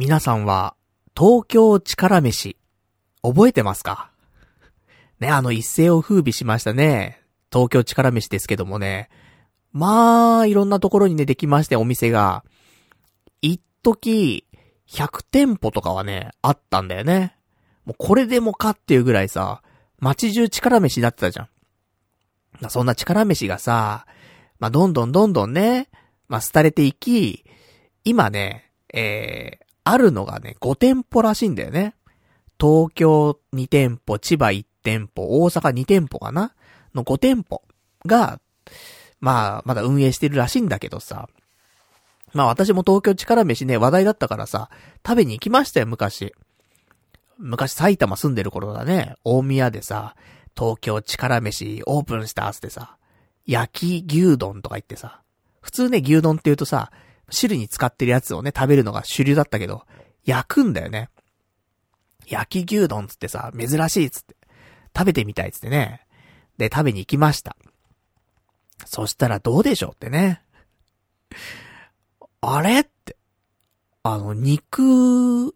皆さんは、東京力飯、覚えてますか？ね、あの一世を風靡しましたね。東京力飯ですけどもね。まあ、いろんなところにね、できましてお店が。一時、100店舗とかはね、あったんだよね。もうこれでもかっていうぐらいさ、街中力飯になってたじゃん。そんな力飯がさ、まあ、どんどんどんどんね、まあ、廃れていき、今ね、えー、あるのがね、5店舗らしいんだよね。東京2店舗、千葉1店舗、大阪2店舗かな？の5店舗が、まあ、まだ運営してるらしいんだけどさ。まあ私も東京力飯ね、話題だったからさ、食べに行きましたよ、昔。昔埼玉住んでる頃だね、大宮でさ、東京力飯オープンしたっつってさ、焼き牛丼とか言ってさ、普通ね、牛丼って言うとさ、汁に使ってるやつをね、食べるのが主流だったけど、焼くんだよね。焼き牛丼つってさ、珍しいつって。食べてみたいつってね。で、食べに行きました。そしたらどうでしょうってね。あれって。あの、肉、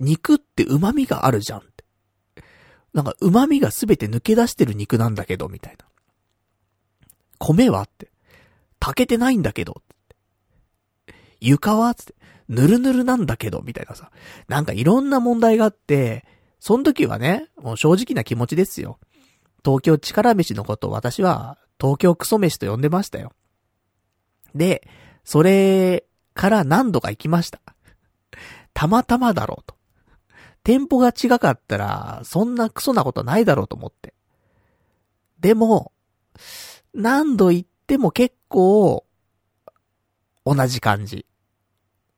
肉って旨味があるじゃんって。なんか旨味がすべて抜け出してる肉なんだけど、みたいな。米はって。炊けてないんだけど。床は？つって。ぬるぬるなんだけど、みたいなさ。なんかいろんな問題があって、その時はね、もう正直な気持ちですよ。東京力飯のこと私は東京クソ飯と呼んでましたよ。で、それから何度か行きました。たまたまだろうと。店舗が違かったら、そんなクソなことないだろうと思って。でも、何度行っても結構、同じ感じ。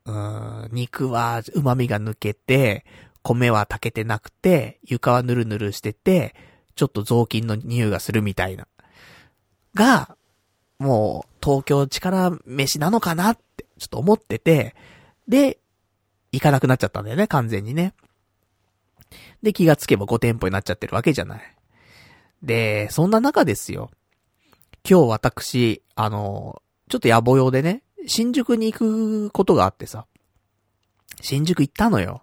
うん、肉は旨味が抜けて、米は炊けてなくて、床はぬるぬるしてて、ちょっと雑巾の匂いがするみたいな。が、もう、東京力飯なのかなって、ちょっと思ってて、で、行かなくなっちゃったんだよね、完全にね。で、気がつけば5店舗になっちゃってるわけじゃない。で、そんな中ですよ。今日私、あの、ちょっと野暮用でね、新宿に行くことがあってさ。新宿行ったのよ。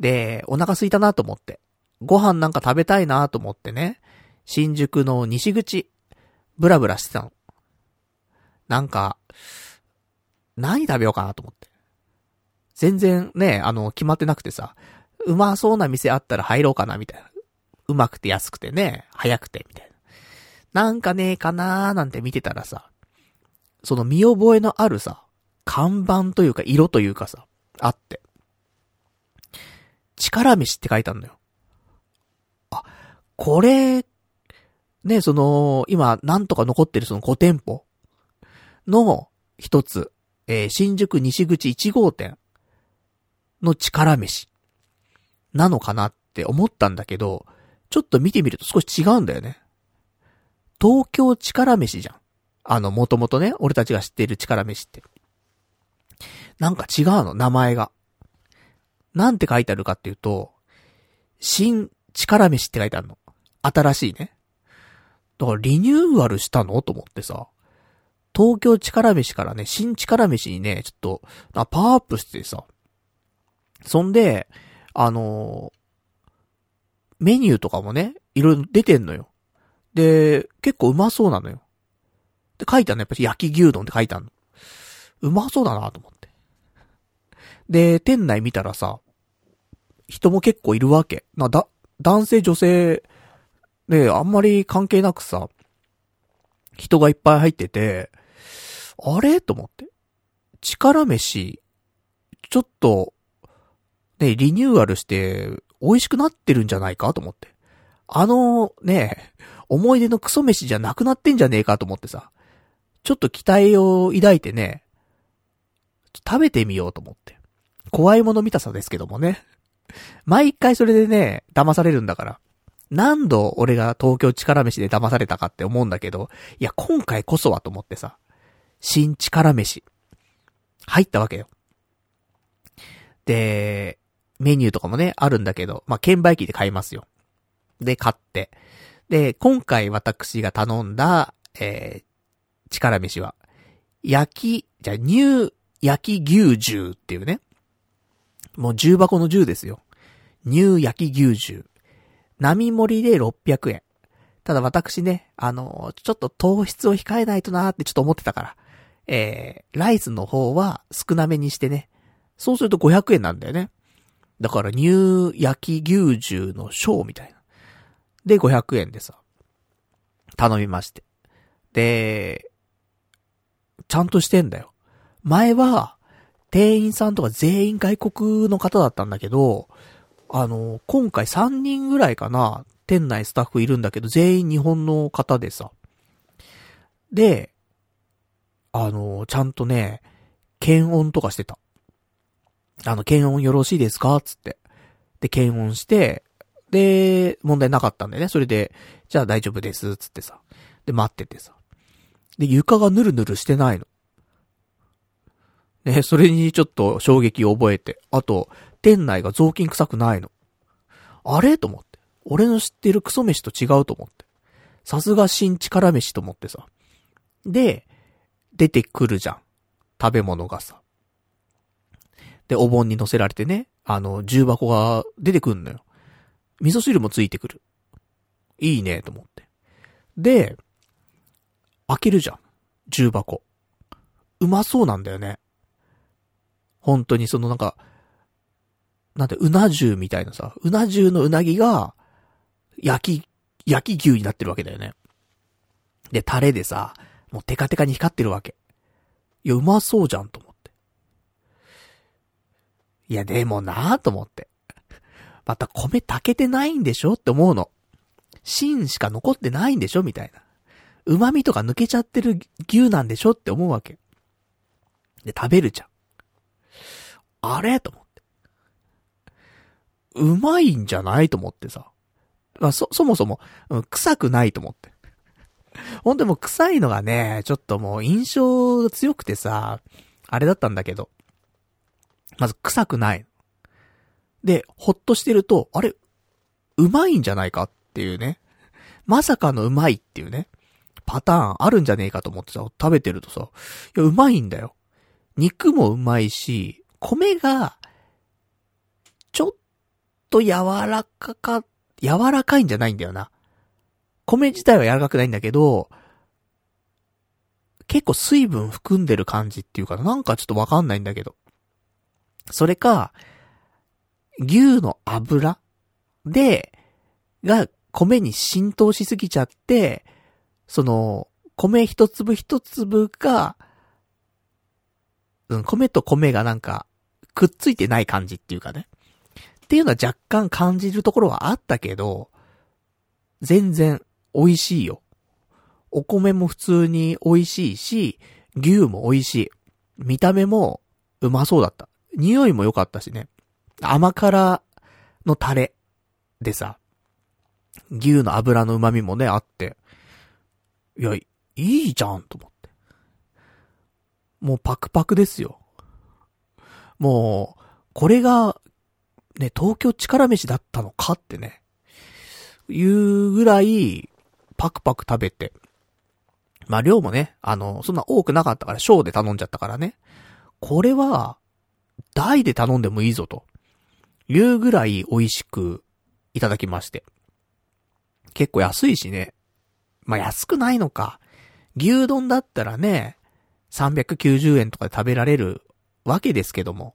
で、お腹空いたなと思って。ご飯なんか食べたいなと思ってね。新宿の西口、ブラブラしてたの。なんか、何食べようかなと思って。全然ね、あの、決まってなくてさ、うまそうな店あったら入ろうかな、みたいな。うまくて安くてね、早くて、みたいな。なんかねえかなーなんて見てたらさ、その見覚えのあるさ、看板というか色というかさ、あって。力飯って書いてあるんだよ。あ、これ、ね、その、今、なんとか残ってるその5店舗の一つ、えー、新宿西口1号店の力飯なのかなって思ったんだけど、ちょっと見てみると少し違うんだよね。東京力飯じゃん。あの、もともとね、俺たちが知っている力飯って。なんか違うの、名前が。なんて書いてあるかっていうと、新力飯って書いてあるの。新しいね。だからリニューアルしたのと思ってさ。東京力飯からね、新力飯にね、ちょっと、パワーアップしてさ。そんで、あのー、メニューとかもね、いろいろ出てんのよ。で、結構うまそうなのよ。で、書いてあるのやっぱり焼き牛丼って書いてあるの。うまそうだなと思って。で、店内見たらさ、人も結構いるわけ。な、だ、男性女性、ねあんまり関係なくさ、人がいっぱい入ってて、あれ？と思って。力飯、ちょっと、ね、リニューアルして、美味しくなってるんじゃないかと思って。あの、ね、思い出のクソ飯じゃなくなってんじゃねえかと思ってさ。ちょっと期待を抱いてね、食べてみようと思って。怖いもの見たさですけどもね。毎回それでね、騙されるんだから。何度俺が東京力飯で騙されたかって思うんだけど、いや、今回こそはと思ってさ、新力飯、入ったわけよ。で、メニューとかもね、あるんだけど、まあ、券売機で買いますよ。で、買って。で、今回私が頼んだ、えー、力飯は、焼き、じゃ、乳、焼き牛重っていうね、もう重箱の10ですよ。乳焼き牛重。並盛りで600円。ただ私ね、あの、ちょっと糖質を控えないとなーってちょっと思ってたから、えー、ライスの方は少なめにしてね。そうすると500円なんだよね。だから乳焼き牛重のショーみたいな。で、500円でさ、頼みまして。で、ちゃんとしてんだよ。前は、店員さんとか全員外国の方だったんだけど、あの、今回3人ぐらいかな、店内スタッフいるんだけど、全員日本の方でさ。で、あの、ちゃんとね、検温とかしてた。あの、検温よろしいですかつって。で、検温して、で、問題なかったんだよね。それで、じゃあ大丈夫です、つってさ。で、待っててさ。で、床がヌルヌルしてないの。ね、それにちょっと衝撃を覚えて。あと、店内が雑巾臭くないの。あれ？と思って。俺の知ってるクソ飯と違うと思って。さすが新力飯と思ってさ。で、出てくるじゃん。食べ物がさ。で、お盆に乗せられてね、あの、重箱が出てくんのよ。味噌汁もついてくる。いいね、と思って。で、開けるじゃん。重箱。うまそうなんだよね。本当にそのなんか、なんて、うな重みたいなさ、うな重のうなぎが、焼き、焼き牛になってるわけだよね。で、タレでさ、もうテカテカに光ってるわけ。いや、うまそうじゃんと思って。いや、でもなぁと思って。また米炊けてないんでしょって思うの。芯しか残ってないんでしょみたいな。旨味とか抜けちゃってる牛なんでしょって思うわけ。で、食べるじゃん。あれ？と思って。うまいんじゃないと思ってさ。まあ、そ、そもそも、うん、臭くないと思って。ほんともう臭いのがね、ちょっともう印象が強くてさ、あれだったんだけど。まず臭くない。で、ほっとしてると、あれ、うまいんじゃないかっていうね。まさかのうまいっていうね。パターンあるんじゃねえかと思ってさ、食べてるとさ、いや、うまいんだよ。肉もうまいし、米が、ちょっと柔らかか、柔らかいんじゃないんだよな。米自体は柔らかくないんだけど、結構水分含んでる感じっていうかな。なんかちょっとわかんないんだけど。それか、牛の油で、が米に浸透しすぎちゃって、その、米一粒一粒が、うん、米と米がなんか、くっついてない感じっていうかね。っていうのは若干感じるところはあったけど、全然美味しいよ。お米も普通に美味しいし、牛も美味しい。見た目もうまそうだった。匂いも良かったしね。甘辛のタレでさ、牛の油の旨味もね、あって、いや、いいじゃんと思って。もうパクパクですよ。もう、これが、ね、東京力飯だったのかってね、いうぐらい、パクパク食べて。まあ、量もね、あの、そんな多くなかったから、小で頼んじゃったからね。これは、大で頼んでもいいぞと。いうぐらい美味しくいただきまして。結構安いしね。まあ、安くないのか。牛丼だったらね、390円とかで食べられるわけですけども。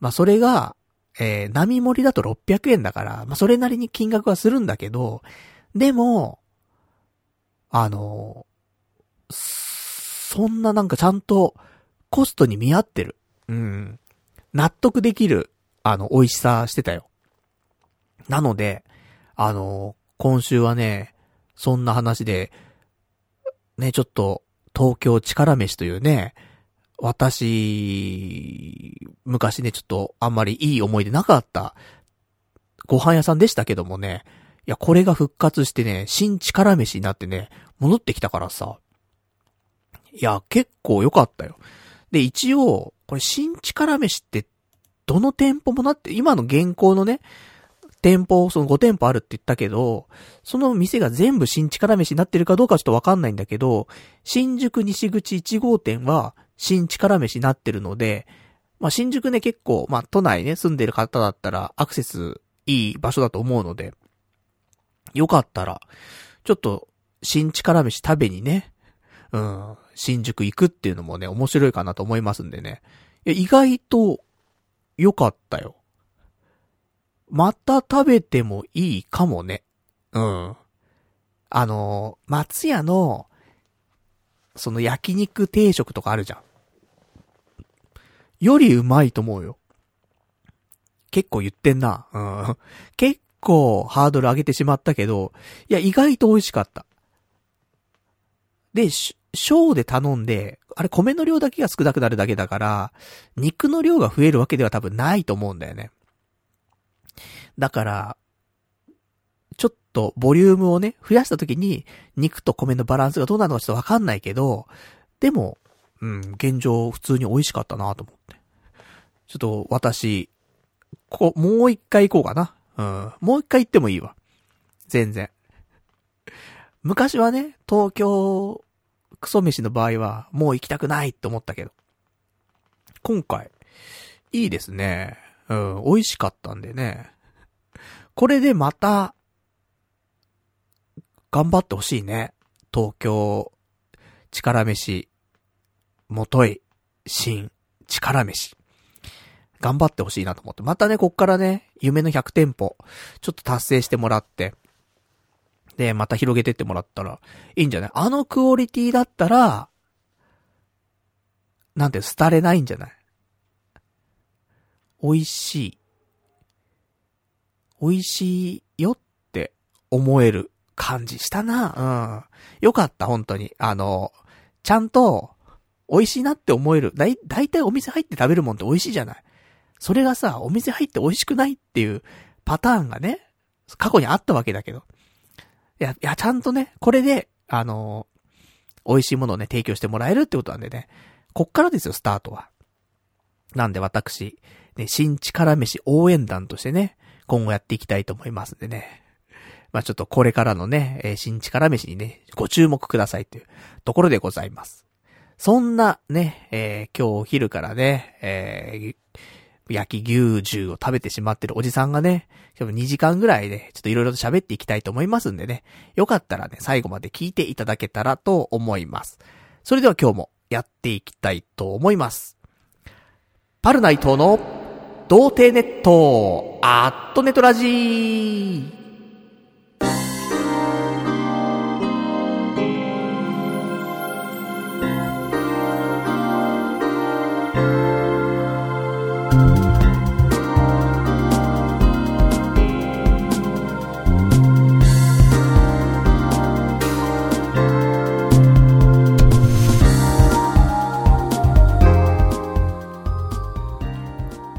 まあ、それが、えー、並盛りだと600円だから、まあ、それなりに金額はするんだけど、でも、あのそんななんかちゃんとコストに見合ってる。うん。納得できる、あの、美味しさしてたよ。なので、あの今週はね、そんな話で、ね、ちょっと、東京力飯というね、私、昔ね、ちょっとあんまりいい思い出なかったご飯屋さんでしたけどもね、いや、これが復活してね、新力飯になってね、戻ってきたからさ、いや、結構良かったよ。で、一応、これ新力飯って、どの店舗もなって、今の現行のね、店舗、その5店舗あるって言ったけど、その店が全部新力飯になってるかどうかちょっとわかんないんだけど、新宿西口1号店は新力飯になってるので、まあ、新宿ね、結構、まあ、都内ね、住んでる方だったら、アクセスいい場所だと思うので、よかったら、ちょっと、新力飯食べにね、うん、新宿行くっていうのもね、面白いかなと思いますんでね。いや、意外と、良かったよ。また食べてもいいかもね。うん。あの松屋の、その焼肉定食とかあるじゃん。よりうまいと思うよ。結構言ってんな。うん。結構ハードル上げてしまったけど、いや、意外と美味しかった。で、小で頼んで、あれ米の量だけが少なくなるだけだから、肉の量が増えるわけでは多分ないと思うんだよね。だから、ちょっとボリュームをね、増やした時に、肉と米のバランスがどうなるのかちょっとわかんないけど、でも、うん、現状普通に美味しかったなと思って。ちょっと私、ここ、もう一回行こうかな。うん。もう一回行ってもいいわ。全然。昔はね、東京クソ飯の場合は、もう行きたくないって思ったけど。今回、いいですね。うん、美味しかったんでね。これでまた、頑張ってほしいね。東京、力飯、もとい、新、力飯。頑張ってほしいなと思って。またね、こっからね、夢の100店舗、ちょっと達成してもらって、で、また広げてってもらったら、いいんじゃない？あのクオリティだったら、なんて、廃れないんじゃない？美味しい。美味しいよって思える感じしたな。うん。よかった、本当に。あの、ちゃんと、美味しいなって思える。だい、だいたいお店入って食べるもんって美味しいじゃない。それがさ、お店入って美味しくないっていうパターンがね、過去にあったわけだけど。いや、いや、ちゃんとね、これで、あの、美味しいものをね、提供してもらえるってことなんでね、こっからですよ、スタートは。なんで私、ね、新力飯応援団としてね、今後やっていきたいと思いますんでね。まあちょっとこれからのね、えー、新力飯にね、ご注目くださいというところでございます。そんなね、えー、今日お昼からね、えー、焼き牛重を食べてしまってるおじさんがね、今日2時間ぐらいで、ちょっといろいろと喋っていきたいと思いますんでね、よかったらね、最後まで聞いていただけたらと思います。それでは今日もやっていきたいと思います。パルナイトの童貞ネット、アットネトラジー。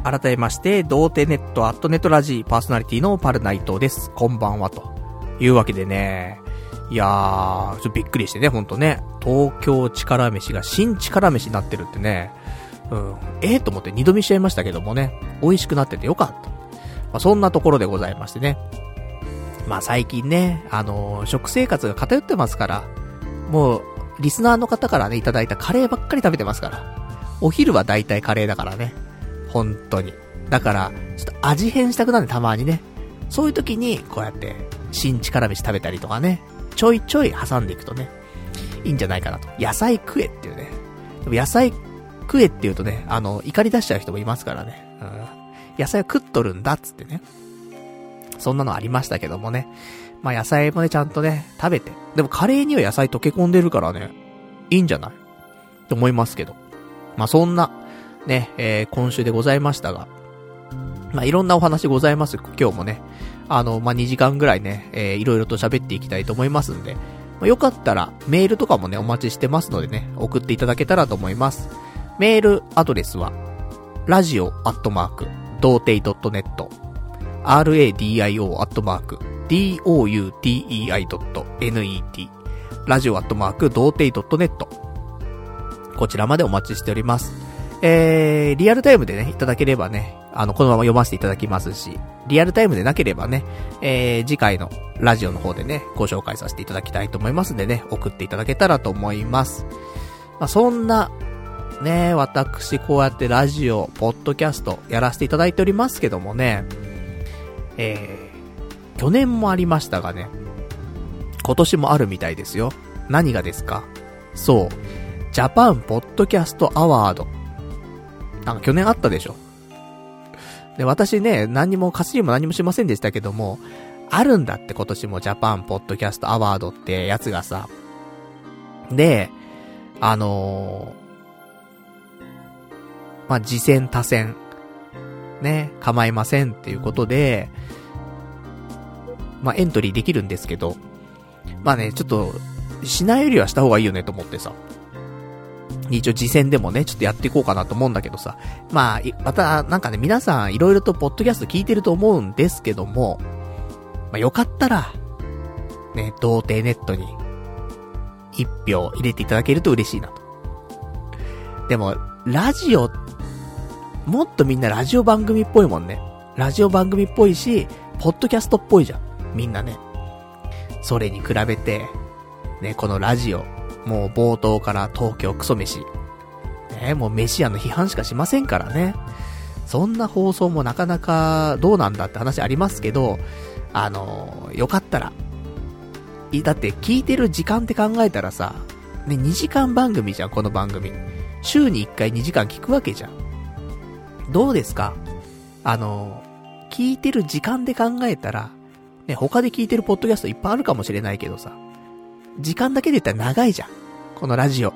改めまして、童貞ネットアットネットラジーパーソナリティのパルナイトです。こんばんは、というわけでね、いやー、ちょっとびっくりしてね、ほんとね、東京力飯が新力飯になってるってね、うん、ええー、と思って二度見しちゃいましたけどもね、美味しくなっててよかった。まあ、そんなところでございましてね。まあ最近ね、あのー、食生活が偏ってますから、もう、リスナーの方からね、いただいたカレーばっかり食べてますから。お昼は大体カレーだからね。本当に。だから、ちょっと味変したくなるねたまにね。そういう時に、こうやって、新力飯食べたりとかね、ちょいちょい挟んでいくとね、いいんじゃないかなと。野菜食えっていうね。でも野菜食えって言うとね、あの、怒り出しちゃう人もいますからね。うん。野菜を食っとるんだっつってね。そんなのありましたけどもね。まあ野菜もね、ちゃんとね、食べて。でもカレーには野菜溶け込んでるからね、いいんじゃない？と思いますけど。まあそんな、ね、えー、今週でございましたが、まあ、いろんなお話ございます。今日もね。あの、まあ、2時間ぐらいね、えー、いろいろと喋っていきたいと思いますんで、まあ、よかったら、メールとかもね、お待ちしてますのでね、送っていただけたらと思います。メールアドレスは、ラジオアットマーク、童貞 .net、radio アットマーク、doutei.net、ラジオアットマーク、童貞 .net、こちらまでお待ちしております。えー、リアルタイムでね、いただければね、あの、このまま読ませていただきますし、リアルタイムでなければね、えー、次回のラジオの方でね、ご紹介させていただきたいと思いますんでね、送っていただけたらと思います。まあ、そんな、ね私こうやってラジオ、ポッドキャストやらせていただいておりますけどもね、えー、去年もありましたがね、今年もあるみたいですよ。何がですか？そう。ジャパンポッドキャストアワード。なんか去年あったでしょ。で、私ね、何にも、かすりも何もしませんでしたけども、あるんだって今年もジャパンポッドキャストアワードってやつがさ。で、あのー、まあ、次戦多戦、ね、構いませんっていうことで、まあ、エントリーできるんですけど、まあね、ちょっと、しないよりはした方がいいよねと思ってさ。一応次戦でもね、ちょっとやっていこうかなと思うんだけどさ。まあ、また、なんかね、皆さんいろいろとポッドキャスト聞いてると思うんですけども、まあよかったら、ね、童貞ネットに、一票入れていただけると嬉しいなと。でも、ラジオ、もっとみんなラジオ番組っぽいもんね。ラジオ番組っぽいし、ポッドキャストっぽいじゃん。みんなね。それに比べて、ね、このラジオ、もう冒頭から東京クソ飯。ね、もう飯屋の批判しかしませんからね。そんな放送もなかなかどうなんだって話ありますけど、あの、よかったら。だって聞いてる時間って考えたらさ、ね、2時間番組じゃん、この番組。週に1回2時間聞くわけじゃん。どうですか？あの、聞いてる時間で考えたら、ね、他で聞いてるポッドキャストいっぱいあるかもしれないけどさ、時間だけで言ったら長いじゃん。このラジオ。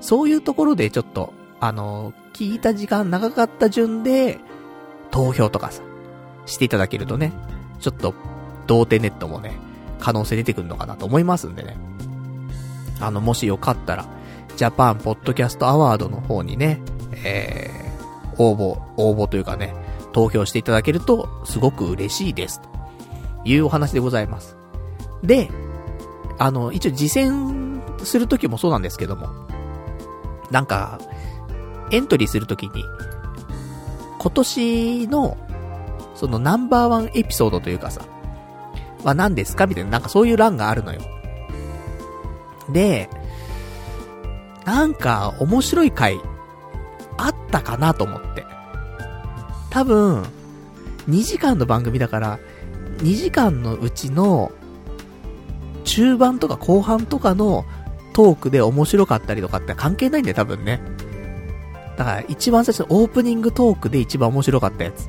そういうところでちょっと、あの、聞いた時間長かった順で、投票とかさ、していただけるとね、ちょっと、童貞ネットもね、可能性出てくるのかなと思いますんでね。あの、もしよかったら、ジャパンポッドキャストアワードの方にね、えー、応募、応募というかね、投票していただけると、すごく嬉しいです。というお話でございます。で、あの、一応実践するときもそうなんですけども、なんか、エントリーするときに、今年の、そのナンバーワンエピソードというかさ、は何ですか？みたいな、なんかそういう欄があるのよ。で、なんか面白い回、あったかなと思って。多分、2時間の番組だから、2時間のうちの、中盤とか後半とかのトークで面白かったりとかって関係ないんだよ、多分ね。だから一番最初のオープニングトークで一番面白かったやつ。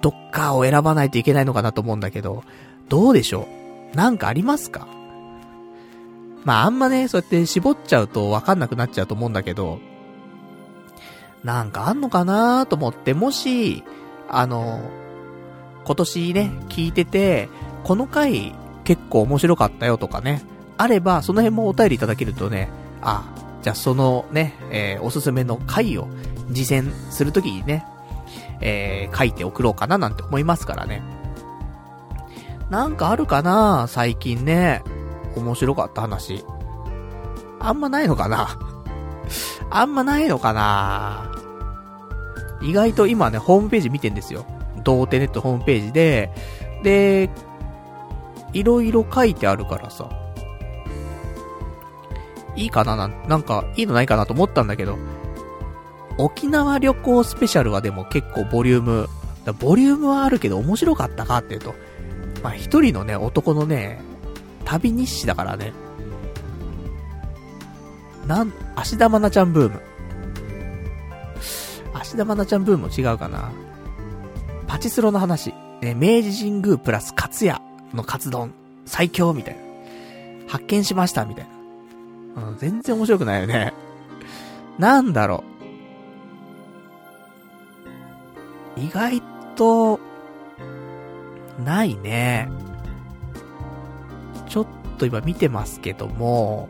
どっかを選ばないといけないのかなと思うんだけど、どうでしょう？なんかありますか？まああんまね、そうやって絞っちゃうとわかんなくなっちゃうと思うんだけど、なんかあんのかなと思って、もし、あの、今年ね、聞いてて、この回結構面白かったよとかね、あれば、その辺もお便りいただけるとね、あ、じゃあそのね、えー、おすすめの回を実践するときにね、えー、書いて送ろうかななんて思いますからね。なんかあるかな最近ね。面白かった話。あんまないのかなあんまないのかな意外と今ね、ホームページ見てんですよ。童貞ネットホームページで、で、いろいろ書いてあるからさ。いいかななんなんか、いいのないかなと思ったんだけど、沖縄旅行スペシャルはでも結構ボリューム、ボリュームはあるけど面白かったかっていうと、まあ一人のね、男のね、旅日誌だからね。なん、芦田愛菜ちゃんブーム。芦田愛菜ちゃんブームも違うかな。パチスロの話。ね、明治神宮プラスカツヤのカツ丼。最強みたいな。発見しましたみたいな。うん、全然面白くないよね。なんだろう。意外と、ないね。ちょっと今見てますけども、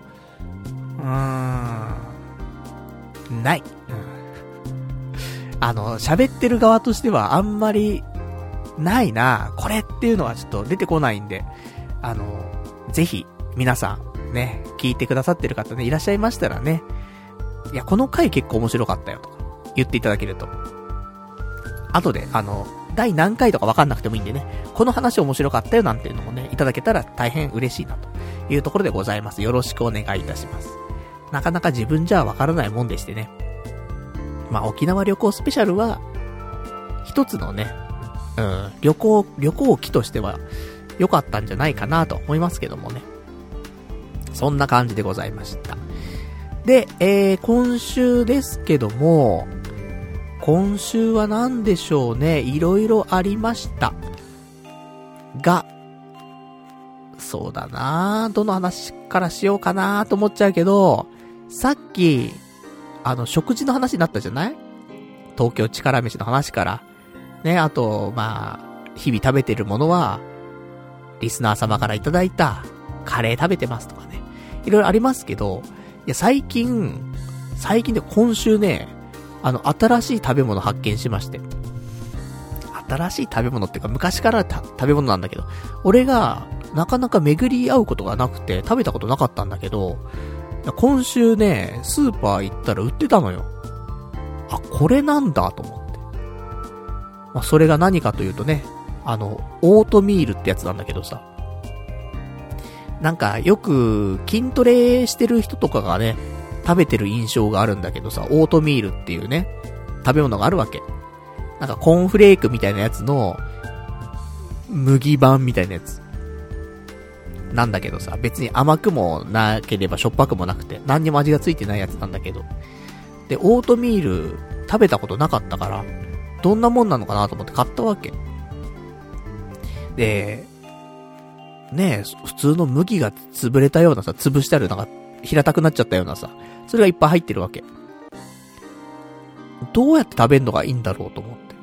うーん、ない。あの、喋ってる側としてはあんまり、ないなこれっていうのはちょっと出てこないんで、あの、ぜひ、皆さん、ね、聞いてくださってる方ね、いらっしゃいましたらね、いや、この回結構面白かったよとか、言っていただけると。後で、あの、第何回とかわかんなくてもいいんでね、この話面白かったよなんていうのもね、いただけたら大変嬉しいなというところでございます。よろしくお願いいたします。なかなか自分じゃわからないもんでしてね。まあ、沖縄旅行スペシャルは、一つのね、うん、旅行、旅行機としては、良かったんじゃないかなと思いますけどもね。そんな感じでございました。で、えー、今週ですけども、今週は何でしょうね。いろいろありました。が、そうだなどの話からしようかなと思っちゃうけど、さっき、あの、食事の話になったじゃない？東京力飯の話から。ね、あと、まあ、日々食べてるものは、リスナー様からいただいた、カレー食べてますとかね。いろいろありますけど、いや、最近、最近で今週ね、あの、新しい食べ物発見しまして。新しい食べ物っていうか、昔から食べ物なんだけど、俺が、なかなか巡り合うことがなくて、食べたことなかったんだけど、今週ね、スーパー行ったら売ってたのよ。あ、これなんだと思って。まあ、それが何かというとね、あの、オートミールってやつなんだけどさ。なんか、よく、筋トレしてる人とかがね、食べてる印象があるんだけどさ、オートミールっていうね、食べ物があるわけ。なんか、コーンフレークみたいなやつの、麦版みたいなやつ。なんだけどさ、別に甘くもなければしょっぱくもなくて、何にも味がついてないやつなんだけど。で、オートミール食べたことなかったから、どんなもんなのかなと思って買ったわけ。で、ねえ、普通の麦が潰れたようなさ、潰してあるなんか平たくなっちゃったようなさ、それがいっぱい入ってるわけ。どうやって食べるのがいいんだろうと思って。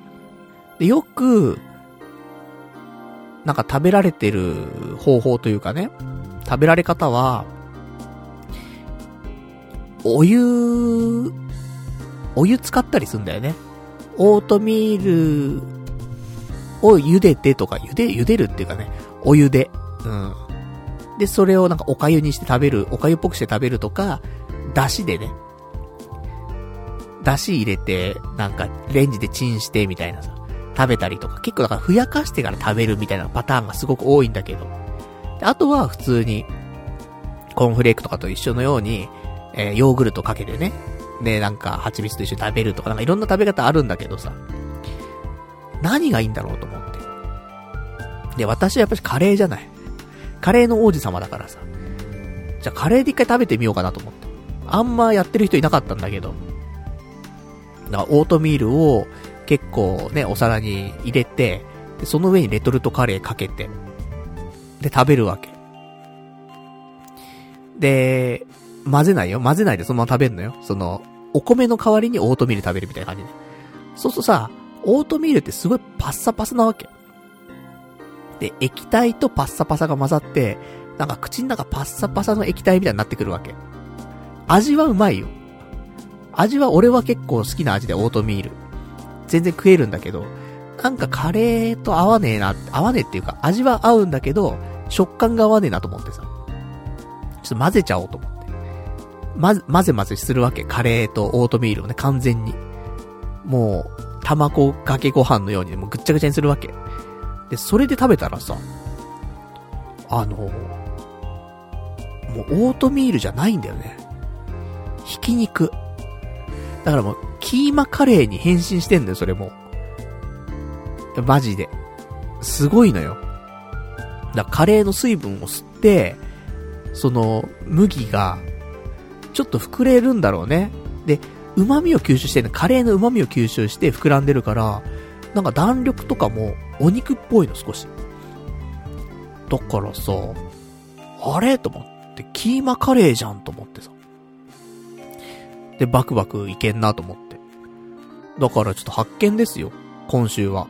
で、よく、なんか食べられてる方法というかね、食べられ方は、お湯、お湯使ったりすんだよね。オートミールを茹でてとか、茹で、茹でるっていうかね、お湯で。うん。で、それをなんかお粥にして食べる、お粥っぽくして食べるとか、だしでね。だし入れて、なんかレンジでチンしてみたいなさ。食べたりとか、結構だからふやかしてから食べるみたいなパターンがすごく多いんだけど。あとは普通に、コーンフレークとかと一緒のように、えー、ヨーグルトかけてね。で、なんか蜂蜜と一緒に食べるとか、なんかいろんな食べ方あるんだけどさ。何がいいんだろうと思って。で、私はやっぱりカレーじゃない。カレーの王子様だからさ。じゃあカレーで一回食べてみようかなと思って。あんまやってる人いなかったんだけど。だからオートミールを結構ね、お皿に入れて、で、その上にレトルトカレーかけて、で、食べるわけ。で、混ぜないよ。混ぜないでそのまま食べるのよ。その、お米の代わりにオートミール食べるみたいな感じで。そうするとさ、オートミールってすごいパッサパサなわけ。で、液体とパッサパサが混ざって、なんか口の中パッサパサの液体みたいになってくるわけ。味はうまいよ。味は俺は結構好きな味でオートミール。全然食えるんだけど、なんかカレーと合わねえな、合わねえっていうか、味は合うんだけど、食感が合わねえなと思ってさ。ちょっと混ぜちゃおうと思って。ま、混ぜ混ぜするわけ。カレーとオートミールをね、完全に。もう、卵かけご飯のようにもうぐっちゃぐちゃにするわけ。で、それで食べたらさ、あの、もうオートミールじゃないんだよね。ひき肉。だからもう、キーマカレーに変身してんだよ、それも。マジで。すごいのよ。だカレーの水分を吸って、その、麦が、ちょっと膨れるんだろうね。で、旨味を吸収してるカレーの旨味を吸収して膨らんでるから、なんか弾力とかもお肉っぽいの少し。だからさ、あれ？と思って、キーマカレーじゃんと思ってさ。で、バクバクいけんなと思って。だからちょっと発見ですよ。今週は。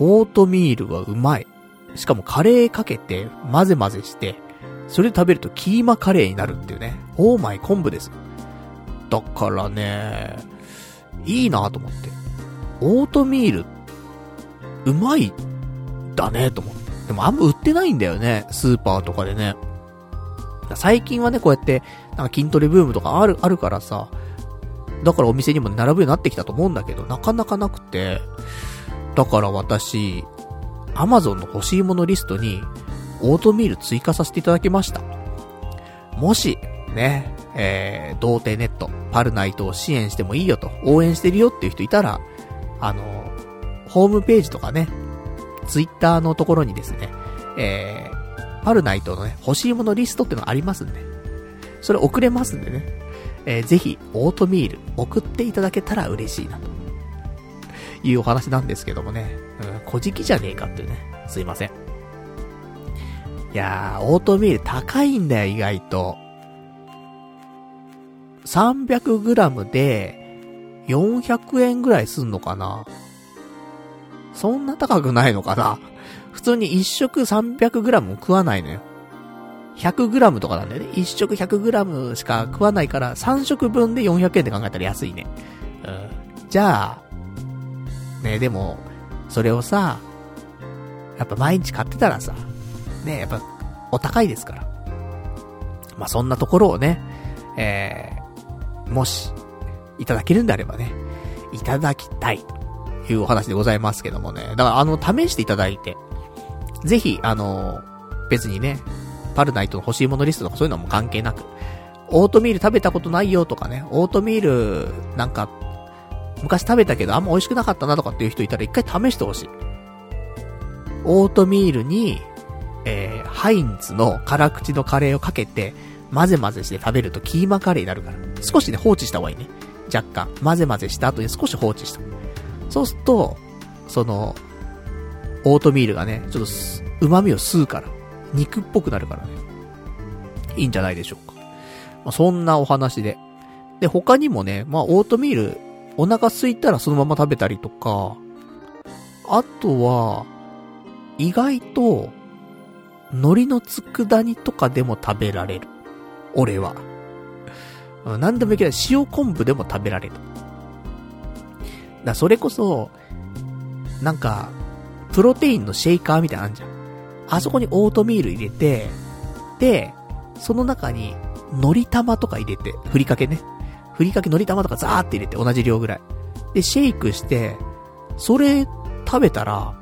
オートミールはうまい。しかもカレーかけて、混ぜ混ぜして、それで食べるとキーマカレーになるっていうね。オーマイ昆布です。だからね、いいなと思って。オートミール、うまい、だねと思って。でもあんま売ってないんだよね。スーパーとかでね。最近はね、こうやって、なんか筋トレブームとかある、あるからさ、だからお店にも並ぶようになってきたと思うんだけど、なかなかなくて、だから私、アマゾンの欲しいものリストに、オートミール追加させていただきました。もし、ね、えー、童貞ネット、パルナイトを支援してもいいよと、応援してるよっていう人いたら、あの、ホームページとかね、ツイッターのところにですね、えー、パルナイトのね、欲しいものリストってのがありますんで、それ送れますんでね、えー、ぜひ、オートミール送っていただけたら嬉しいなと。いうお話なんですけどもね、うん、小じじゃねえかっていうね、すいません。いやー、オートミール高いんだよ、意外と。300g で、400円ぐらいすんのかな？そんな高くないのかな？普通に1食 300g も食わないのよ。100g とかなんだよね。1食 100g しか食わないから、3食分で400円で考えたら安いね。うん。じゃあ、ね、でも、それをさ、やっぱ毎日買ってたらさ、ね、やっぱ、お高いですから。まあ、そんなところをね、えー、もし、いただけるんであればね、いただきたい、というお話でございますけどもね。だから、あの、試していただいて、ぜひ、あの、別にね、パルナイトの欲しいものリストとかそういうのも関係なく、オートミール食べたことないよとかね、オートミール、なんか、昔食べたけどあんま美味しくなかったなとかっていう人いたら一回試してほしい。オートミールに、えー、ハインツの辛口のカレーをかけて、混ぜ混ぜして食べるとキーマカレーになるから。少しね、放置した方がいいね。若干。混ぜ混ぜした後に少し放置した。そうすると、その、オートミールがね、ちょっと、旨味を吸うから。肉っぽくなるからね。いいんじゃないでしょうか。まあ、そんなお話で。で、他にもね、まあ、オートミール、お腹空いたらそのまま食べたりとか、あとは、意外と、海苔の佃煮とかでも食べられる。俺は。何でもいけない。塩昆布でも食べられる。だそれこそ、なんか、プロテインのシェイカーみたいなのあんじゃん。あそこにオートミール入れて、で、その中に、海苔玉とか入れて、ふりかけね。ふりかけ海苔玉とかザーって入れて、同じ量ぐらい。で、シェイクして、それ食べたら、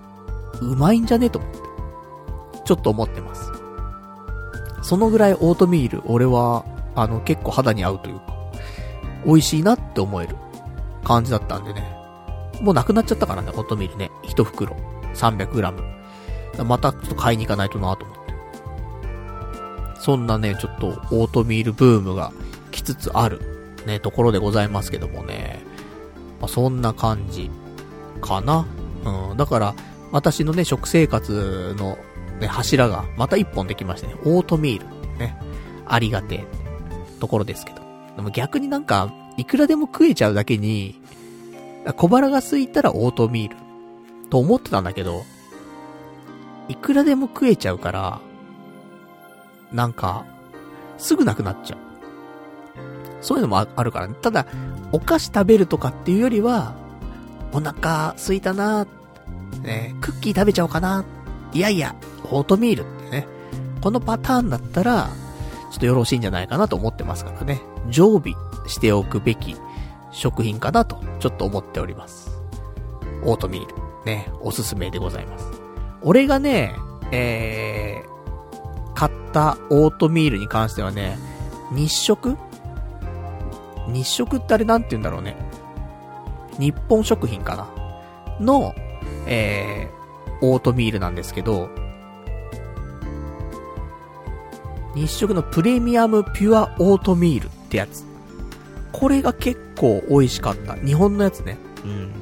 うまいんじゃね？と思って。ちょっと思ってます。そのぐらいオートミール、俺は、あの、結構肌に合うというか、美味しいなって思える感じだったんでね。もうなくなっちゃったからね、オートミールね。一袋。300g。またちょっと買いに行かないとなと思って。そんなね、ちょっとオートミールブームが来つつある、ね、ところでございますけどもね。まあ、そんな感じ、かな。うん。だから、私のね、食生活の、ね、柱がまた一本できましたね。オートミールってね。ありがてえ、ところですけど。でも逆になんか、いくらでも食えちゃうだけに、小腹が空いたらオートミール。と思ってたんだけど、いくらでも食えちゃうから、なんか、すぐなくなっちゃう。そういうのもあるからね。ただ、お菓子食べるとかっていうよりは、お腹空いたなね、クッキー食べちゃおうかないやいや、オートミールってね。このパターンだったら、ちょっとよろしいんじゃないかなと思ってますからね。常備しておくべき食品かなと、ちょっと思っております。オートミール、ね、おすすめでございます。俺がね、えー、買ったオートミールに関してはね、日食？日食ってあれなんて言うんだろうね。日本食品かな？の、えー、オートミールなんですけど、日食のプレミアムピュアオートミールってやつ。これが結構美味しかった。日本のやつね。うん。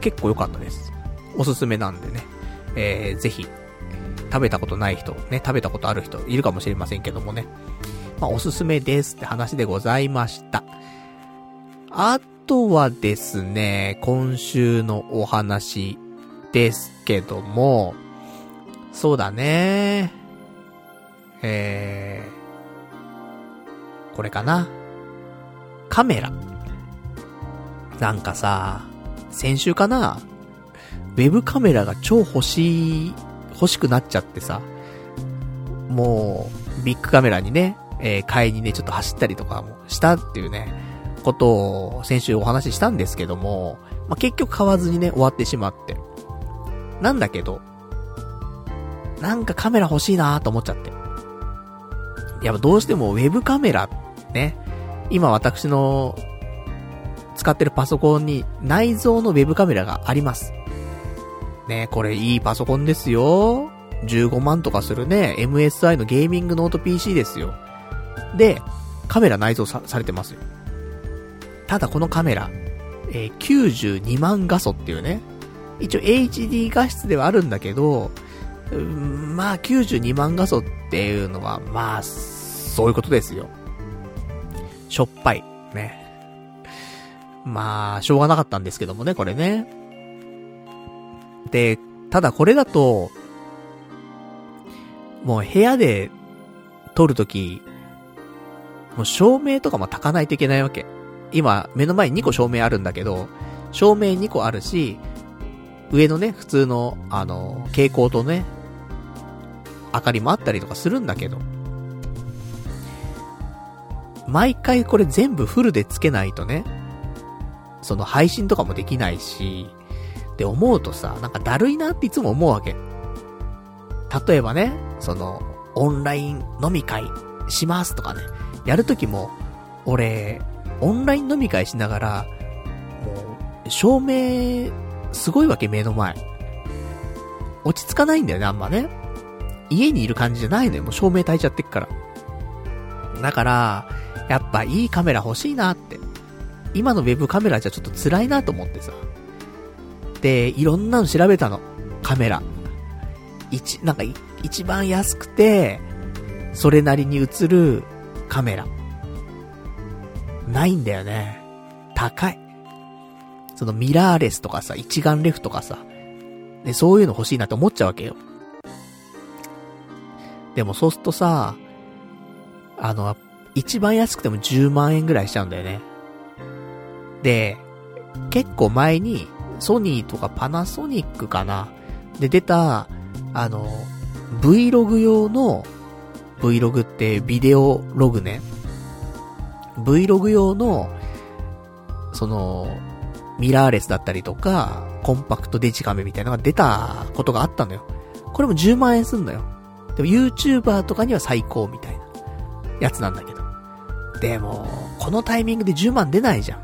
結構良かったです。おすすめなんでね、えー、ぜひ、食べたことない人、ね、食べたことある人いるかもしれませんけどもね。まあ、おすすめですって話でございました。あとはですね、今週のお話ですけども、そうだね。えー、これかな。カメラ。なんかさ、先週かなウェブカメラが超欲しい、欲しくなっちゃってさ、もう、ビッグカメラにね、えー、買いにね、ちょっと走ったりとかもしたっていうね、ことを先週お話ししたんですけども、まあ、結局買わずにね、終わってしまって。なんだけど、なんかカメラ欲しいなと思っちゃって。やっぱどうしてもウェブカメラ、ね。今私の使ってるパソコンに内蔵のウェブカメラがあります。ね、これいいパソコンですよ。15万とかするね、MSI のゲーミングノート PC ですよ。で、カメラ内蔵さされてますよ。ただこのカメラ、えー、92万画素っていうね、一応 HD 画質ではあるんだけど、うんまあ92万画素っていうのは、まあ、そういうことですよ。しょっぱい。ね。まあ、しょうがなかったんですけどもね、これね。で、ただこれだと、もう部屋で撮るとき、もう照明とかも炊かないといけないわけ。今、目の前に2個照明あるんだけど、照明2個あるし、上のね、普通の、あの、蛍光とね、明かりもあったりとかするんだけど、毎回これ全部フルでつけないとね、その配信とかもできないし、って思うとさ、なんかだるいなっていつも思うわけ。例えばね、その、オンライン飲み会しますとかね、やるときも、俺、オンライン飲み会しながら、もう、照明、すごいわけ、目の前。落ち着かないんだよね、あんまね。家にいる感じじゃないのよ、もう照明焚いちゃってっから。だから、やっぱいいカメラ欲しいなって。今のウェブカメラじゃちょっと辛いなと思ってさ。で、いろんなの調べたの。カメラ。一、なんか、一番安くて、それなりに映るカメラ。ないんだよね。高い。そのミラーレスとかさ、一眼レフとかさ、で、そういうの欲しいなって思っちゃうわけよ。でもそうするとさ、あの、一番安くても10万円ぐらいしちゃうんだよね。で、結構前に、ソニーとかパナソニックかなで出た、あの、Vlog 用の、Vlog ってビデオログね。Vlog 用の、その、ミラーレスだったりとか、コンパクトデジカメみたいなのが出たことがあったのよ。これも10万円すんのよ。でも YouTuber とかには最高みたいなやつなんだけど。でも、このタイミングで10万出ないじゃん。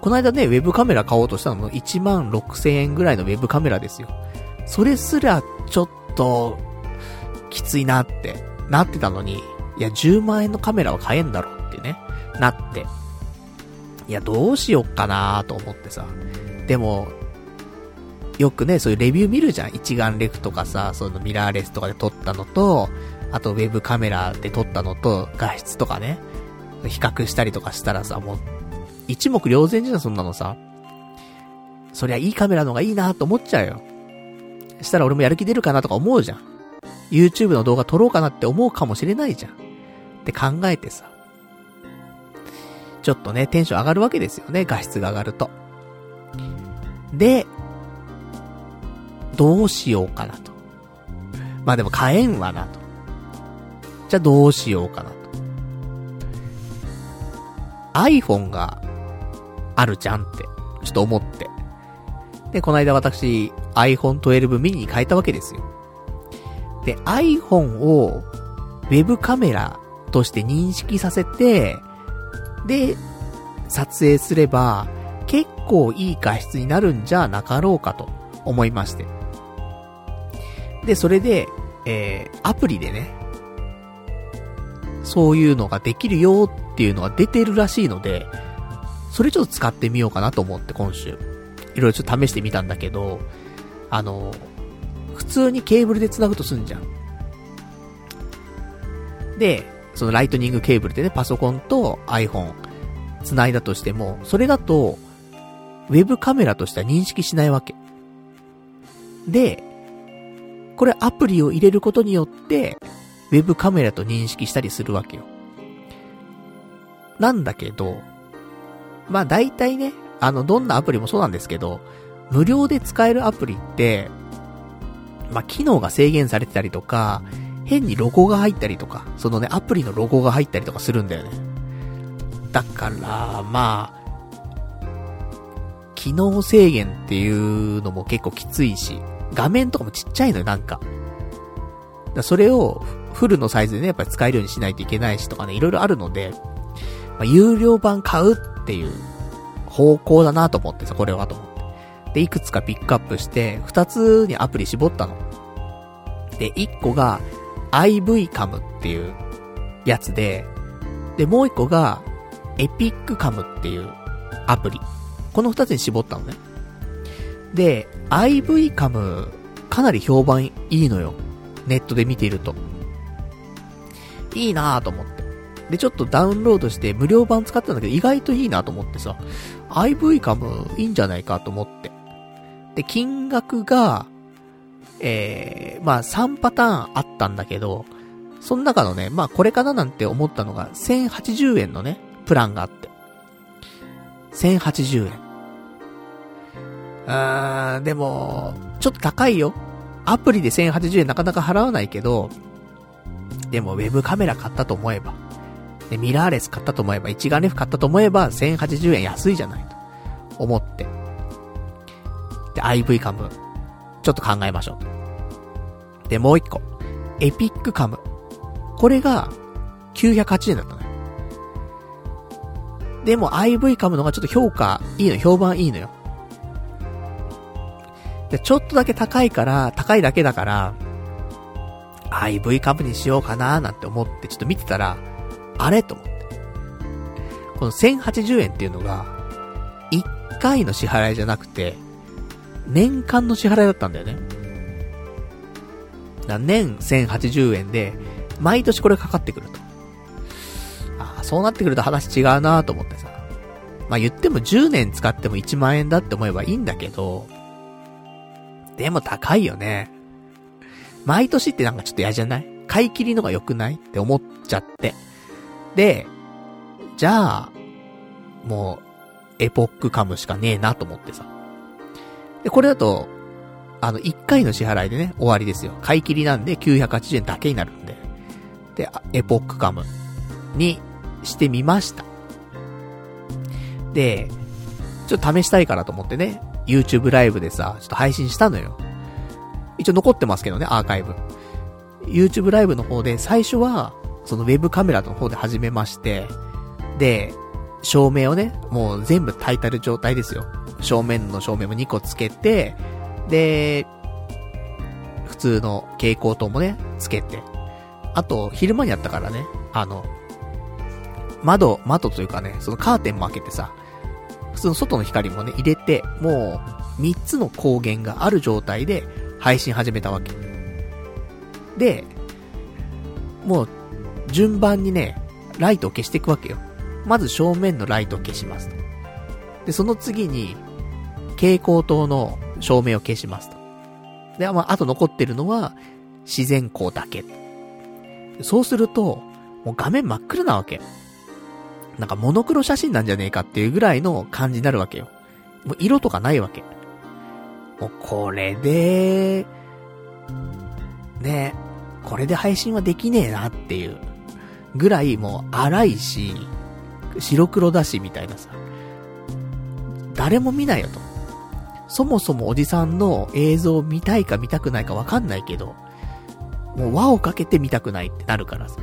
この間ね、ウェブカメラ買おうとしたのも1万6千円ぐらいのウェブカメラですよ。それすら、ちょっと、きついなって、なってたのに、いや、10万円のカメラは買えんだろってね、なって。いや、どうしよっかなと思ってさ。でも、よくね、そういうレビュー見るじゃん。一眼レフとかさ、そのミラーレスとかで撮ったのと、あとウェブカメラで撮ったのと、画質とかね、比較したりとかしたらさ、もう一目瞭然じゃん、そんなのさ。そりゃいいカメラの方がいいなと思っちゃうよ。したら俺もやる気出るかなとか思うじゃん。YouTube の動画撮ろうかなって思うかもしれないじゃん。って考えてさ。ちょっとね、テンション上がるわけですよね、画質が上がると。で、どうしようかなと。まあでも買えんわなと。じゃあどうしようかなと。iPhone があるじゃんって、ちょっと思って。で、この間私、iPhone 12 mini に変えたわけですよ。で、iPhone を Web カメラとして認識させて、で、撮影すれば、結構いい画質になるんじゃなかろうかと思いまして。で、それで、えー、アプリでね、そういうのができるよっていうのが出てるらしいので、それちょっと使ってみようかなと思って今週、いろいろちょっと試してみたんだけど、あの、普通にケーブルで繋ぐとすんじゃん。で、そのライトニングケーブルでね、パソコンと iPhone 繋いだとしても、それだと、ウェブカメラとしては認識しないわけ。で、これアプリを入れることによって、ウェブカメラと認識したりするわけよ。なんだけど、まあ大体ね、あの、どんなアプリもそうなんですけど、無料で使えるアプリって、まあ機能が制限されてたりとか、変にロゴが入ったりとか、そのね、アプリのロゴが入ったりとかするんだよね。だから、まあ、機能制限っていうのも結構きついし、画面とかもちっちゃいのよ、なんか。だそれをフルのサイズでね、やっぱり使えるようにしないといけないしとかね、いろいろあるので、まあ、有料版買うっていう方向だなと思ってさ、これはと思って。で、いくつかピックアップして、二つにアプリ絞ったの。で、一個が IVCAM っていうやつで、で、もう一個がエピックカムっていうアプリ。この二つに絞ったのね。で、IVCAM かなり評判いいのよ。ネットで見ていると。いいなぁと思って。で、ちょっとダウンロードして無料版使ったんだけど、意外といいなと思ってさ、IVCAM いいんじゃないかと思って。で、金額が、えー、まあ3パターンあったんだけど、その中のね、まあこれかななんて思ったのが、1080円のね、プランがあって。1080円。あー、でも、ちょっと高いよ。アプリで1080円なかなか払わないけど、でもウェブカメラ買ったと思えば、で、ミラーレス買ったと思えば、一眼レフ買ったと思えば、1080円安いじゃないと。思って。で、IV カム、ちょっと考えましょうで、もう一個。エピックカム。これが、908円だったのよ。でも IV カムのがちょっと評価いいの、評判いいのよ。で、ちょっとだけ高いから、高いだけだから、IV カムにしようかなーなんて思ってちょっと見てたら、あれと思って。この1080円っていうのが、1回の支払いじゃなくて、年間の支払いだったんだよね。だ年1080円で、毎年これかかってくると。ああ、そうなってくると話違うなと思ってさ。まあ言っても10年使っても1万円だって思えばいいんだけど、でも高いよね。毎年ってなんかちょっと嫌じゃない？買い切りのが良くないって思っちゃって。で、じゃあ、もう、エポックカムしかねえなと思ってさ。で、これだと、あの、1回の支払いでね、終わりですよ。買い切りなんで980円だけになるんで。で、エポックカムにしてみました。で、ちょっと試したいからと思ってね、YouTube ライブでさ、ちょっと配信したのよ。一応残ってますけどね、アーカイブ。YouTube ライブの方で最初は、そのウェブカメラの方で始めまして、で、照明をね、もう全部焚いてる状態ですよ。正面の照明も2個つけて、で、普通の蛍光灯もね、つけて。あと、昼間にやったからね、あの、窓、窓というかね、そのカーテンも開けてさ、普通の外の光もね、入れて、もう、3つの光源がある状態で配信始めたわけ。で、もう、順番にね、ライトを消していくわけよ。まず正面のライトを消しますと。で、その次に、蛍光灯の照明を消しますと。で、まあ、あと残ってるのは、自然光だけ。そうすると、もう画面真っ暗なわけ。なんかモノクロ写真なんじゃねえかっていうぐらいの感じになるわけよ。もう色とかないわけ。もうこれで、ね、これで配信はできねえなっていうぐらいもう荒いし、白黒だしみたいなさ。誰も見ないよと。そもそもおじさんの映像を見たいか見たくないかわかんないけど、もう輪をかけて見たくないってなるからさ。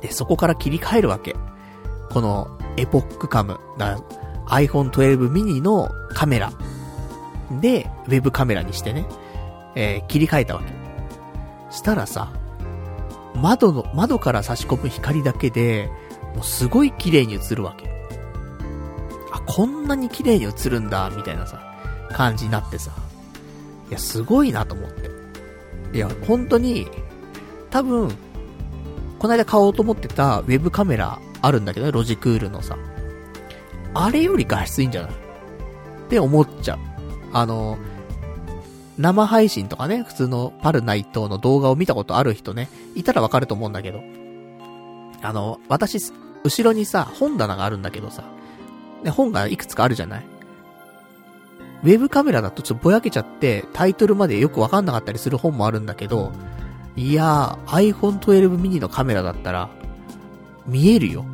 で、そこから切り替えるわけ。このエポックカム、iPhone 12 mini のカメラで、ウェブカメラにしてね、えー、切り替えたわけ。したらさ、窓の、窓から差し込む光だけで、もうすごい綺麗に映るわけ。あ、こんなに綺麗に映るんだ、みたいなさ、感じになってさ。いや、すごいなと思って。いや、本当に、多分、この間買おうと思ってたウェブカメラあるんだけど、ロジクールのさ。あれより画質いいんじゃない？って思っちゃう。あの、生配信とかね、普通のパルナイトの動画を見たことある人ね、いたらわかると思うんだけど。あの、私、後ろにさ、本棚があるんだけどさ、ね、本がいくつかあるじゃない？ウェブカメラだとちょっとぼやけちゃって、タイトルまでよくわかんなかったりする本もあるんだけど、いやー、iPhone 12 mini のカメラだったら、見えるよ。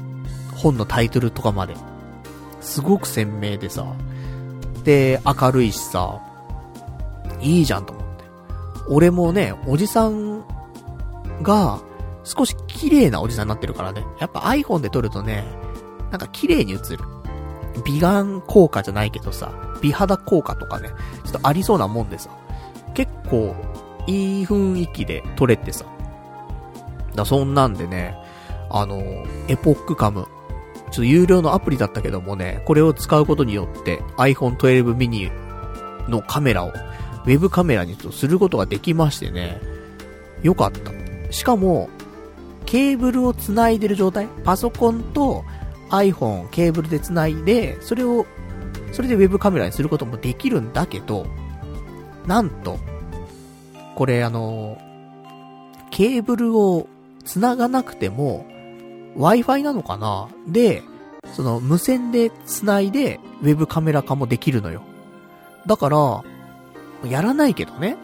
本のタイトルとかまで。すごく鮮明でさ。で、明るいしさ、いいじゃんと思って。俺もね、おじさんが、少し綺麗なおじさんになってるからね。やっぱ iPhone で撮るとね、なんか綺麗に映る。美顔効果じゃないけどさ、美肌効果とかね、ちょっとありそうなもんでさ、結構、いい雰囲気で撮れてさ。だそんなんでね、あの、エポックカム。ちょっと有料のアプリだったけどもね、これを使うことによって iPhone 12 mini のカメラを、ウェブカメラにすることができましてね、よかった。しかも、ケーブルを繋いでる状態？パソコンと iPhone ケーブルで繋いで、それを、それで Web カメラにすることもできるんだけど、なんと、これあの、ケーブルを繋がなくても、Wi-Fi なのかな？で、その無線で繋いで Web カメラ化もできるのよ。だから、やらないけどね。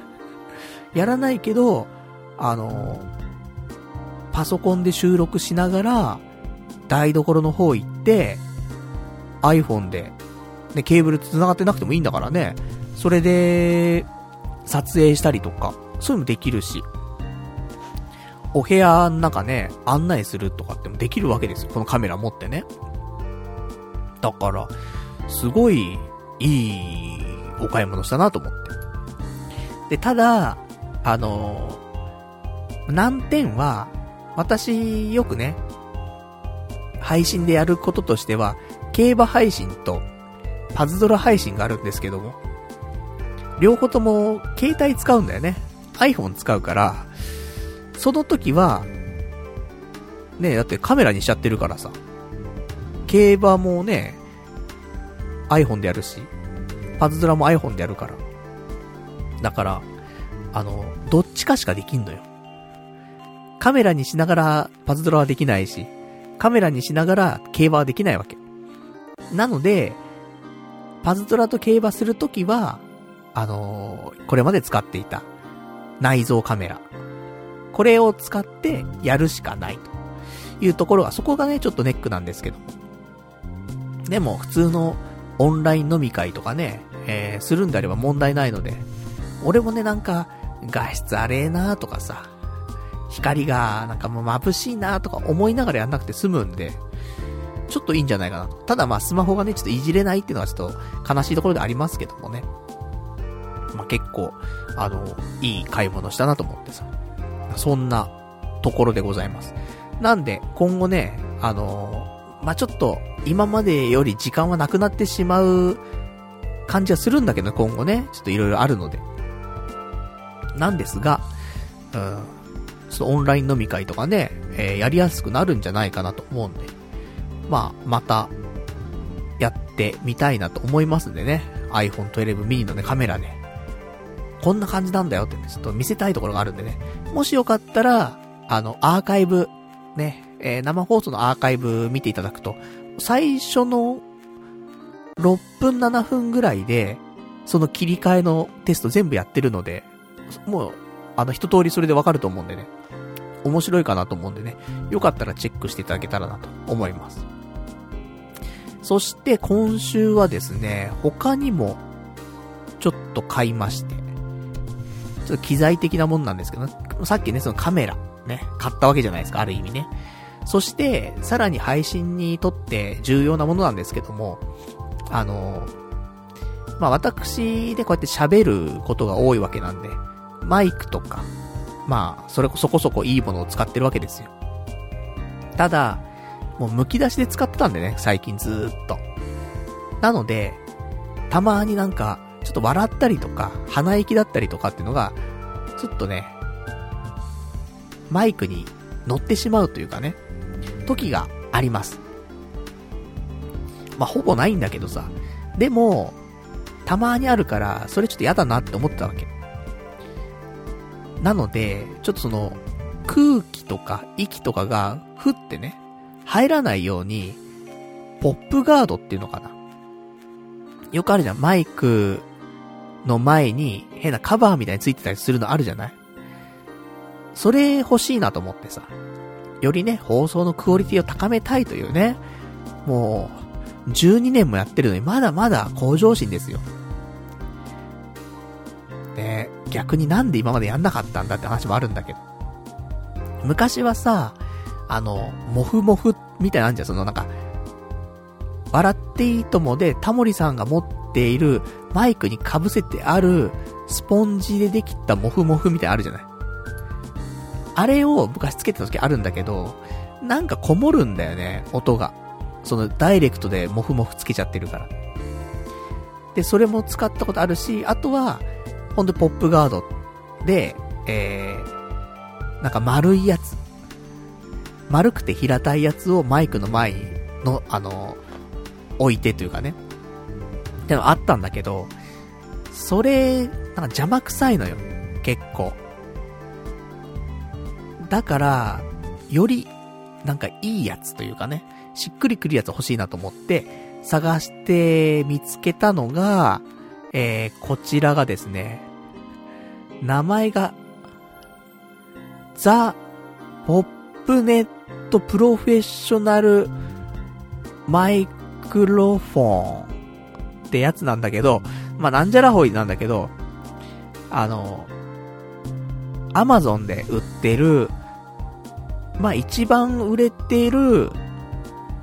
やらないけど、あの、パソコンで収録しながら、台所の方行って、iPhone で、ね、ケーブル繋がってなくてもいいんだからね。それで、撮影したりとか、そういうのもできるし。お部屋の中ね、案内するとかってもできるわけですよ。このカメラ持ってね。だから、すごい、いいお買い物したなと思って。で、ただ、あの難点は、私、よくね、配信でやることとしては、競馬配信と、パズドラ配信があるんですけども、両方とも、携帯使うんだよね。iPhone 使うから、その時は、ねだってカメラにしちゃってるからさ、競馬もね、iPhone でやるし、パズドラも iPhone でやるから。だから、あの、どっちかしかできんのよ。カメラにしながらパズドラはできないし、カメラにしながら競馬はできないわけ。なので、パズドラと競馬するときは、あのー、これまで使っていた内蔵カメラ。これを使ってやるしかないというところが、そこがね、ちょっとネックなんですけど。でも、普通のオンライン飲み会とかね、えー、するんであれば問題ないので、俺もね、なんか、画質あれえなーとかさ、光がなんかもう眩しいなとか思いながらやんなくて済むんで、ちょっといいんじゃないかなと。ただまあスマホがね、ちょっといじれないっていうのはちょっと悲しいところでありますけどもね。まあ結構、あの、いい買い物したなと思ってさ。そんなところでございます。なんで、今後ね、あのまあちょっと、今までより時間はなくなってしまう感じはするんだけど、今後ね、ちょっといろいろあるので。なんですが、うん、っとオンライン飲み会とかね、えー、やりやすくなるんじゃないかなと思うんで、まあ、また、やってみたいなと思いますんでね、iPhone 12 mini のね、カメラね、こんな感じなんだよってね、ちょっと見せたいところがあるんでね、もしよかったら、あの、アーカイブ、ね、えー、生放送のアーカイブ見ていただくと、最初の6分7分ぐらいで、その切り替えのテスト全部やってるので、もう、あの、一通りそれでわかると思うんでね。面白いかなと思うんでね、よかったらチェックしていただけたらなと思います。そして今週はですね、他にも、ちょっと買いまして、ちょっと機材的なもんなんですけど、さっきね、そのカメラ、ね、買ったわけじゃないですか、ある意味ね。そして、さらに配信にとって重要なものなんですけども、あの、まあ、私でこうやって喋ることが多いわけなんで、マイクとか、まあ、それこそこそこいいものを使ってるわけですよ。ただ、もう剥き出しで使ってたんでね、最近ずーっと。なので、たまになんか、ちょっと笑ったりとか、鼻息だったりとかっていうのが、ちょっとね、マイクに乗ってしまうというかね、時があります。まあ、ほぼないんだけどさ。でも、たまにあるから、それちょっと嫌だなって思ってたわけ。なので、ちょっとその、空気とか息とかが、ふってね、入らないように、ポップガードっていうのかな。よくあるじゃん。マイクの前に変なカバーみたいについてたりするのあるじゃないそれ欲しいなと思ってさ。よりね、放送のクオリティを高めたいというね。もう、12年もやってるのにまだまだ向上心ですよ。逆になんで今までやんなかったんだって話もあるんだけど。昔はさ、あの、モフモフみたいなのあんじゃん、そのなんか、笑っていいともでタモリさんが持っているマイクに被せてあるスポンジでできたモフモフみたいなのあるじゃない。あれを昔つけてた時あるんだけど、なんかこもるんだよね、音が。そのダイレクトでモフモフつけちゃってるから。で、それも使ったことあるし、あとは、ほんとポップガードで、えー、なんか丸いやつ。丸くて平たいやつをマイクの前の、あの、置いてというかね。ってのあったんだけど、それ、なんか邪魔くさいのよ。結構。だから、より、なんかいいやつというかね、しっくりくるやつ欲しいなと思って、探して見つけたのが、えー、こちらがですね、名前が、ザ・ポップネットプロフェッショナルマイクロフォンってやつなんだけど、まあ、なんじゃらほいなんだけど、あの、アマゾンで売ってる、まあ、一番売れてる、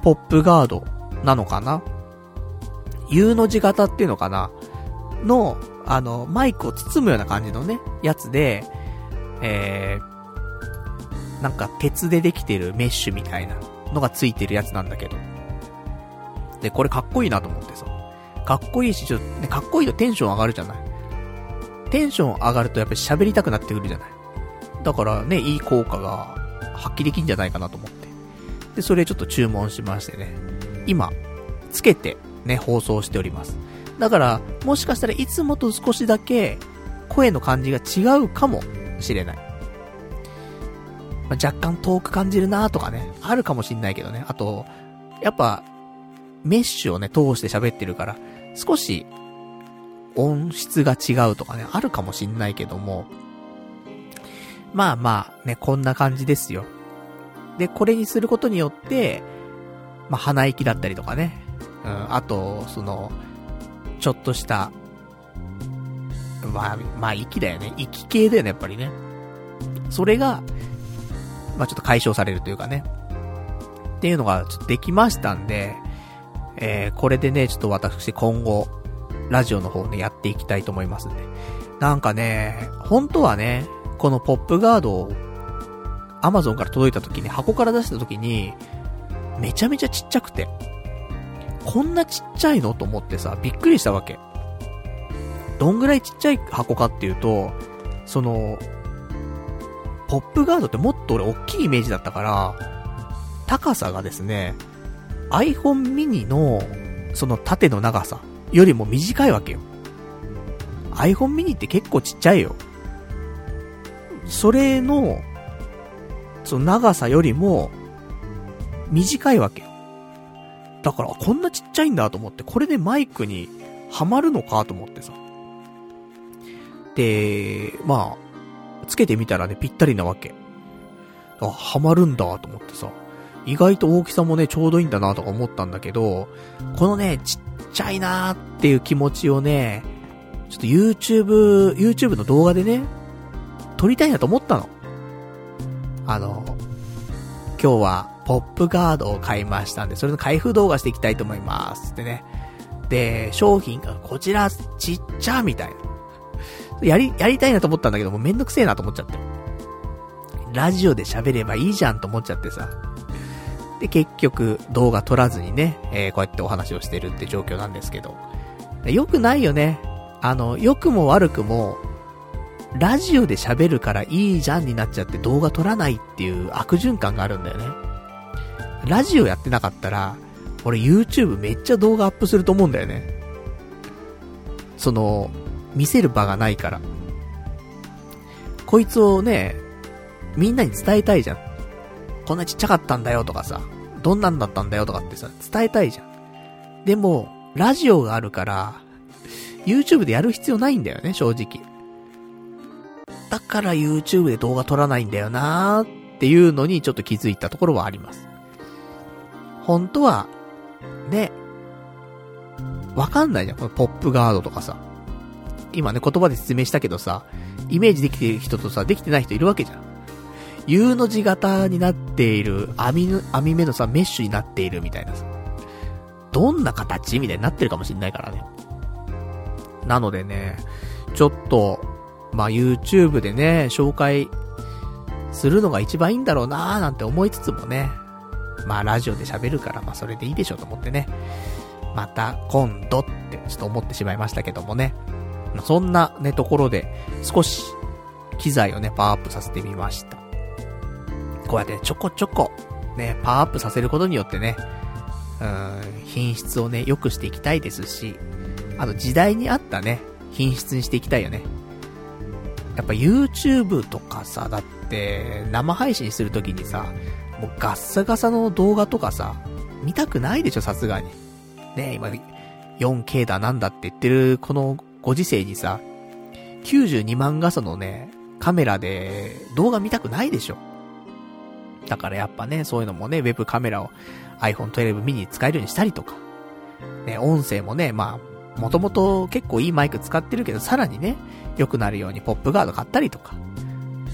ポップガードなのかな ?U の字型っていうのかな？の、あの、マイクを包むような感じのね、やつで、えー、なんか鉄でできてるメッシュみたいなのがついてるやつなんだけど。で、これかっこいいなと思ってさ。かっこいいし、ちょっと、ね、かっこいいとテンション上がるじゃない。テンション上がるとやっぱり喋りたくなってくるじゃない。だからね、いい効果が発揮できんじゃないかなと思って。で、それちょっと注文しましてね。今、つけてね、放送しております。だから、もしかしたらいつもと少しだけ声の感じが違うかもしれない。まあ、若干遠く感じるなとかね、あるかもしんないけどね。あと、やっぱ、メッシュをね、通して喋ってるから、少し音質が違うとかね、あるかもしんないけども、まあまあ、ね、こんな感じですよ。で、これにすることによって、まあ鼻息だったりとかね、うん、あと、その、ちょっとした、まあ、まあ、息だよね。息系だよね、やっぱりね。それが、まあ、ちょっと解消されるというかね。っていうのが、ちょっとできましたんで、えー、これでね、ちょっと私今後、ラジオの方ね、やっていきたいと思いますんで。なんかね、本当はね、このポップガードを、アマゾンから届いた時に、箱から出した時に、めちゃめちゃちっちゃくて、こんなちっちゃいの？と思ってさ、びっくりしたわけ。どんぐらいちっちゃい箱かっていうと、その、ポップガードってもっと俺大きいイメージだったから、高さがですね、iPhone mini の、その縦の長さよりも短いわけよ。iPhone mini って結構ちっちゃいよ。それの、その長さよりも、短いわけよ。だから、こんなちっちゃいんだと思って、これでマイクにはまるのかと思ってさ。で、まあ、つけてみたらね、ぴったりなわけ。あ、はまるんだと思ってさ。意外と大きさもね、ちょうどいいんだなとか思ったんだけど、このね、ちっちゃいなーっていう気持ちをね、ちょっと YouTube、YouTube の動画でね、撮りたいなと思ったの。あの、今日はポップガードを買いましたんで、それの開封動画していきたいと思いますってね。で、商品がこちらちっちゃみたいな。やり、やりたいなと思ったんだけどもめんどくせえなと思っちゃって。ラジオで喋ればいいじゃんと思っちゃってさ。で、結局動画撮らずにね、えー、こうやってお話をしてるって状況なんですけど。よくないよね。あの、良くも悪くも、ラジオで喋るからいいじゃんになっちゃって動画撮らないっていう悪循環があるんだよね。ラジオやってなかったら、俺 YouTube めっちゃ動画アップすると思うんだよね。その、見せる場がないから。こいつをね、みんなに伝えたいじゃん。こんなちっちゃかったんだよとかさ、どんなんだったんだよとかってさ、伝えたいじゃん。でも、ラジオがあるから、YouTube でやる必要ないんだよね、正直。だから YouTube で動画撮らないんだよなーっていうのにちょっと気づいたところはあります。本当は、ね、わかんないじゃん、このポップガードとかさ。今ね、言葉で説明したけどさ、イメージできてる人とさ、できてない人いるわけじゃん。U の字型になっている、網の、網目のさ、メッシュになっているみたいなさ。どんな形みたいになってるかもしんないからね。なのでね、ちょっと、まあ、YouTube でね、紹介するのが一番いいんだろうなーなんて思いつつもね、まあ、ラジオで喋るから、まあ、それでいいでしょうと思ってね、また今度ってちょっと思ってしまいましたけどもね。そんなね、ところで、少し、機材をね、パワーアップさせてみました。こうやってちょこちょこ、ね、パワーアップさせることによってね、うん、品質をね、良くしていきたいですし、あと時代に合ったね、品質にしていきたいよね。やっぱ YouTube とかさ、だって生配信するときにさ、もうガッサガサの動画とかさ、見たくないでしょ、さすがに。ね今、4K だなんだって言ってるこのご時世にさ、92万画素のね、カメラで動画見たくないでしょ。だからやっぱね、そういうのもね、ウェブカメラを iPhone 12 mini 使えるようにしたりとか。ね、音声もね、まあ、もともと結構いいマイク使ってるけど、さらにね、良くなるようにポップガード買ったりとか。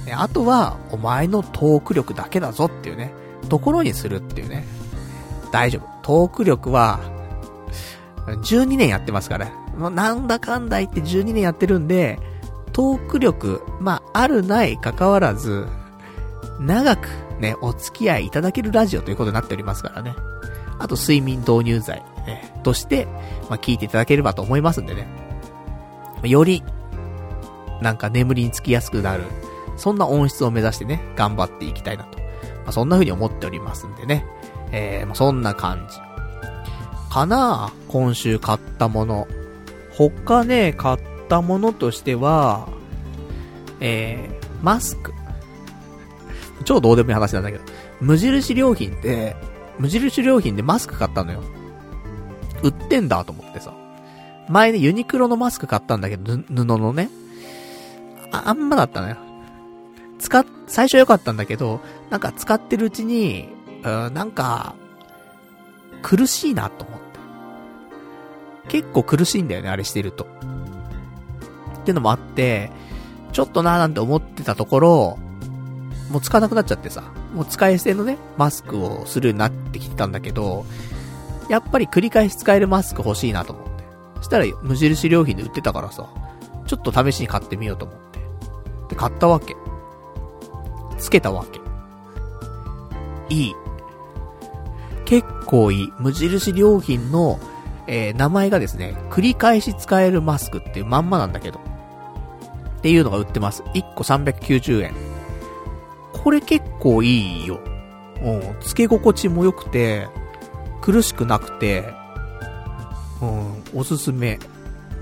ね、あとは、お前のトーク力だけだぞっていうね、ところにするっていうね。大丈夫。トーク力は、12年やってますから。もうなんだかんだ言って12年やってるんで、トーク力、まあ、あるない関わらず、長くね、お付き合いいただけるラジオということになっておりますからね。あと、睡眠導入剤、ね、として、まあ、聞いていただければと思いますんでね。より、なんか眠りにつきやすくなる、そんな音質を目指してね、頑張っていきたいなと。まあ、そんな風に思っておりますんでね。えー、まあ、そんな感じ。かな今週買ったもの。他ね、買ったものとしては、えー、マスク。超どうでもいい話なんだけど、無印良品って、無印良品でマスク買ったのよ。売ってんだと思ってさ。前ね、ユニクロのマスク買ったんだけど、布のね。あ、あんまだったのよ。使っ、最初良かったんだけど、なんか使ってるうちに、うん、なんか、苦しいなと思って。結構苦しいんだよね、あれしてると。ってのもあって、ちょっとなーなんて思ってたところ、もう使わなくなっちゃってさ、もう使い捨てのね、マスクをするようになってきてたんだけど、やっぱり繰り返し使えるマスク欲しいなと思って。そしたら無印良品で売ってたからさ、ちょっと試しに買ってみようと思って。で、買ったわけ。つけたわけ。いい。結構いい。無印良品の、えー、名前がですね、繰り返し使えるマスクっていうまんまなんだけど。っていうのが売ってます。1個390円。これ結構いいよ。うん、付け心地も良くて、苦しくなくて、うん、おすすめ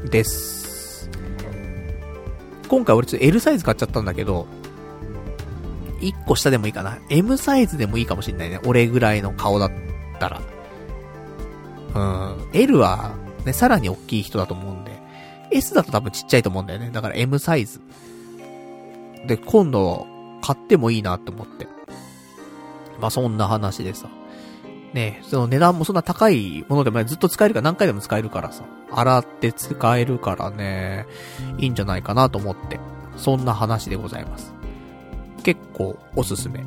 です。今回俺ちょっと L サイズ買っちゃったんだけど、1個下でもいいかな。M サイズでもいいかもしんないね。俺ぐらいの顔だったら。うん、L はね、さらに大きい人だと思うんで、S だと多分ちっちゃいと思うんだよね。だから M サイズ。で、今度、買ってもいいなって思って。まあ、そんな話でさ。ねその値段もそんな高いものでもずっと使えるから何回でも使えるからさ。洗って使えるからね、いいんじゃないかなと思って。そんな話でございます。結構おすすめ。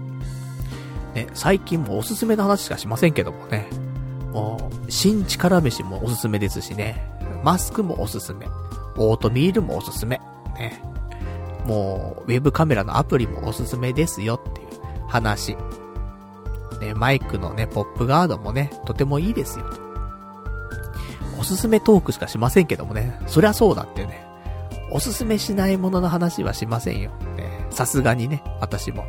ね、最近もおすすめの話しかしませんけどもね。もう、新力飯もおすすめですしね。マスクもおすすめ。オートミールもおすすめ。ね。もう、ウェブカメラのアプリもおすすめですよっていう話。ね、マイクのね、ポップガードもね、とてもいいですよと。おすすめトークしかしませんけどもね、そりゃそうだってね。おすすめしないものの話はしませんよ。さすがにね、私も。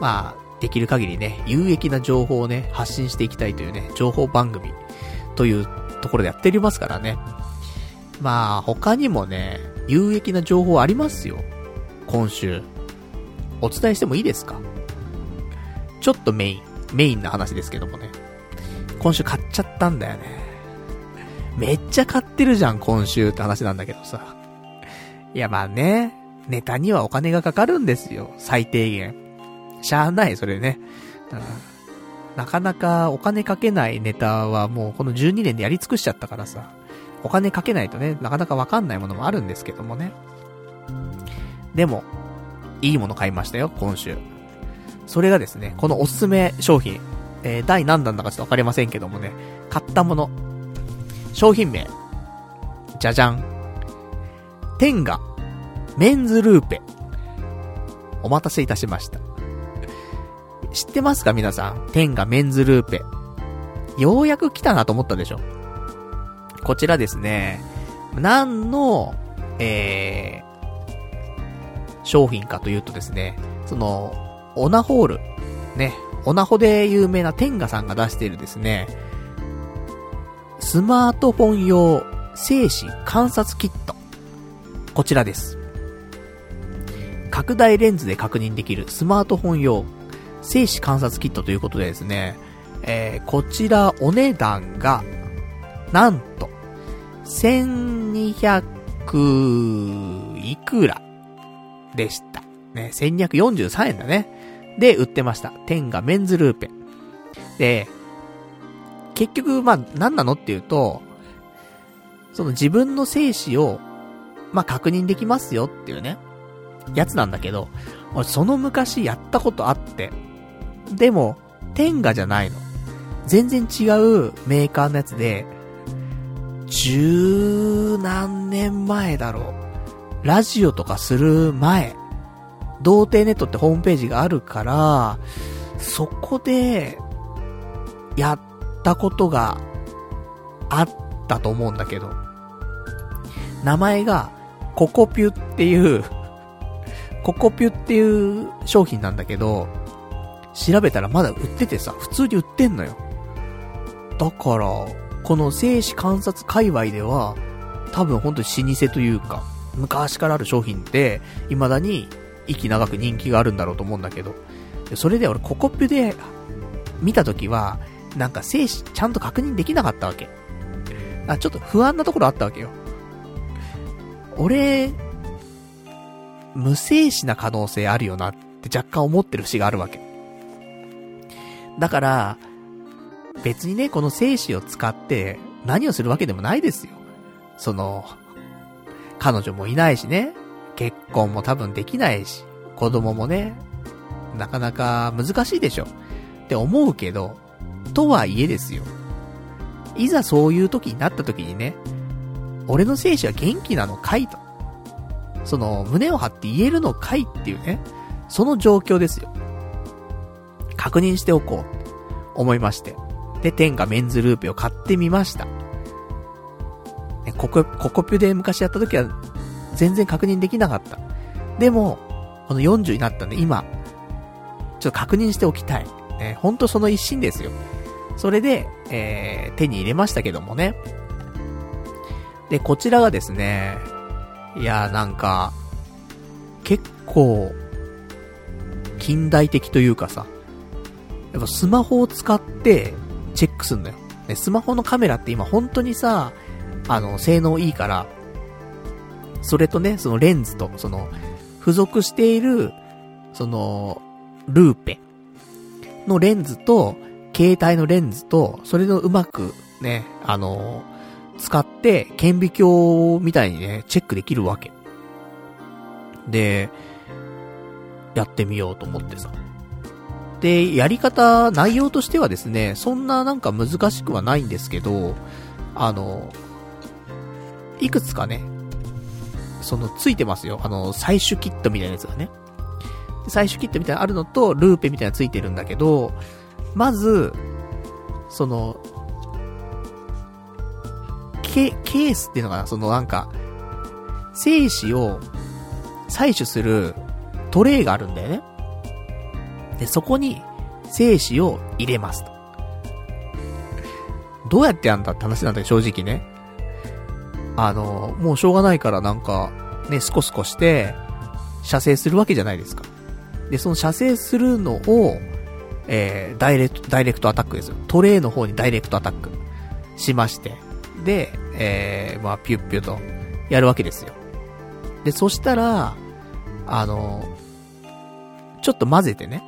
まあ、できる限りね、有益な情報をね、発信していきたいというね、情報番組というところでやっておりますからね。まあ、他にもね、有益な情報ありますよ。今週。お伝えしてもいいですか？ちょっとメイン、メインな話ですけどもね。今週買っちゃったんだよね。めっちゃ買ってるじゃん、今週って話なんだけどさ。いや、まあね、ネタにはお金がかかるんですよ、最低限。しゃあない、それね。うん、なかなかお金かけないネタはもうこの12年でやり尽くしちゃったからさ。お金かけないとね、なかなかわかんないものもあるんですけどもね。でも、いいもの買いましたよ、今週。それがですね、このおすすめ商品、えー、第何弾だかちょっとわかりませんけどもね、買ったもの、商品名、じゃじゃん。テンガ、メンズルーペ。お待たせいたしました。知ってますか皆さん？テンガメンズルーペ。ようやく来たなと思ったでしょ。こちらですね、何の、えー、商品かというとですね、その、オナホール、ね、オナホで有名なテンガさんが出しているですね、スマートフォン用静止観察キット。こちらです。拡大レンズで確認できるスマートフォン用静止観察キットということでですね、えー、こちらお値段が、なんと、1200いくらでした。ね、1243円だね。で、売ってました。天がメンズルーペ。で、結局、まあ、何なのっていうと、その自分の精子を、まあ、確認できますよっていうね、やつなんだけど、俺その昔やったことあって、でも、天下じゃないの。全然違うメーカーのやつで、十何年前だろう。ラジオとかする前、童貞ネットってホームページがあるから、そこで、やったことがあったと思うんだけど、名前が、ココピュっていう ココピュっていう商品なんだけど、調べたらまだ売っててさ、普通に売ってんのよ。だから、この生死観察界隈では、多分本当に老舗というか、昔からある商品って、未だに息長く人気があるんだろうと思うんだけど、それで俺ココピュで見た時は、なんか生死ちゃんと確認できなかったわけ。あ、ちょっと不安なところあったわけよ。俺、無精子な可能性あるよなって若干思ってる節があるわけ。だから、別にね、この精子を使って何をするわけでもないですよ。その、彼女もいないしね、結婚も多分できないし、子供もね、なかなか難しいでしょ。って思うけど、とはいえですよ。いざそういう時になった時にね、俺の精子は元気なのかいと。その、胸を張って言えるのかいっていうね、その状況ですよ。確認しておこう、思いまして。で、天下メンズルーペを買ってみました。ね、ココ、ココピュで昔やった時は、全然確認できなかった。でも、この40になったんで、今、ちょっと確認しておきたい。ね、ほんとその一心ですよ。それで、えー、手に入れましたけどもね。で、こちらがですね、いや、なんか、結構、近代的というかさ、やっぱスマホを使ってチェックすんだよ。ね、スマホのカメラって今本当にさ、あの、性能いいから、それとね、そのレンズと、その、付属している、その、ルーペのレンズと、携帯のレンズと、それのうまくね、あの使って、顕微鏡みたいにね、チェックできるわけ。で、やってみようと思ってさ。で、やり方、内容としてはですね、そんななんか難しくはないんですけど、あの、いくつかね、その、ついてますよ。あの、採取キットみたいなやつがね。採取キットみたいなのあるのと、ルーペみたいなのついてるんだけど、まず、その、ケ、ケースっていうのかな？そのなんか、精子を採取するトレイがあるんだよね。で、そこに精子を入れますと。どうやってやんだって話なんだよ、正直ね。あの、もうしょうがないからなんか、ね、スコスコして、射精するわけじゃないですか。で、その射精するのを、えー、ダイレクト、ダイレクトアタックですよ。トレイの方にダイレクトアタックしまして。で、えー、まあ、ピュッピュとやるわけですよ。で、そしたら、あの、ちょっと混ぜてね。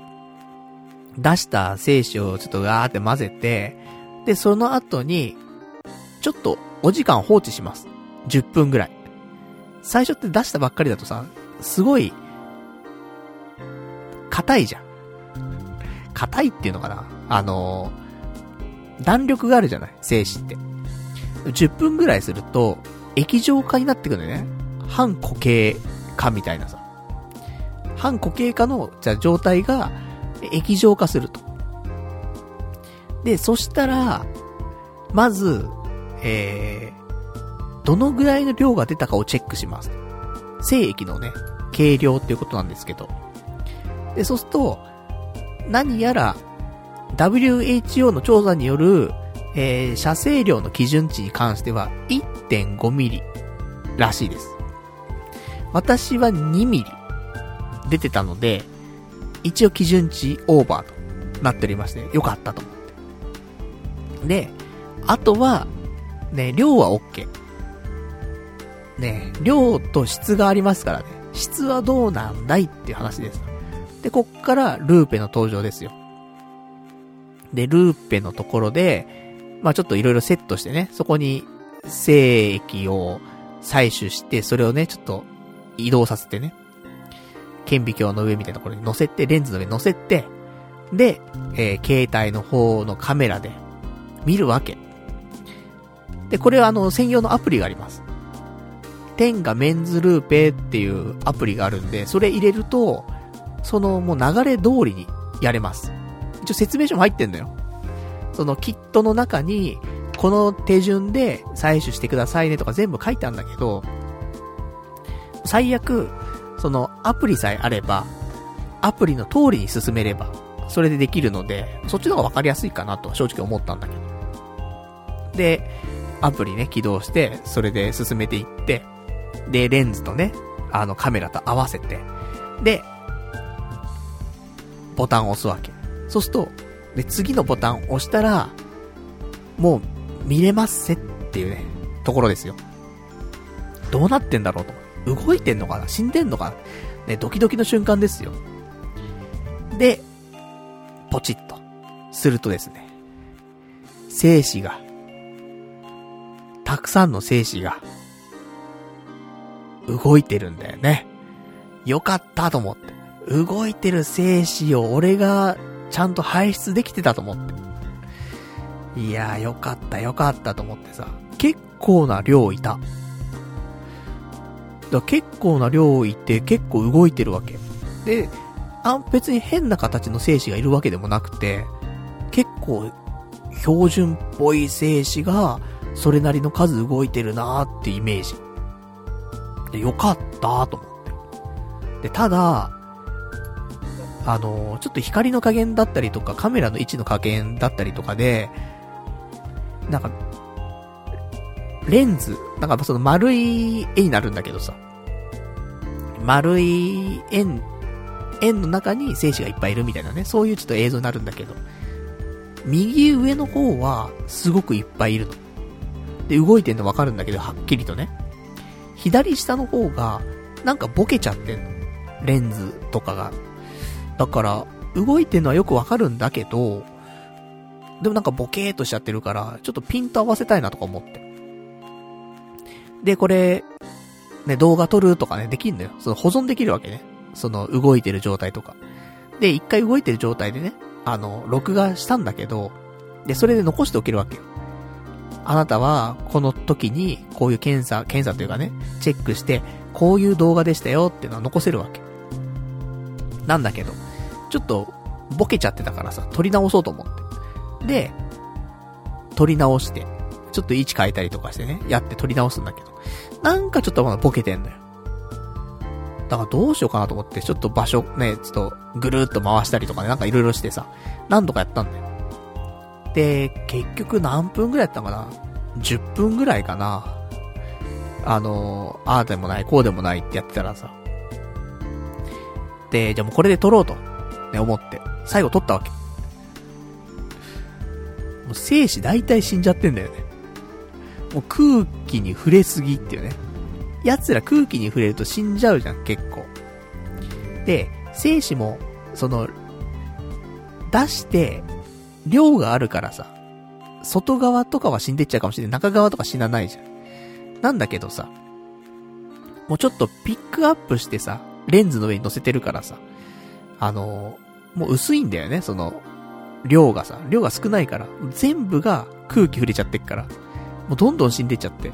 出した精子をちょっとガーって混ぜて、で、その後に、ちょっとお時間放置します。10分ぐらい。最初って出したばっかりだとさ、すごい、硬いじゃん。硬いっていうのかな？あのー、弾力があるじゃない？精子って。10分ぐらいすると、液状化になってくるね。半固形化みたいなさ。半固形化の、じゃ状態が液状化すると。で、そしたら、まず、えー、どのぐらいの量が出たかをチェックします。精液のね、計量っていうことなんですけど。で、そうすると、何やら、WHO の調査による、えー、射精量の基準値に関しては1.5ミリらしいです。私は2ミリ出てたので、一応基準値オーバーとなっておりまして、よかったと思って。で、あとは、ね、量は OK。ね、量と質がありますからね。質はどうなんだいっていう話です。で、こっからルーペの登場ですよ。で、ルーペのところで、まあちょっといろいろセットしてね、そこに精液を採取して、それをね、ちょっと移動させてね、顕微鏡の上みたいなところに乗せて、レンズの上に乗せて、で、えー、携帯の方のカメラで見るわけ。で、これはあの、専用のアプリがあります。テンガメンズルーペっていうアプリがあるんで、それ入れると、そのもう流れ通りにやれます。一応説明書も入ってんのよ。そのキットの中に、この手順で採取してくださいねとか全部書いてあんだけど、最悪、そのアプリさえあれば、アプリの通りに進めれば、それでできるので、そっちの方がわかりやすいかなと正直思ったんだけど。で、アプリね、起動して、それで進めていって、で、レンズとね、あのカメラと合わせて、で、ボタンを押すわけ。そうすると、で、次のボタンを押したら、もう、見れますせっていうね、ところですよ。どうなってんだろうと。動いてんのかな？死んでんのかな？ね、ドキドキの瞬間ですよ。で、ポチッと。するとですね、精子が、たくさんの精子が、動いてるんだよね。よかったと思って。動いてる精子を俺がちゃんと排出できてたと思って。いやーよかったよかったと思ってさ。結構な量いた。だ結構な量いて結構動いてるわけ。で、あ、別に変な形の精子がいるわけでもなくて、結構標準っぽい精子がそれなりの数動いてるなーってイメージ。で、よかったと思って。で、ただ、あの、ちょっと光の加減だったりとか、カメラの位置の加減だったりとかで、なんか、レンズ、なんかその丸い絵になるんだけどさ、丸い円、円の中に精子がいっぱいいるみたいなね、そういうちょっと映像になるんだけど、右上の方はすごくいっぱいいるの。で、動いてんのわかるんだけど、はっきりとね。左下の方が、なんかボケちゃってんの。レンズとかが。だから、動いてんのはよくわかるんだけど、でもなんかボケーっとしちゃってるから、ちょっとピント合わせたいなとか思って。で、これ、ね、動画撮るとかね、できんのよ。その保存できるわけね。その動いてる状態とか。で、一回動いてる状態でね、あの、録画したんだけど、で、それで残しておけるわけよ。あなたは、この時に、こういう検査、検査というかね、チェックして、こういう動画でしたよっていうのは残せるわけ。なんだけど、ちょっと、ボケちゃってたからさ、撮り直そうと思って。で、撮り直して、ちょっと位置変えたりとかしてね、やって撮り直すんだけど、なんかちょっとまだボケてんのよ。だからどうしようかなと思って、ちょっと場所ね、ちょっとぐるーっと回したりとかね、なんかいろいろしてさ、何度かやったんだよ。で、結局何分ぐらいやったのかな ?10 分ぐらいかなあのああでもない、こうでもないってやってたらさ。で、じゃあもうこれで撮ろうと、ね、思って、最後撮ったわけ。もう生死大体死んじゃってんだよね。もう空気に触れすぎっていうね。奴ら空気に触れると死んじゃうじゃん、結構。で、生死も、その、出して、量があるからさ、外側とかは死んでっちゃうかもしれない。中側とか死なないじゃん。なんだけどさ、もうちょっとピックアップしてさ、レンズの上に乗せてるからさ、あのー、もう薄いんだよね、その、量がさ、量が少ないから、全部が空気触れちゃってっから、もうどんどん死んでっちゃって。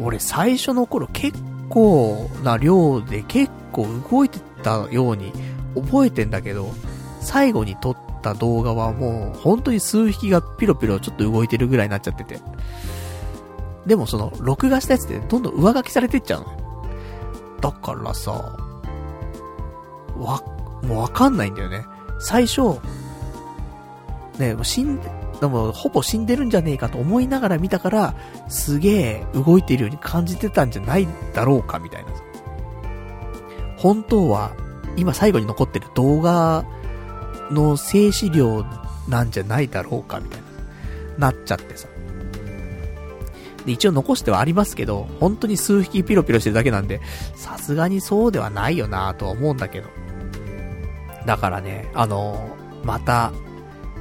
俺最初の頃結構な量で結構動いてたように覚えてんだけど、最後に撮った動画はもう本当に数匹がピロピロちょっと動いてるぐらいになっちゃってて。でもその、録画したやつってどんどん上書きされてっちゃうの。だからさ、わ、もうわかんないんだよね。最初、ね、もう死んで、でもほぼ死んでるんじゃねえかと思いながら見たから、すげえ動いているように感じてたんじゃないだろうかみたいな。本当は、今最後に残ってる動画の静止量なんじゃないだろうかみたいな。なっちゃってさ。で、一応残してはありますけど、本当に数匹ピロピロしてるだけなんで、さすがにそうではないよなとは思うんだけど。だからね、あのー、また、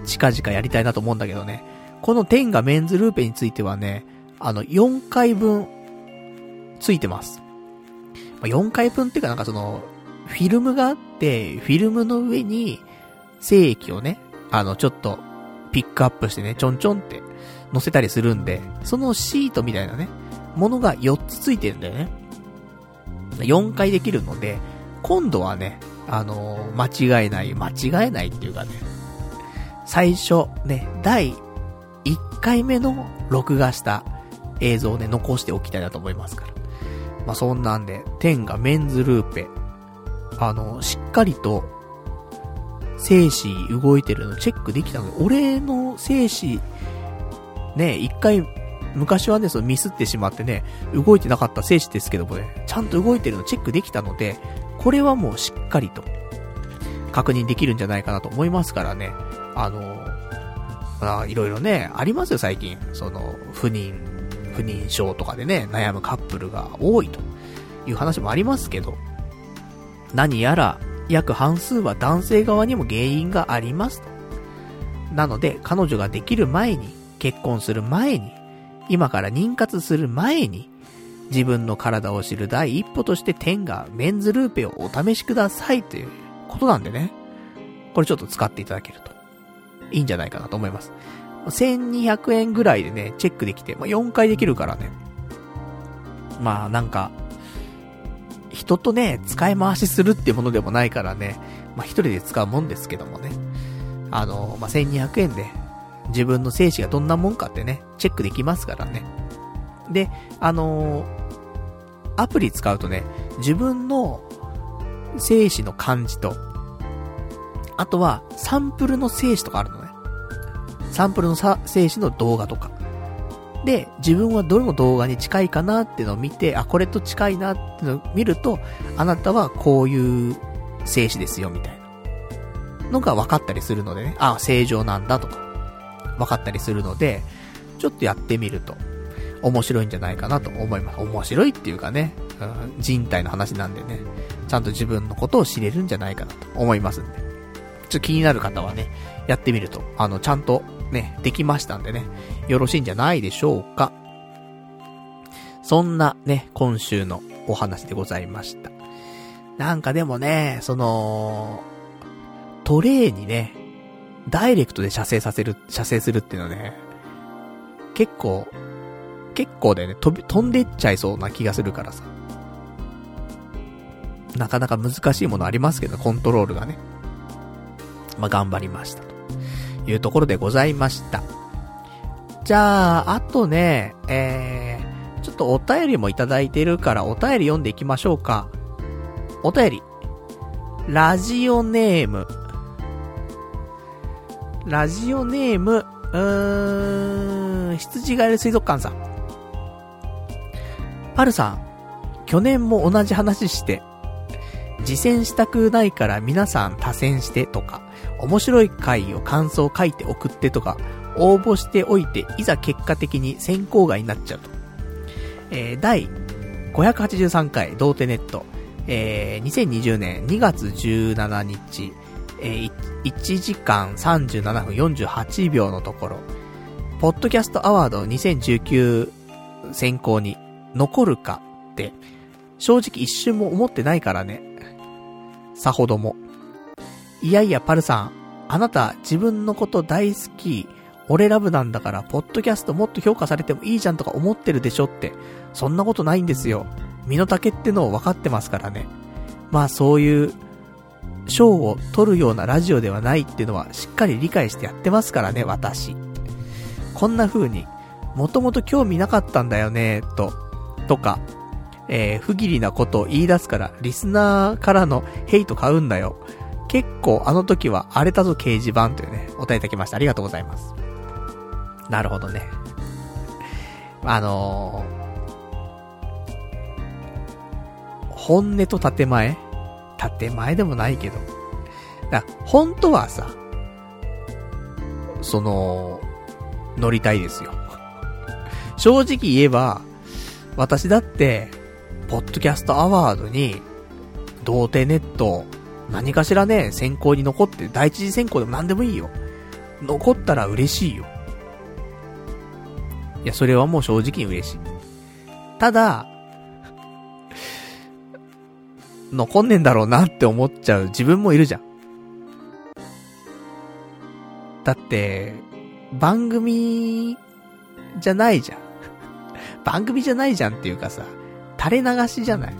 近々やりたいなと思うんだけどね。このテンガメンズルーペについてはね、あの、4回分、ついてます。ま4回分っていうかなんかその、フィルムがあって、フィルムの上に、精液をね、あの、ちょっと、ピックアップしてね、ちょんちょんって載せたりするんで、そのシートみたいなね、ものが4つついてるんだよね。4回できるので、今度はね、あのー、間違えない、間違えないっていうかね、最初、ね、第1回目の録画した映像をね、残しておきたいなと思いますから。まあ、そんなんで、天がメンズルーペ、あの、しっかりと、静止動いてるのチェックできたの、俺の静止ね、一回、昔はね、そのミスってしまってね、動いてなかった静止ですけどもね、ちゃんと動いてるのチェックできたので、これはもうしっかりと、確認できるんじゃないかなと思いますからね、あの、あいろいろね、ありますよ最近。その、不妊、不妊症とかでね、悩むカップルが多いという話もありますけど、何やら、約半数は男性側にも原因があります。なので、彼女ができる前に、結婚する前に、今から妊活する前に、自分の体を知る第一歩として天がメンズルーペをお試しくださいということなんでね。これちょっと使っていただけると、いいんじゃないかなと思います。1200円ぐらいでね、チェックできて、まあ、4回できるからね。まあなんか、人とね、使い回しするっていうものでもないからね、まあ一人で使うもんですけどもね。あの、まあ、1200円で自分の精子がどんなもんかってね、チェックできますからね。で、あのー、アプリ使うとね、自分の精子の感じと、あとはサンプルの精子とかあるのね。サンプルの精子の動画とか。で、自分はどの動画に近いかなっていうのを見て、あ、これと近いなっていうのを見ると、あなたはこういう精子ですよ、みたいなのが分かったりするのでね、あ、正常なんだとか。分かったりするので、ちょっとやってみると、面白いんじゃないかなと思います。面白いっていうかね、うん、人体の話なんでね、ちゃんと自分のことを知れるんじゃないかなと思いますんで。ちょっと気になる方はね、やってみると、あの、ちゃんとね、できましたんでね、よろしいんじゃないでしょうか。そんなね、今週のお話でございました。なんかでもね、その、トレイにね、ダイレクトで射精させる、射精するっていうのはね、結構、結構だよね、飛び、飛んでっちゃいそうな気がするからさ。なかなか難しいものありますけど、コントロールがね。まあ、頑張りました。というところでございました。じゃあ、あとね、えー、ちょっとお便りもいただいてるから、お便り読んでいきましょうか。お便り。ラジオネーム、ラジオネーム、うーん、羊ガエル水族館さん。パルさん、去年も同じ話して、実践したくないから皆さん多選してとか、面白い回を感想書いて送ってとか、応募しておいて、いざ結果的に選考外になっちゃうと。えー、第583回、童貞ネット、えー、2020年2月17日、えー、1時間37分48秒のところ、ポッドキャストアワード2019選考に残るかって、正直一瞬も思ってないからね。さほども。いやいや、パルさん、あなた自分のこと大好き、俺ラブなんだから、ポッドキャストもっと評価されてもいいじゃんとか思ってるでしょって。そんなことないんですよ。身の丈ってのを分かってますからね。まあそういう、賞を取るようなラジオではないっていうのはしっかり理解してやってますからね、私。こんな風に、もともと興味なかったんだよね、と、とか、えー、不義理なことを言い出すから、リスナーからのヘイト買うんだよ。結構あの時は荒れたぞ掲示板というね、お答えいただきました。ありがとうございます。なるほどね。あのー、本音と建前？建前でもないけど。だ本当はさ、その、乗りたいですよ。正直言えば、私だって、ポッドキャストアワードに、童貞ネット、何かしらね、選考に残って、第一次選考でも何でもいいよ。残ったら嬉しいよ。いや、それはもう正直に嬉しい。ただ、残んねんだろうなって思っちゃう自分もいるじゃん。だって、番組じゃないじゃん。番組じゃないじゃんっていうかさ、垂れ流しじゃない。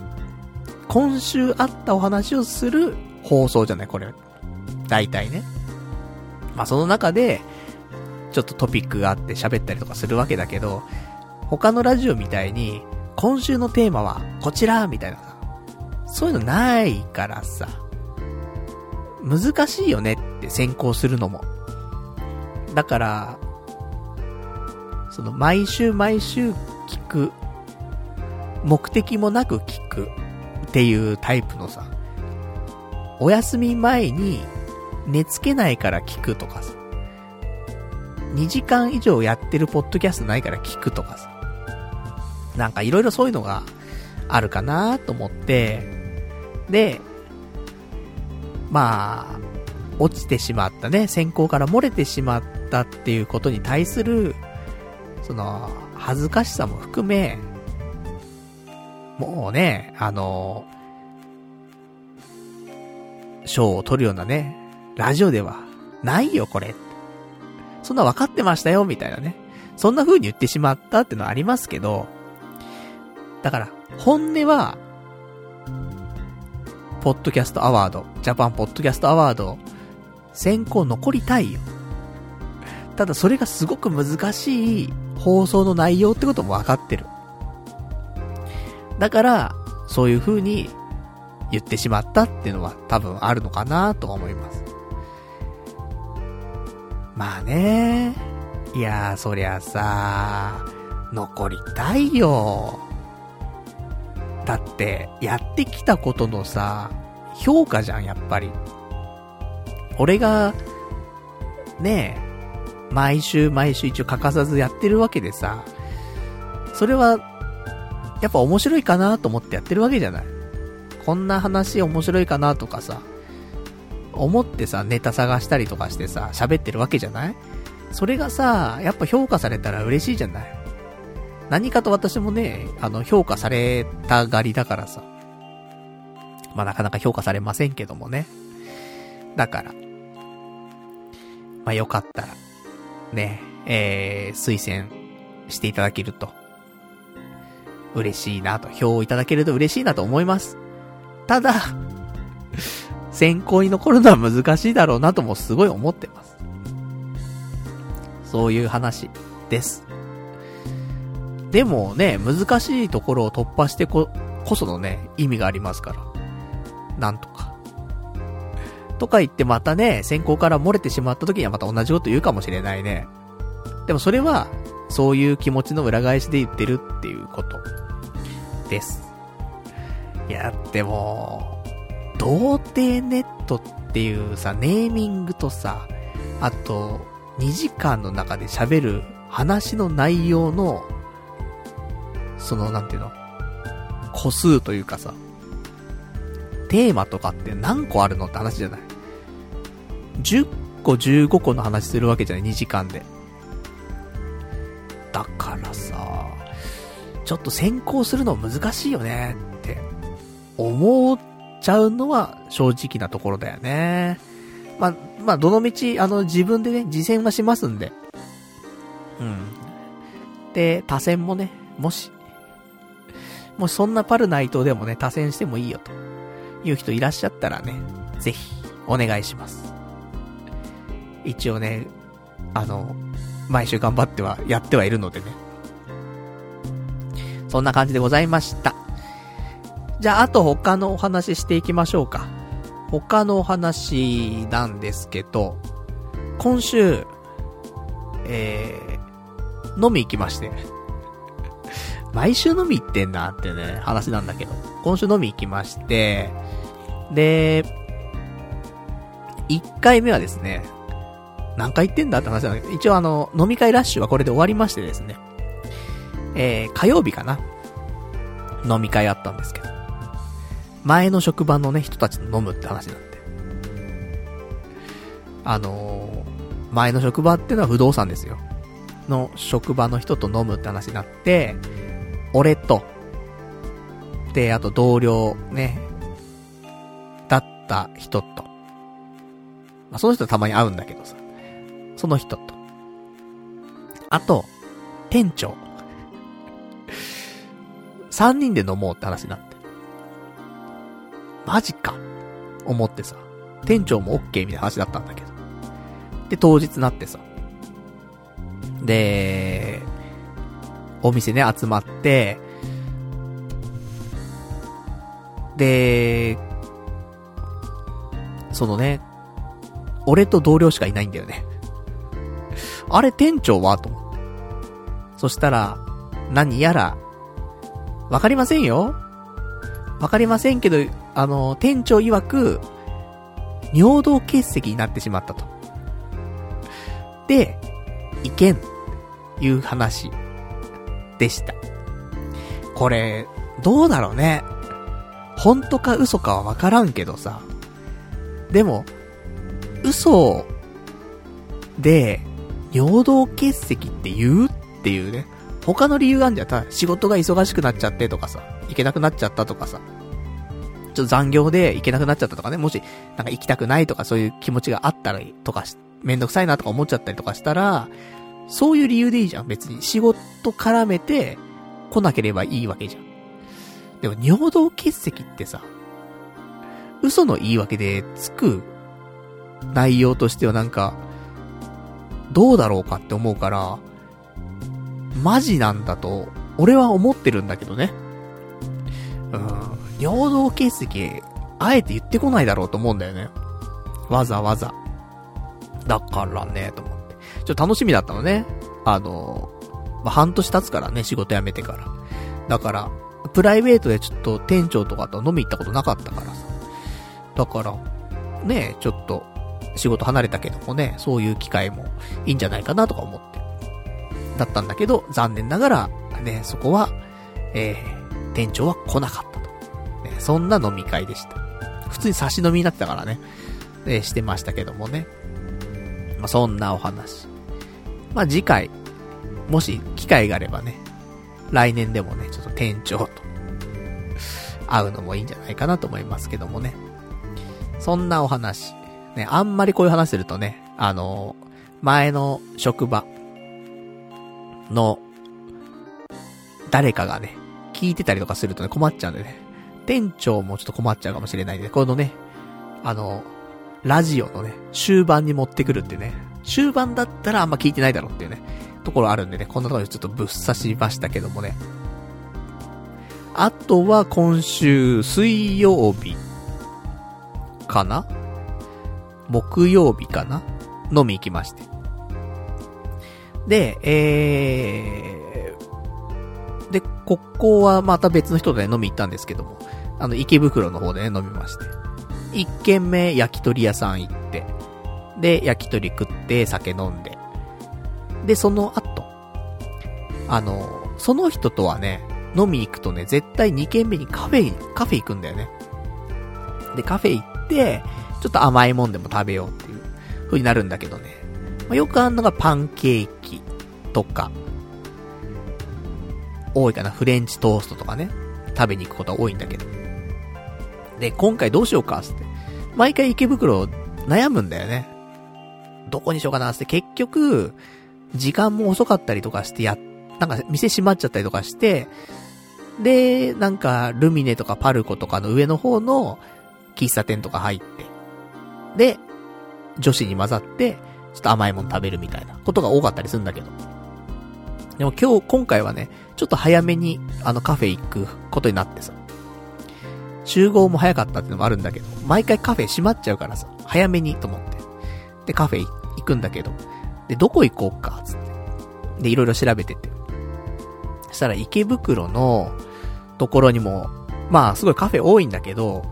今週あったお話をする放送じゃない、これ。大体ね。まあその中で、ちょっとトピックがあって喋ったりとかするわけだけど、他のラジオみたいに、今週のテーマはこちらみたいな、そういうのないからさ、難しいよねって先行するのも。だから、その毎週毎週聞く、目的もなく聞くっていうタイプのさ、お休み前に寝つけないから聞くとかさ、2時間以上やってるポッドキャストないから聞くとかさ、なんかいろいろそういうのがあるかなと思って、で、まあ、落ちてしまったね、先行から漏れてしまったっていうことに対する、その、恥ずかしさも含め、もうね、あの、賞を取るようなね、ラジオではないよ、これ。そんな分かってましたよ、みたいなね。そんな風に言ってしまったってのはありますけど、だから、本音は、ポッドキャストアワード、ジャパンポッドキャストアワード、選考残りたいよ。ただそれがすごく難しい放送の内容ってことも分かってる。だから、そういう風に言ってしまったっていうのは多分あるのかなと思います。まあね。いやー、そりゃさ、残りたいよ。だって、やってきたことのさ、評価じゃん、やっぱり。俺が、ねえ、毎週毎週一応欠かさずやってるわけでさ、それは、やっぱ面白いかなと思ってやってるわけじゃない。こんな話面白いかなとかさ、思ってさ、ネタ探したりとかしてさ、喋ってるわけじゃない？それがさ、やっぱ評価されたら嬉しいじゃない？何かと私もね、あの、評価されたがりだからさ。まあ、なかなか評価されませんけどもね。だから。まあ、よかったら、ね、えー、推薦していただけると、嬉しいなと、票をいただけると嬉しいなと思います。ただ、選考に残るのは難しいだろうなともすごい思ってます。そういう話です。でもね、難しいところを突破してこ、こそのね、意味がありますから。なんとか。とか言ってまたね、先行から漏れてしまった時にはまた同じこと言うかもしれないね。でもそれは、そういう気持ちの裏返しで言ってるっていうこと。です。いや、でも、童貞ネットっていうさ、ネーミングとさ、あと、2時間の中で喋る話の内容のその、なんていうの個数というかさ、テーマとかって何個あるのって話じゃない ?10 個15個の話するわけじゃない ?2 時間で。だからさ、ちょっと先行するの難しいよねって思っちゃうのは正直なところだよね。まあ、まあ、どの道、あの、自分でね、実践はしますんで。うん。で、多選もね、もし、もしそんなパルナイトでもね、多選してもいいよという人いらっしゃったらね、ぜひ、お願いします。一応ね、あの、毎週頑張っては、やってはいるのでね。そんな感じでございました。じゃあ、あと他のお話していきましょうか。他のお話なんですけど、今週、えー、飲み行きまして。毎週飲み行ってんなってね、話なんだけど。今週飲み行きまして、で、1回目はですね、何回行ってんだって話なんだけど、一応あの、飲み会ラッシュはこれで終わりましてですね、えー、火曜日かな飲み会あったんですけど、前の職場のね、人たちと飲むって話になって。あのー、前の職場っていうのは不動産ですよ。の職場の人と飲むって話になって、俺と、で、あと同僚ね、だった人と、まあ、その人たまに会うんだけどさ、その人と、あと、店長。三人で飲もうって話になって。マジか。思ってさ。店長も OK みたいな話だったんだけど。で、当日なってさ。で、お店ね、集まって、で、そのね、俺と同僚しかいないんだよね。あれ店長は？と思って。そしたら、何やら、わかりませんよわかりませんけど、あの、店長曰く、尿道結石になってしまったと。で、いけん、いう話、でした。これ、どうだろうね。本当か嘘かはわからんけどさ。でも、嘘で、尿道結石って言うっていうね。他の理由があるんじゃん。ただ仕事が忙しくなっちゃってとかさ、行けなくなっちゃったとかさ。ちょっと残業で行けなくなっちゃったとかね。もし、なんか行きたくないとかそういう気持ちがあったらとかし、めんどくさいなとか思っちゃったりとかしたら、そういう理由でいいじゃん。別に仕事絡めて来なければいいわけじゃん。でも尿道結石ってさ、嘘の言い訳でつく内容としてはなんか、どうだろうかって思うから、マジなんだと、俺は思ってるんだけどね。うん。尿道結石、あえて言ってこないだろうと思うんだよね。わざわざ。だからね、と思って。ちょっと楽しみだったのね。あの、まあ、半年経つからね、仕事辞めてから。だから、プライベートでちょっと店長とかと飲み行ったことなかったからさ。だから、ね、ちょっと、仕事離れたけどもね、そういう機会もいいんじゃないかなとか思って。だったんだけど、残念ながら、ね、そこは、えー、店長は来なかった。そんな飲み会でした。普通に差し飲みになってたからね、え、してましたけどもね。まあ、そんなお話。まあ、次回、もし機会があればね、来年でもね、ちょっと店長と会うのもいいんじゃないかなと思いますけどもね。そんなお話。ね、あんまりこういう話するとね、あの、前の職場の誰かがね、聞いてたりとかするとね、困っちゃうんでね。店長もちょっと困っちゃうかもしれないんで、このね、あの、ラジオのね、終盤に持ってくるってね、終盤だったらあんま聞いてないだろうっていうね、ところあるんでね、こんなところでちょっとぶっ刺しましたけどもね。あとは今週水曜日かな？木曜日かな？飲み行きまして。で、えー、で、ここはまた別の人で、飲み行ったんですけども、あの、池袋の方でね、飲みまして。一軒目、焼き鳥屋さん行って、で、焼き鳥食って酒飲んで。で、その後、あの、その人とはね、飲み行くとね、絶対2軒目にカフェ、カフェ行くんだよね。で、カフェ行って、ちょっと甘いもんでも食べようっていう風になるんだけどね。まあ、よくあるのがパンケーキとか、多いかな、フレンチトーストとかね、食べに行くことは多いんだけど。で、今回どうしようか、つって。毎回池袋悩むんだよね。どこにしようかなつって結局、時間も遅かったりとかしてや、なんか店閉まっちゃったりとかして、で、なんか、ルミネとかパルコとかの上の方の喫茶店とか入って、で、女子に混ざって、ちょっと甘いもの食べるみたいなことが多かったりするんだけど。でも今日、今回はね、ちょっと早めに、あのカフェ行くことになってさ。集合も早かったってのもあるんだけど、毎回カフェ閉まっちゃうからさ、早めにと思って。で、カフェ行くんだけど、で、どこ行こうか、つって。で、いろいろ調べてて。そしたら池袋のところにも、まあ、すごいカフェ多いんだけど、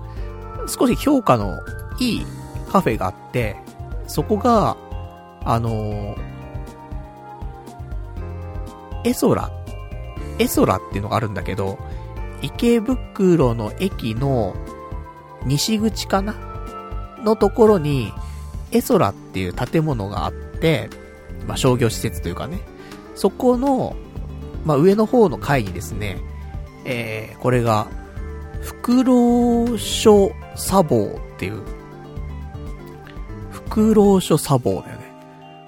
少し評価のいいカフェがあって、そこが、あのー、エソラ、エソラっていうのがあるんだけど、池袋の駅の西口かな？のところに、エソラっていう建物があって、まあ、商業施設というかね、そこの、まあ、上の方の階にですね、えー、これが、フクロウ書砂防っていう、フクロウ書砂防だよね。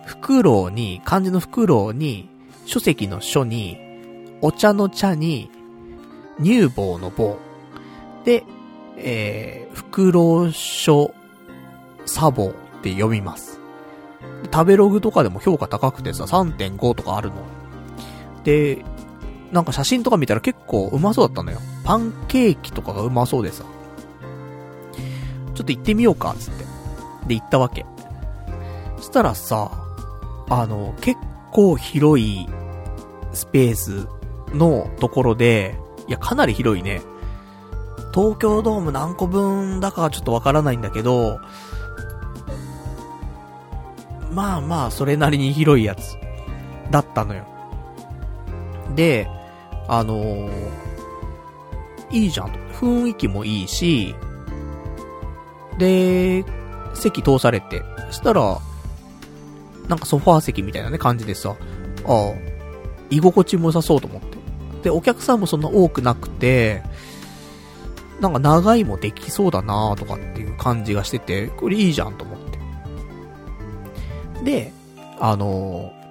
フクロウに、漢字のフクロウに、書籍の書に、お茶の茶に、乳房の棒。で、えー、フクロウ書砂防って読みます。食べログとかでも評価高くてさ、3.5とかあるの。で、なんか写真とか見たら結構うまそうだったのよ。パンケーキとかがうまそうでさ。ちょっと行ってみようか、つって。で、行ったわけ。そしたらさ、あの、結構広いスペースのところで、いや、かなり広いね。東京ドーム何個分だかちょっとわからないんだけど、まあまあ、それなりに広いやつ、だったのよ。で、あのー、いいじゃん。雰囲気もいいし、で、席通されて、そしたら、なんかソファー席みたいなね、感じでさ、ああ、居心地も良さそうと思って。で、お客さんもそんな多くなくて、なんか長いもできそうだなとかっていう感じがしてて、これいいじゃんと思って。で、あのー、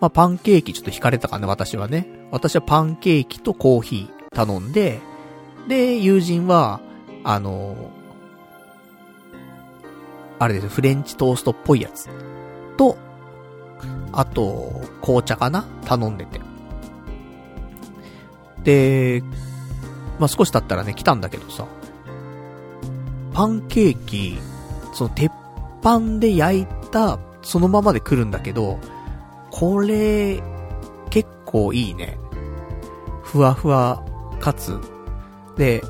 まあ、パンケーキちょっと惹かれたかね、私はね。私はパンケーキとコーヒー頼んで、で、友人は、あのー、あれですフレンチトーストっぽいやつ。と、あと、紅茶かな？頼んでて。で、まあ、少し経ったらね、来たんだけどさ、パンケーキ、その鉄板で焼いた、そのままで来るんだけど、これ、結構いいね。ふわふわ、かつ、で、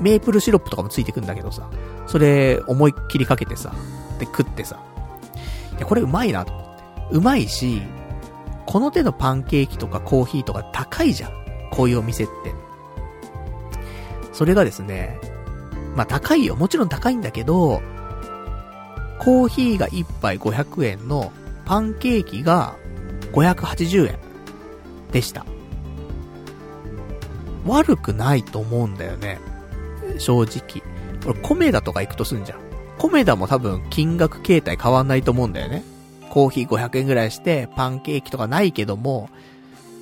メープルシロップとかもついてくんだけどさ、それ、思いっきりかけてさ、で、食ってさ、いや、これうまいなと思って。うまいし、この手のパンケーキとかコーヒーとか高いじゃん。こういうお店って。それがですね、まあ高いよ。もちろん高いんだけど、コーヒーが1杯500円のパンケーキが580円でした。悪くないと思うんだよね。正直。俺、コメダとか行くとすんじゃん。コメダも多分金額形態変わんないと思うんだよね。コーヒー500円ぐらいして、パンケーキとかないけども、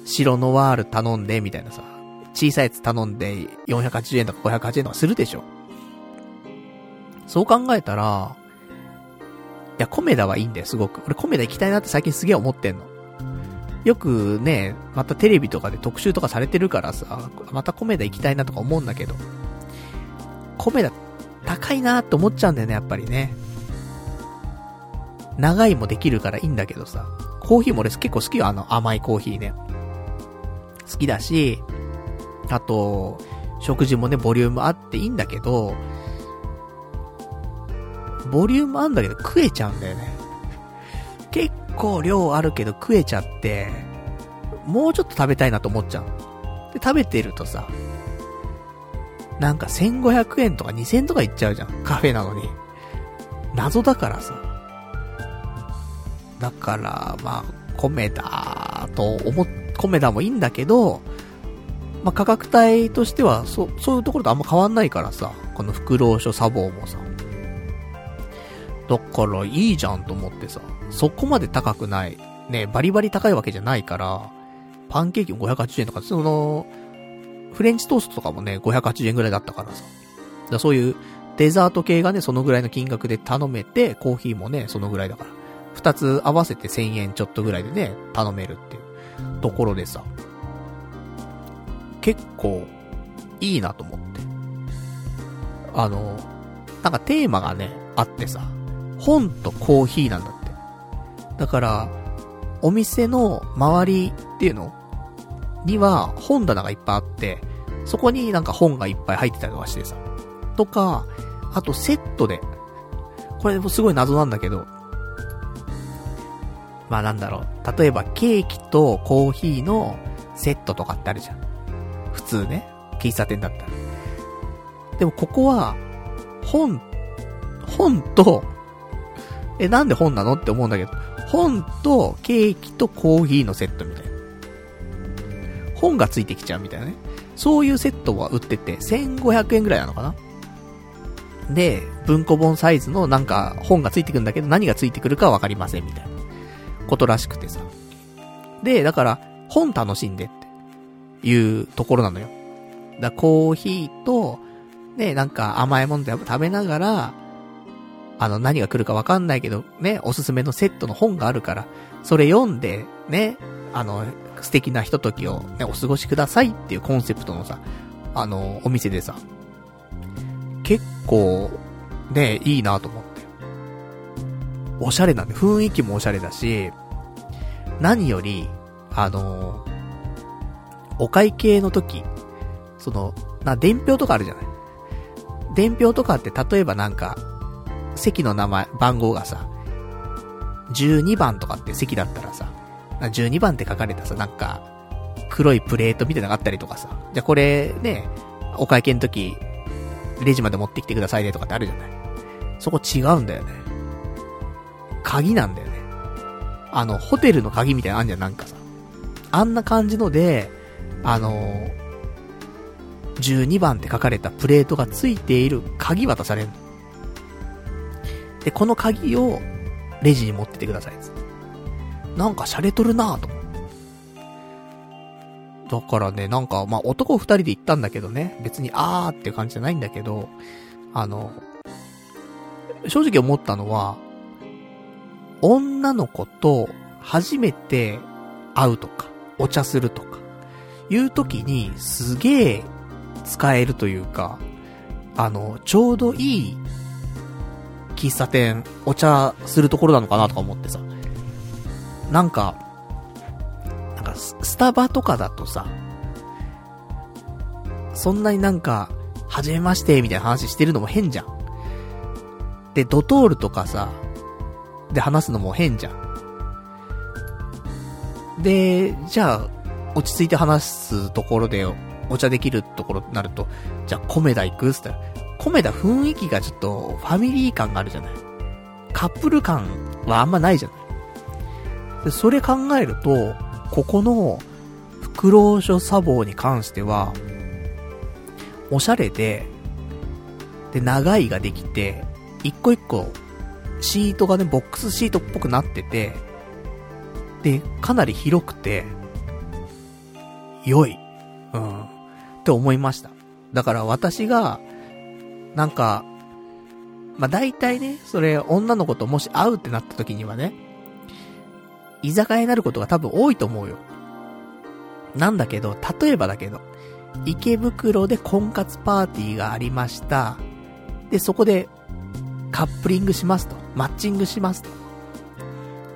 白ノワール頼んで、みたいなさ。小さいやつ頼んで、480円とか580円とかするでしょ。そう考えたら、いや、コメダはいいんだよ、すごく。俺コメダ行きたいなって最近すげえ思ってんの。よくね、またテレビとかで特集とかされてるからさ、またコメダ行きたいなとか思うんだけど。コメダ、高いなって思っちゃうんだよね、やっぱりね。長いもできるからいいんだけどさ。コーヒーも俺結構好きよ、あの甘いコーヒーね。好きだし、あと、食事もね、ボリュームあっていいんだけど、ボリュームあんだけど食えちゃうんだよね。結構量あるけど食えちゃって、もうちょっと食べたいなと思っちゃう。で、食べてるとさ、なんか1500円とか2000円とかいっちゃうじゃん。カフェなのに。謎だからさ。だから、まあ、米だと思っ、米だもいいんだけど、まあ、価格帯としては、そ、そういうところとあんま変わんないからさ、この袋書砂防もさ。だからいいじゃんと思ってさ、そこまで高くない。ね、バリバリ高いわけじゃないから、パンケーキも580円とか、その、フレンチトーストとかもね、580円ぐらいだったからさ。だそういうデザート系がね、そのぐらいの金額で頼めて、コーヒーもね、そのぐらいだから。二つ合わせて1000円ちょっとぐらいでね、頼めるっていうところでさ。結構、いいなと思って。あの、なんかテーマがね、あってさ、本とコーヒーなんだって。だから、お店の周りっていうのには本棚がいっぱいあって、そこになんか本がいっぱい入ってたりとかしてさ。とか、あとセットで、これもすごい謎なんだけど、まあなんだろう。例えばケーキとコーヒーのセットとかってあるじゃん。普通ね。喫茶店だったら。でもここは、本、本と、え、なんで本なのって思うんだけど、本とケーキとコーヒーのセットみたいな。本がついてきちゃうみたいなね。そういうセットは売ってて、1500円ぐらいなのかなで、文庫本サイズのなんか本がついてくるんだけど、何がついてくるかわかりませんみたいなことらしくてさ。で、だから、本楽しんでっていうところなのよ。だコーヒーと、ね、なんか甘いもの食べながら、あの、何が来るかわかんないけど、ね、おすすめのセットの本があるから、それ読んで、ね、あの、素敵なひとときを、ね、お過ごしくださいっていうコンセプトのさ、あの、お店でさ、結構、ね、いいなと思って。おしゃれなんで、雰囲気もおしゃれだし、何より、あのお会計の時、その、な、伝票とかあるじゃない伝票とかって例えばなんか、席の名前、番号がさ、12番とかって席だったらさ、12番って書かれたさ、なんか、黒いプレートみたいなのがあったりとかさ、じゃこれね、お会計の時、レジまで持ってきてくださいねとかってあるじゃない。そこ違うんだよね。鍵なんだよね。あの、ホテルの鍵みたいなのあんじゃん、なんかさ。あんな感じので、あの12番って書かれたプレートが付いている鍵渡されるで、この鍵をレジに持っててください。なんか洒落とるなぁとだからね、なんか、まあ、男二人で行ったんだけどね、別にあーって感じじゃないんだけど、あの、正直思ったのは、女の子と初めて会うとか、お茶するとか、いう時にすげえ使えるというか、あの、ちょうどいい喫茶店、お茶するところなのかなとか思ってさ。なんか、なんかスタバとかだとさ、そんなになんか、はじめましてみたいな話してるのも変じゃん。で、ドトールとかさ、で話すのも変じゃん。で、じゃあ、落ち着いて話すところでお茶できるところになると、じゃあコメダ行くっつったら、コメダ雰囲気がちょっとファミリー感があるじゃない。カップル感はあんまないじゃない。で、それ考えると、ここの、フクロウショサボーに関しては、おしゃれで、で、長いができて、一個一個、シートがね、ボックスシートっぽくなってて、で、かなり広くて、良い。うん。って思いました。だから私が、なんか、まあ、大体ね、それ、女の子ともし会うってなった時にはね、居酒屋になることが多分多いと思うよ。なんだけど、例えばだけど、池袋で婚活パーティーがありました。で、そこで、カップリングしますと。マッチングしますと。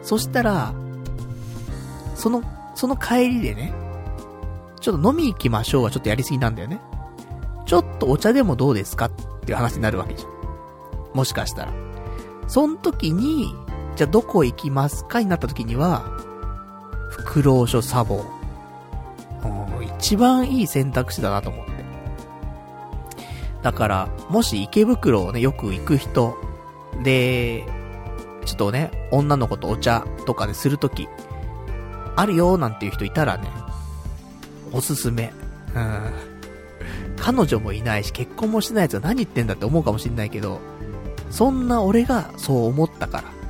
そしたら、その、その帰りでね、ちょっと飲み行きましょうはちょっとやりすぎなんだよね。ちょっとお茶でもどうですかっていう話になるわけじゃん。もしかしたら。その時に、じゃあどこ行きますかになった時には、フクロウショサボ。一番いい選択肢だなと思って。だから、もし池袋をね、よく行く人、で、ちょっとね、女の子とお茶とかでするとき、あるよーなんていう人いたらね、おすすめ。うん。彼女もいないし、結婚もしてないやつは何言ってんだって思うかもしんないけど、そんな俺がそう思ったから。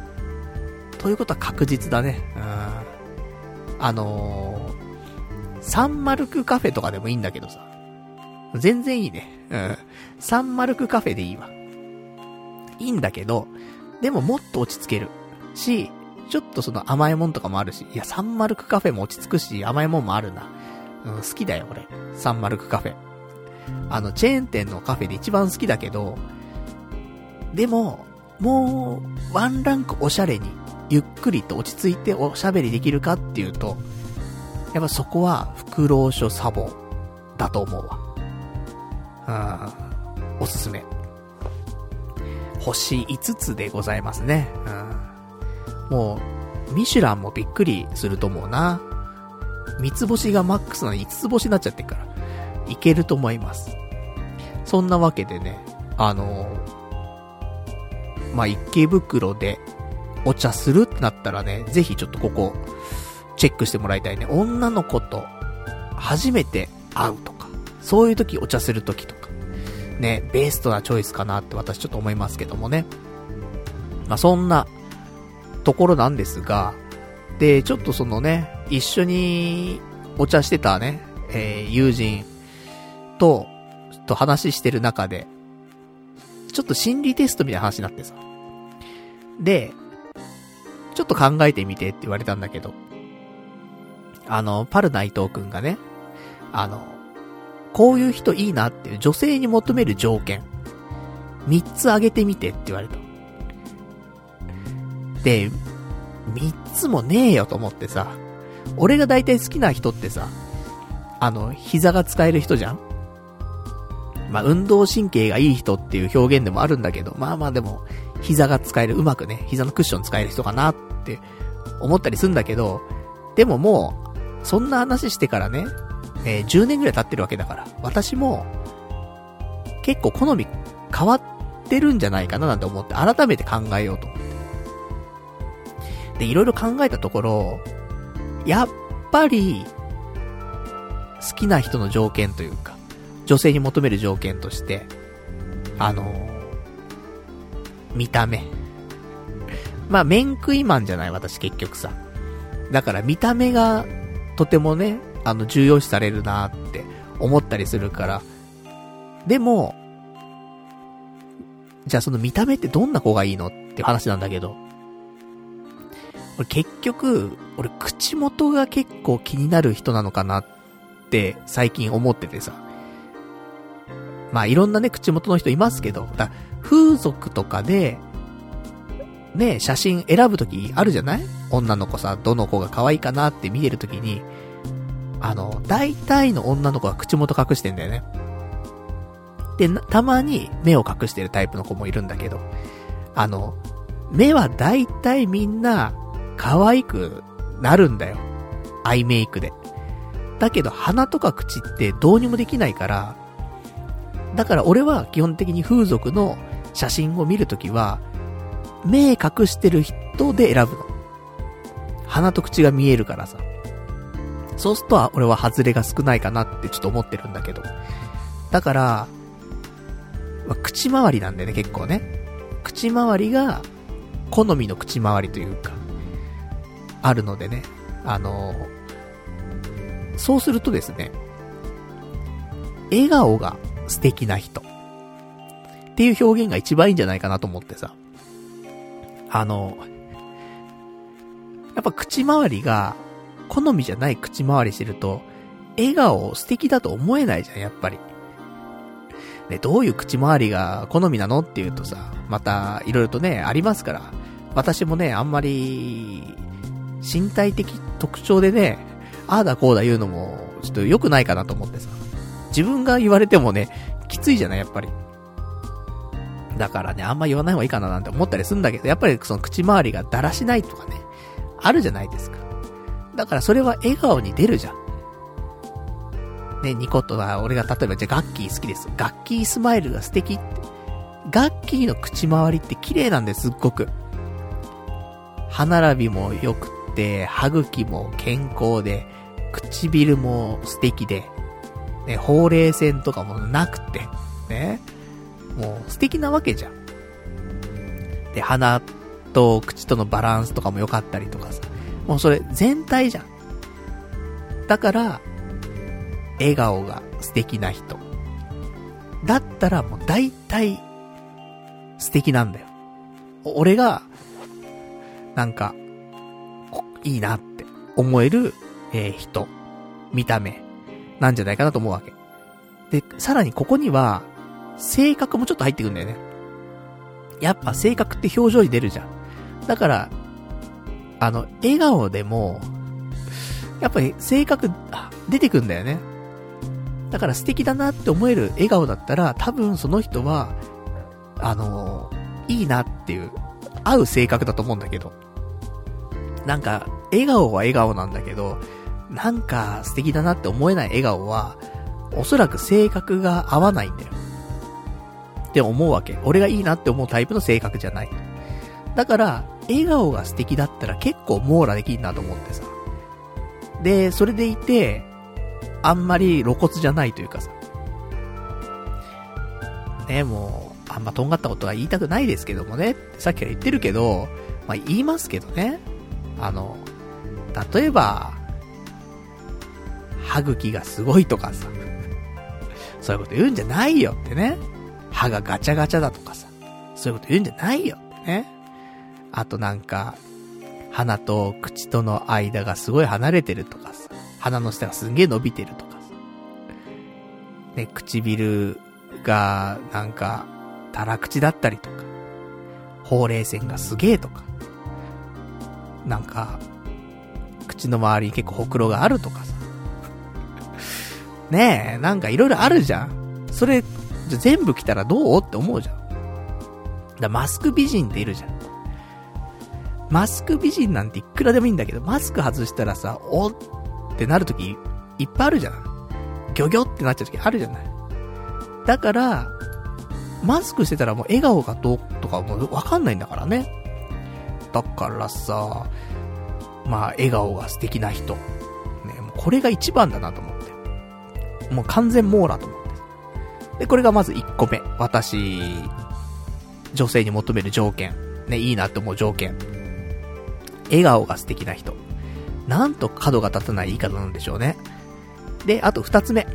ということは確実だね。うん。あのー、サンマルクカフェとかでもいいんだけどさ。全然いいね。うん。サンマルクカフェでいいわ。いいんだけど、でももっと落ち着ける。し、ちょっとその甘いもんとかもあるし、いや、サンマルクカフェも落ち着くし、甘いもんもあるな。うん、好きだよ、俺。サンマルクカフェ。あの、チェーン店のカフェで一番好きだけど、でも、もう、ワンランクおしゃれに、ゆっくりと落ち着いておしゃべりできるかっていうと、やっぱそこは、フクロウ書サボだと思うわ。うん、おすすめ。星5つでございますね。うん。もう、ミシュランもびっくりすると思うな。三つ星がマックスなのに5つ星になっちゃってるから、いけると思います。そんなわけでね、あのー、まあ、池袋でお茶するってなったらね、ぜひちょっとここ、チェックしてもらいたいね。女の子と初めて会うとか、そういう時お茶する時とか、ね、ベストなチョイスかなって私ちょっと思いますけどもね。まあ、そんなところなんですが、で、ちょっとそのね、一緒にお茶してたね、えー、友人と、ちょっと話してる中で、ちょっと心理テストみたいな話になってさ。で、ちょっと考えてみてって言われたんだけど、あの、パルナイトくんがね、あの、こういう人いいなっていう女性に求める条件、三つ挙げてみてって言われた。で、三つもねえよと思ってさ、俺が大体好きな人ってさ、あの、膝が使える人じゃん？まあ、運動神経がいい人っていう表現でもあるんだけど、まあまあでも、膝が使える、うまくね、膝のクッション使える人かなって思ったりすんだけど、でももう、そんな話してからね、えー、10年ぐらい経ってるわけだから、私も、結構好み変わってるんじゃないかななんて思って、改めて考えようと思って。で、いろいろ考えたところ、やっぱり、好きな人の条件というか、女性に求める条件として、あの、見た目。まあ、面食いマンじゃない私結局さ。だから見た目がとてもね、あの、重要視されるなって思ったりするから。でも、じゃあその見た目ってどんな子がいいのって話なんだけど。俺結局、俺口元が結構気になる人なのかなって最近思っててさ。まあいろんなね、口元の人いますけど、だ風俗とかで、ね、写真選ぶときあるじゃない？女の子さ、どの子が可愛いかなって見てるときに、あの、大体の女の子は口元隠してんだよね。で、たまに目を隠してるタイプの子もいるんだけど、あの、目は大体みんな可愛くなるんだよ。アイメイクで。だけど鼻とか口ってどうにもできないから、だから俺は基本的に風俗の写真を見るときは、目隠してる人で選ぶの。鼻と口が見えるからさ。そうすると俺は外れが少ないかなってちょっと思ってるんだけど。だから、まあ、口周りなんだよね、結構ね。口周りが、好みの口周りというか、あるのでね。あの、そうするとですね、笑顔が素敵な人。っていう表現が一番いいんじゃないかなと思ってさ。あの、やっぱ口周りが、好みじゃない口周りしてると、笑顔素敵だと思えないじゃん、やっぱり。ね、どういう口周りが好みなのっていうとさ、また、いろいろとね、ありますから。私もね、あんまり、身体的特徴でね、ああだこうだ言うのも、ちょっと良くないかなと思ってさ。自分が言われてもね、きついじゃない、やっぱり。だからね、あんま言わない方がいいかななんて思ったりするんだけど、やっぱりその口周りがだらしないとかね、あるじゃないですか。だからそれは笑顔に出るじゃん。ね、ニコとは、俺が例えばじゃあガッキー好きです。ガッキースマイルが素敵って。ガッキーの口周りって綺麗なんです、すっごく。歯並びも良くて、歯茎も健康で、唇も素敵で、ね、ほうれい線とかもなくて、ね。もう素敵なわけじゃん。で、鼻と口とのバランスとかも良かったりとかさ。もうそれ全体じゃん。だから、笑顔が素敵な人。だったらもう大体、素敵なんだよ。俺が、なんか、いいなって思える、えー、人、見た目、なんじゃないかなと思うわけ。で、さらにここには、性格もちょっと入ってくんだよね。やっぱ性格って表情に出るじゃん。だから、あの、笑顔でも、やっぱり性格、出てくんだよね。だから素敵だなって思える笑顔だったら、多分その人は、あの、いいなっていう、合う性格だと思うんだけど。なんか、笑顔は笑顔なんだけど、なんか素敵だなって思えない笑顔は、おそらく性格が合わないんだよ。って思うわけ。俺がいいなって思うタイプの性格じゃない。だから、笑顔が素敵だったら結構網羅できんなと思ってさ。で、それでいて、あんまり露骨じゃないというかさ。ね、もう、あんまとんがったことは言いたくないですけどもね。さっきから言ってるけど、まあ言いますけどね。あの、例えば、歯茎がすごいとかさ。そういうこと言うんじゃないよってね。歯がガチャガチャだとかさ。そういうこと言うんじゃないよってね。あとなんか、鼻と口との間がすごい離れてるとかさ。鼻の下がすんげえ伸びてるとかさ。ね、唇がなんか、たら口だったりとか。ほうれい線がすげえとか。なんか、口の周りに結構ほくろがあるとかさ。ねえ、なんかいろいろあるじゃん。それ、ゃ全部来たらどう？って思うじゃん。だマスク美人っているじゃん。マスク美人なんていくらでもいいんだけど、マスク外したらさ、おってなるときいっぱいあるじゃん。ギョギョってなっちゃうときあるじゃない。だから、マスクしてたらもう笑顔がどうとかもうわかんないんだからね。だからさ、まあ笑顔が素敵な人。ね、もうこれが一番だなと思って。もう完全網羅と思って。で、これがまず1個目。私、女性に求める条件。ね、いいなって思う条件。笑顔が素敵な人。なんと角が立たない言い方なんでしょうね。で、あと2つ目。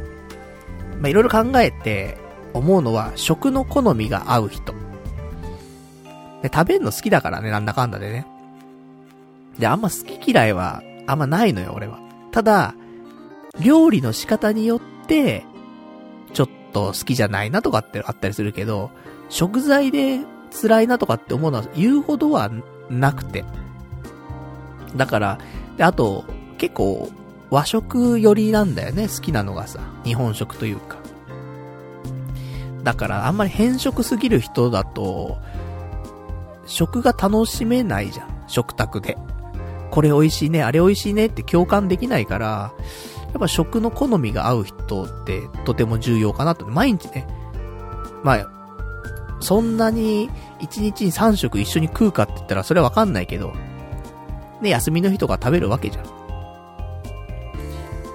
ま、いろいろ考えて思うのは、食の好みが合う人。で、食べるの好きだからね、なんだかんだでね。で、あんま好き嫌いは、あんまないのよ、俺は。ただ、料理の仕方によって、ちょっと好きじゃないなとかってあったりするけど、食材で辛いなとかって思うのは言うほどはなくて。だから、で、あと、結構、和食寄りなんだよね、好きなのがさ。日本食というか。だから、あんまり変色すぎる人だと、食が楽しめないじゃん。食卓で。これ美味しいね、あれ美味しいねって共感できないから、やっぱ食の好みが合う人ってとても重要かなと。毎日ね、まあ、そんなに1日に3食一緒に食うかって言ったらそれはわかんないけど、ね、休みの日とか食べるわけじゃん。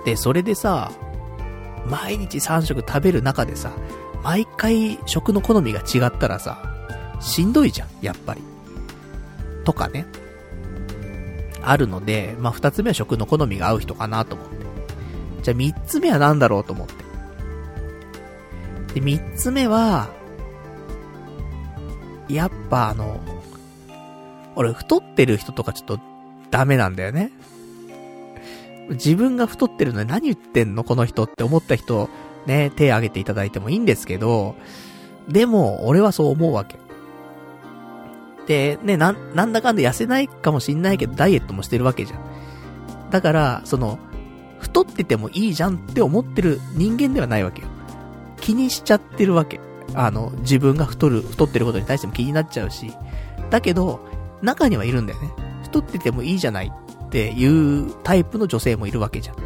で、それでさ、毎日3食食べる中でさ、毎回食の好みが違ったらさ、しんどいじゃん、やっぱり。とかね。あるので、まあ、二つ目は食の好みが合う人かなと思って。じゃあ三つ目は何だろうと思って。で、三つ目は、やっぱあの、俺太ってる人とかちょっとダメなんだよね。自分が太ってるのに何言ってんのこの人って思った人、ね、手挙げていただいてもいいんですけど、でも、俺はそう思うわけ。で、ね、な、なんだかんだ痩せないかもしんないけど、ダイエットもしてるわけじゃん。だから、その、太っててもいいじゃんって思ってる人間ではないわけよ。気にしちゃってるわけ。あの、自分が太る、太ってることに対しても気になっちゃうし。だけど、中にはいるんだよね。太っててもいいじゃないっていうタイプの女性もいるわけじゃん。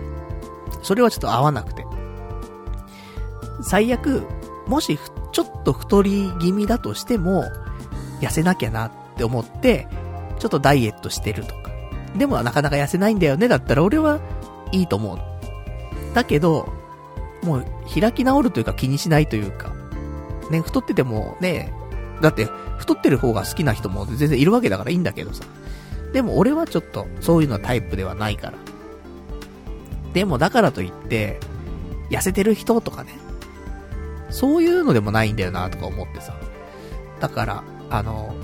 それはちょっと合わなくて。最悪、もし、ちょっと太り気味だとしても、痩せなきゃなって思って、ちょっとダイエットしてるとか。でもなかなか痩せないんだよね、だったら俺はいいと思う。だけど、もう開き直るというか気にしないというか、ね、太っててもね、だって、太ってる方が好きな人も全然いるわけだからいいんだけどさ。でも俺はちょっと、そういうのはタイプではないから。でもだからといって、痩せてる人とかね、そういうのでもないんだよなとか思ってさ。だから、あの、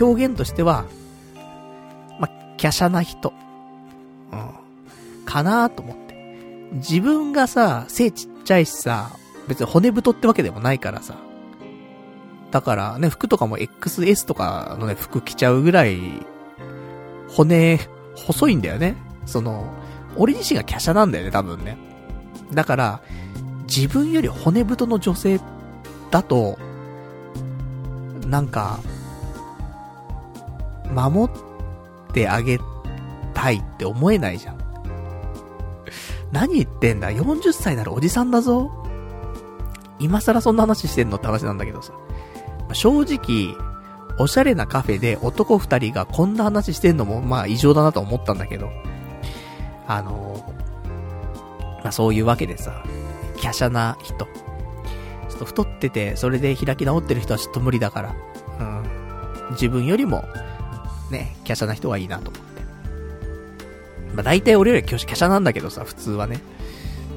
表現としては、ま、華奢な人。かなと思って。自分がさ、背ちっちゃいしさ、別に骨太ってわけでもないからさ。だからね、服とかも XS とかのね、服着ちゃうぐらい、骨、細いんだよね。その、俺自身が華奢なんだよね、多分ね。だから、自分より骨太の女性だと、なんか、守ってあげたいって思えないじゃん。何言ってんだ ?40 歳ならおじさんだぞ今更そんな話してんのって話なんだけどさま。正直、おしゃれなカフェで男二人がこんな話してんのも、まあ異常だなと思ったんだけど、あのまあそういうわけでさ、華奢な人。ちょっと太ってて、それで開き直ってる人はちょっと無理だから、うん。自分よりも、ね、華奢な人はいいなと思って。まあ大体俺より華奢なんだけどさ、普通はね。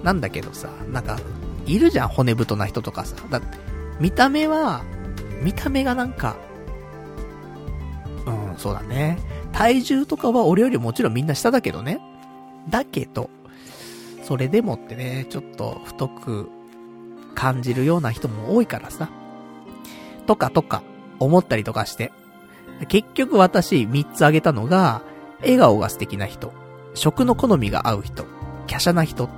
なんだけどさ、なんか、いるじゃん、骨太な人とかさ。だって見た目は、見た目がなんか、うん、そうだね。体重とかは俺よりもちろんみんな下だけどね。だけど、それでもってね、ちょっと太く感じるような人も多いからさ。とかとか、思ったりとかして。結局私3つ挙げたのが、笑顔が素敵な人、食の好みが合う人、華奢な人。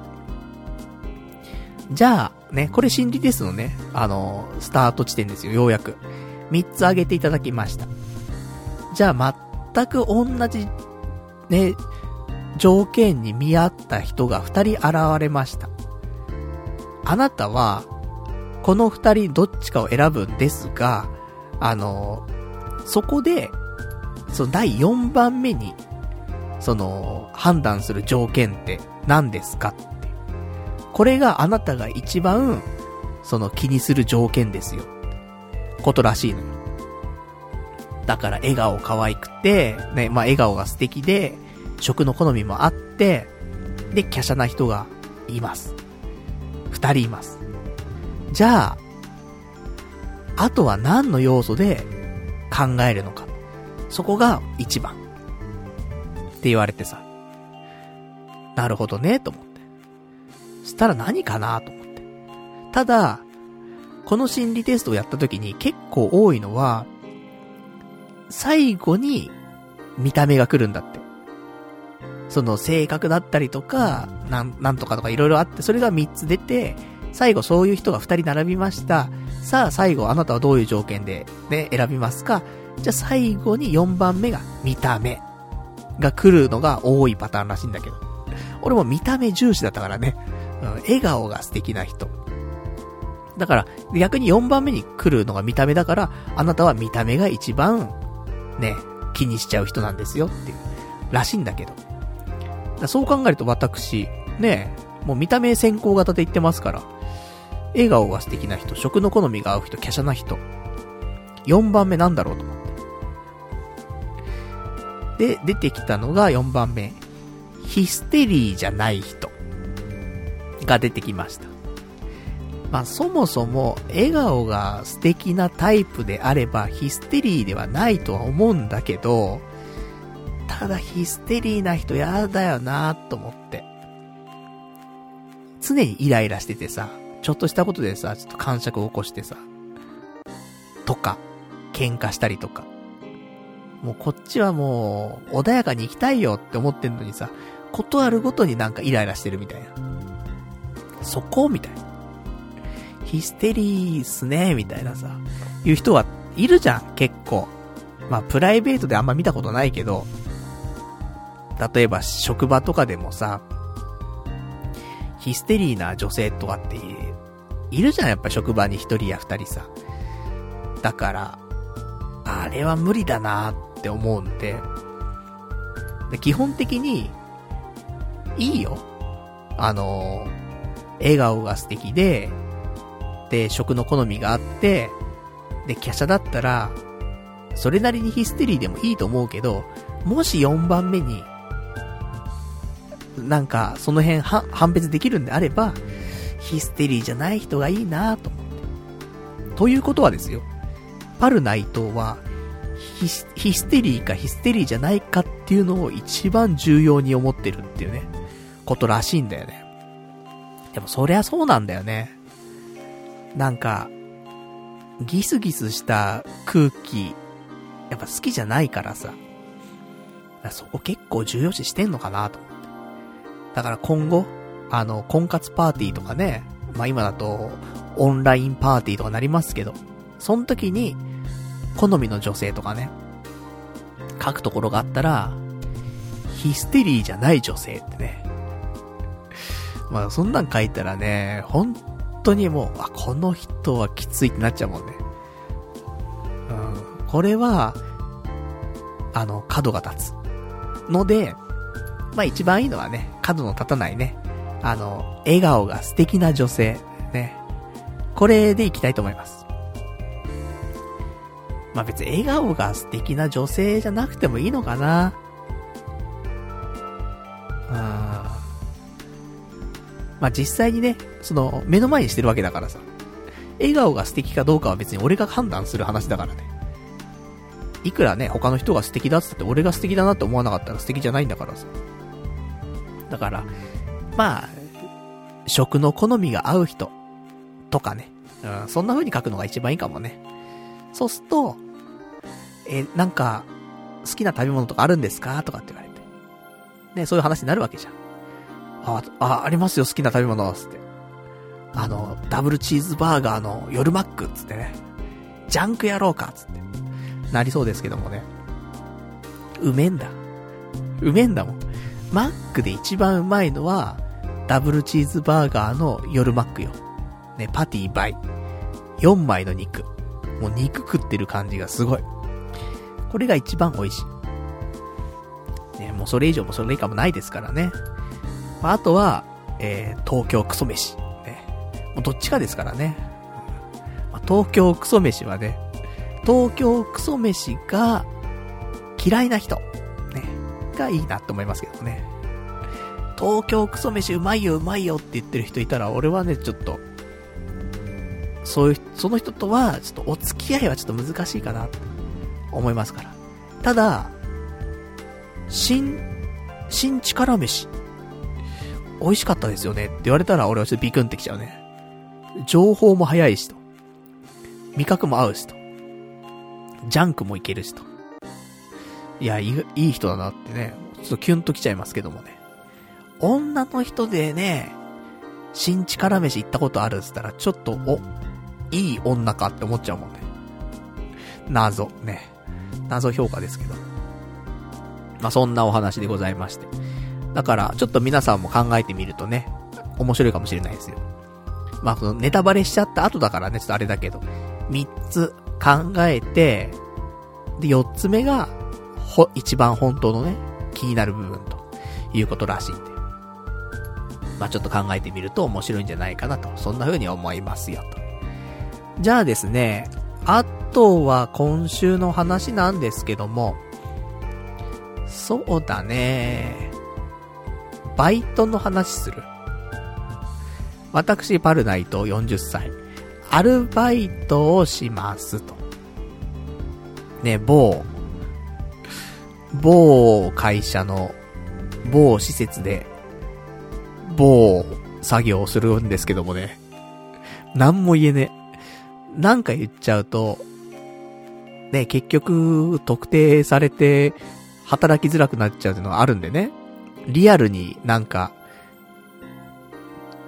じゃあ、ね、これ心理テストのね、あの、スタート地点ですよ、ようやく。3つ挙げていただきました。じゃあ、全く同じ、ね、条件に見合った人が2人現れました。あなたは、この2人どっちかを選ぶんですが、あの、そこで、その第4番目に、その、判断する条件って何ですかってこれがあなたが一番、その気にする条件ですよ。ことらしいのよ。だから笑顔可愛くて、ね、まあ笑顔が素敵で、食の好みもあって、で、華奢な人がいます。二人います。じゃあ、あとは何の要素で考えるのか。そこが一番。って言われてさ。なるほどね、と思って。したら何かなと思って。ただ、この心理テストをやった時に結構多いのは、最後に見た目が来るんだって。その性格だったりとか、なん、なんとかとか色々あって、それが3つ出て、最後そういう人が2人並びました。さあ最後あなたはどういう条件でね、選びますか？じゃあ最後に4番目が見た目が来るのが多いパターンらしいんだけど。俺も見た目重視だったからね。うん、笑顔が素敵な人。だから、逆に4番目に来るのが見た目だから、あなたは見た目が一番、ね、気にしちゃう人なんですよっていう、らしいんだけど。そう考えると私、ね、もう見た目先行型で言ってますから、笑顔が素敵な人、食の好みが合う人、華奢な人。4番目なんだろうと思って。で、出てきたのが4番目。ヒステリーじゃない人。が出てきました。まあ、そもそも笑顔が素敵なタイプであればヒステリーではないとは思うんだけど、ただヒステリーな人やだよなと思って。常にイライラしててさ、ちょっとしたことでさ、ちょっと感触を起こしてさ、とか、喧嘩したりとか。もうこっちはもう、穏やかに行きたいよって思ってんのにさ、ことあるごとになんかイライラしてるみたいな。そこみたいな。ヒステリーっすね、みたいなさ、いう人はいるじゃん、結構。まあ、プライベートであんま見たことないけど、例えば職場とかでもさ、ヒステリーな女性とかって、いるじゃん、やっぱ職場に一人や二人さ。だから、あれは無理だなっって思うんで、で基本的に、いいよ。あの笑顔が素敵で、で、食の好みがあって、で、華奢だったら、それなりにヒステリーでもいいと思うけど、もし4番目に、なんか、その辺は、判別できるんであれば、ヒステリーじゃない人がいいなと思って。ということはですよ。パル内藤はヒス、テリーかヒステリーじゃないかっていうのを一番重要に思ってるっていうね、ことらしいんだよね。でもそりゃそうなんだよね。なんか、ギスギスした空気、やっぱ好きじゃないからさ。そこ結構重要視してんのかなと思って。だから今後、あの、婚活パーティーとかね、まあ今だと、オンラインパーティーとかなりますけど、その時に、好みの女性とかね、書くところがあったら、ヒステリーじゃない女性ってね。まあそんなん書いたらね、本当にもう、あ、この人はきついってなっちゃうもんね。うん。これは、あの、角が立つ。ので、まあ一番いいのはね、角の立たないね、あの、笑顔が素敵な女性、ね。これでいきたいと思います。まあ別に笑顔が素敵な女性じゃなくてもいいのかな。うん。まあ実際にね、その、目の前にしてるわけだからさ。笑顔が素敵かどうかは別に俺が判断する話だからね。いくらね、他の人が素敵だっつって俺が素敵だなって思わなかったら素敵じゃないんだからさ。だから、まあ、食の好みが合う人とかね。うん、そんな風に書くのが一番いいかもね。そうすると、え、なんか、好きな食べ物とかあるんですか？とかって言われて。ね、そういう話になるわけじゃん。あ、あ、ありますよ、好きな食べ物、つって。あの、ダブルチーズバーガーの夜マック、つってね。ジャンクやろうか、つって。なりそうですけどもね。うめんだ。うめんだもん。マックで一番うまいのは、ダブルチーズバーガーの夜マックよ。ね、パティ倍。4枚の肉。もう肉食ってる感じがすごい。これが一番美味しい。ね、もうそれ以上もそれ以下もないですからね。まあ、あとは、えー、東京クソ飯。ね。もうどっちかですからね。まあ、東京クソ飯はね、東京クソ飯が嫌いな人、ね、がいいなって思いますけどね。東京クソ飯うまいようまいよって言ってる人いたら、俺はね、ちょっと、そういう、その人とは、ちょっとお付き合いはちょっと難しいかなと思いますから。ただ、新、新力飯、美味しかったですよねって言われたら俺はちょっとビクンってきちゃうね。情報も早いしと。味覚も合うしと。ジャンクもいけるしと。いや、いい、いい人だなってね、ちょっとキュンときちゃいますけどもね。女の人でね、新力飯行ったことあるっつったら、ちょっと、お、いい女かって思っちゃうもんね。謎、ね。謎評価ですけど。まあ、そんなお話でございまして。だから、ちょっと皆さんも考えてみるとね、面白いかもしれないですよ。まあ、そのネタバレしちゃった後だからね、ちょっとあれだけど、3つ考えて、で、4つ目が、ほ、一番本当のね、気になる部分ということらしいんで。まあ、ちょっと考えてみると面白いんじゃないかなと、そんな風に思いますよと。じゃあですね、あとは今週の話なんですけども、そうだね。バイトの話する。私、パルナイト40歳。アルバイトをしますと。ね、某、某会社の、某施設で、某作業をするんですけどもね。何も言えねえ。なんか言っちゃうと、ね、結局、特定されて、働きづらくなっちゃうっていうのがあるんでね。リアルになんか、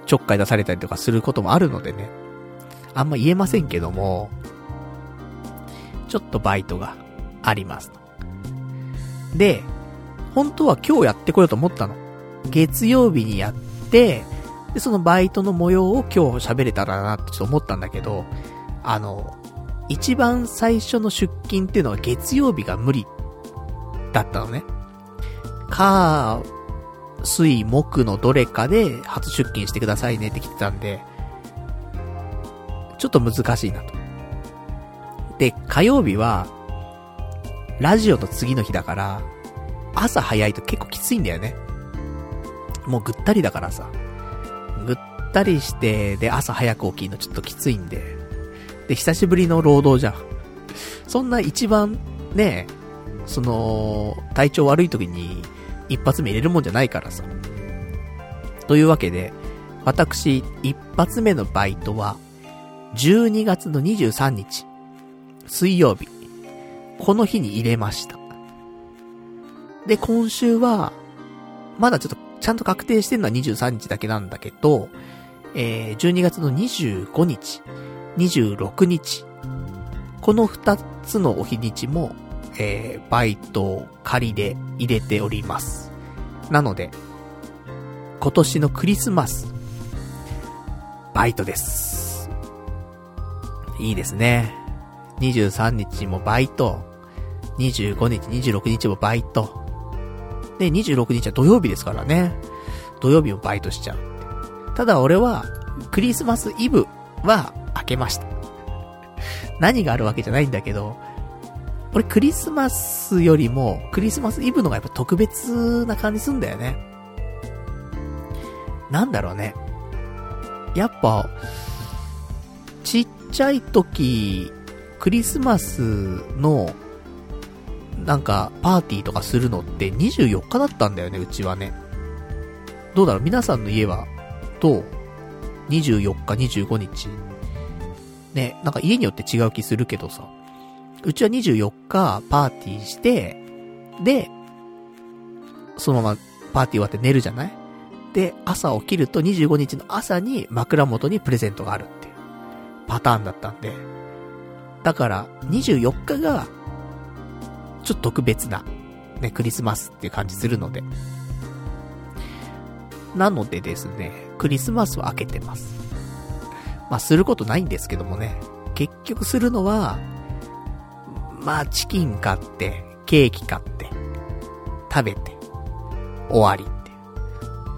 ちょっかい出されたりとかすることもあるのでね。あんま言えませんけども、ちょっとバイトがあります。で、本当は今日やってこようと思ったの。月曜日にやって、で、そのバイトの模様を今日喋れたらなってちょっと思ったんだけど、あの、一番最初の出勤っていうのは月曜日が無理だったのね。か、水、木のどれかで初出勤してくださいねって来てたんで、ちょっと難しいなと。で、火曜日は、ラジオの次の日だから、朝早いと結構きついんだよね。もうぐったりだからさ。ぐったりして、で、朝早く起きるのちょっときついんで。で、久しぶりの労働じゃん。そんな一番、ね、その、体調悪い時に一発目入れるもんじゃないからさ。というわけで、私、一発目のバイトは、12月の23日、水曜日、この日に入れました。で、今週は、まだちょっと、ちゃんと確定してるのは23日だけなんだけど、えー、12月の25日、26日、この2つのお日にちも、えー、バイトを仮で入れております。なので、今年のクリスマス、バイトです。いいですね。23日もバイト。25日、26日もバイト。で、26日は土曜日ですからね。土曜日もバイトしちゃう。ただ俺は、クリスマスイブは開けました。何があるわけじゃないんだけど、俺クリスマスよりも、クリスマスイブのがやっぱ特別な感じすんだよね。なんだろうね。やっぱ、ちっちゃい時、クリスマスの、なんか、パーティーとかするのって24日だったんだよね、うちはね。どうだろう？皆さんの家は、どう ?24 日、25日。ね、なんか家によって違う気するけどさ。うちは24日パーティーして、で、そのままパーティー終わって寝るじゃない？で、朝起きると25日の朝に枕元にプレゼントがあるっていうパターンだったんで。だから、24日が、ちょっと特別な、ね、クリスマスっていう感じするので。なのでですね、クリスマスは開けてます。まあ、することないんですけどもね。結局するのは、まあ、チキン買って、ケーキ買って、食べて、終わりって。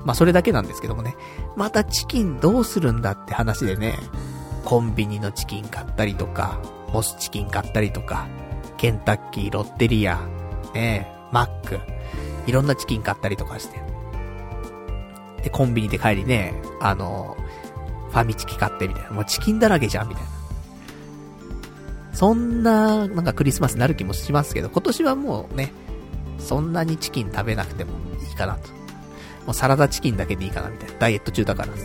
まあ、それだけなんですけどもね。またチキンどうするんだって話でね、コンビニのチキン買ったりとか、モスチキン買ったりとか、ケンタッキー、ロッテリア、ねマック、いろんなチキン買ったりとかして。で、コンビニで帰りね、あの、ファミチキ買ってみたいな。もうチキンだらけじゃん、みたいな。そんな、なんかクリスマスになる気もしますけど、今年はもうね、そんなにチキン食べなくてもいいかなと。もうサラダチキンだけでいいかな、みたいな。ダイエット中だから、っ。ま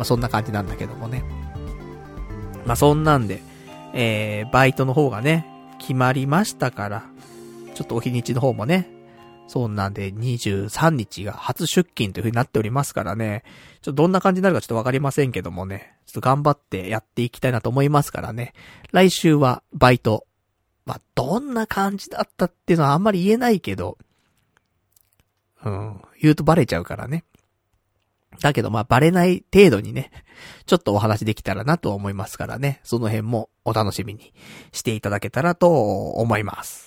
あそんな感じなんだけどもね。まあそんなんで、えー、バイトの方がね、決まりましたから、ちょっとお日にちの方もね、そんなんで23日が初出勤という風になっておりますからね、ちょっとどんな感じになるかちょっとわかりませんけどもね、ちょっと頑張ってやっていきたいなと思いますからね、来週はバイト。まあ、どんな感じだったっていうのはあんまり言えないけど、うん、言うとバレちゃうからね。だけどまあバレない程度にね、ちょっとお話できたらなと思いますからね、その辺もお楽しみにしていただけたらと思います。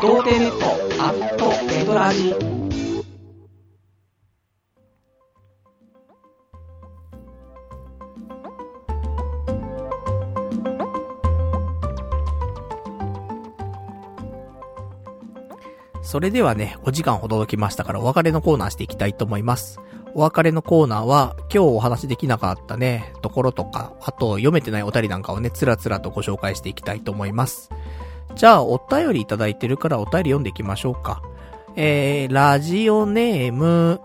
童貞ネットアットネトラジそれではね、お時間ほどきましたからお別れのコーナーしていきたいと思います。お別れのコーナーは、今日お話できなかったね、ところとか、あと読めてないお便りなんかをね、つらつらとご紹介していきたいと思います。じゃあ、お便りいただいてるからお便り読んでいきましょうか。えー、ラジオネーム、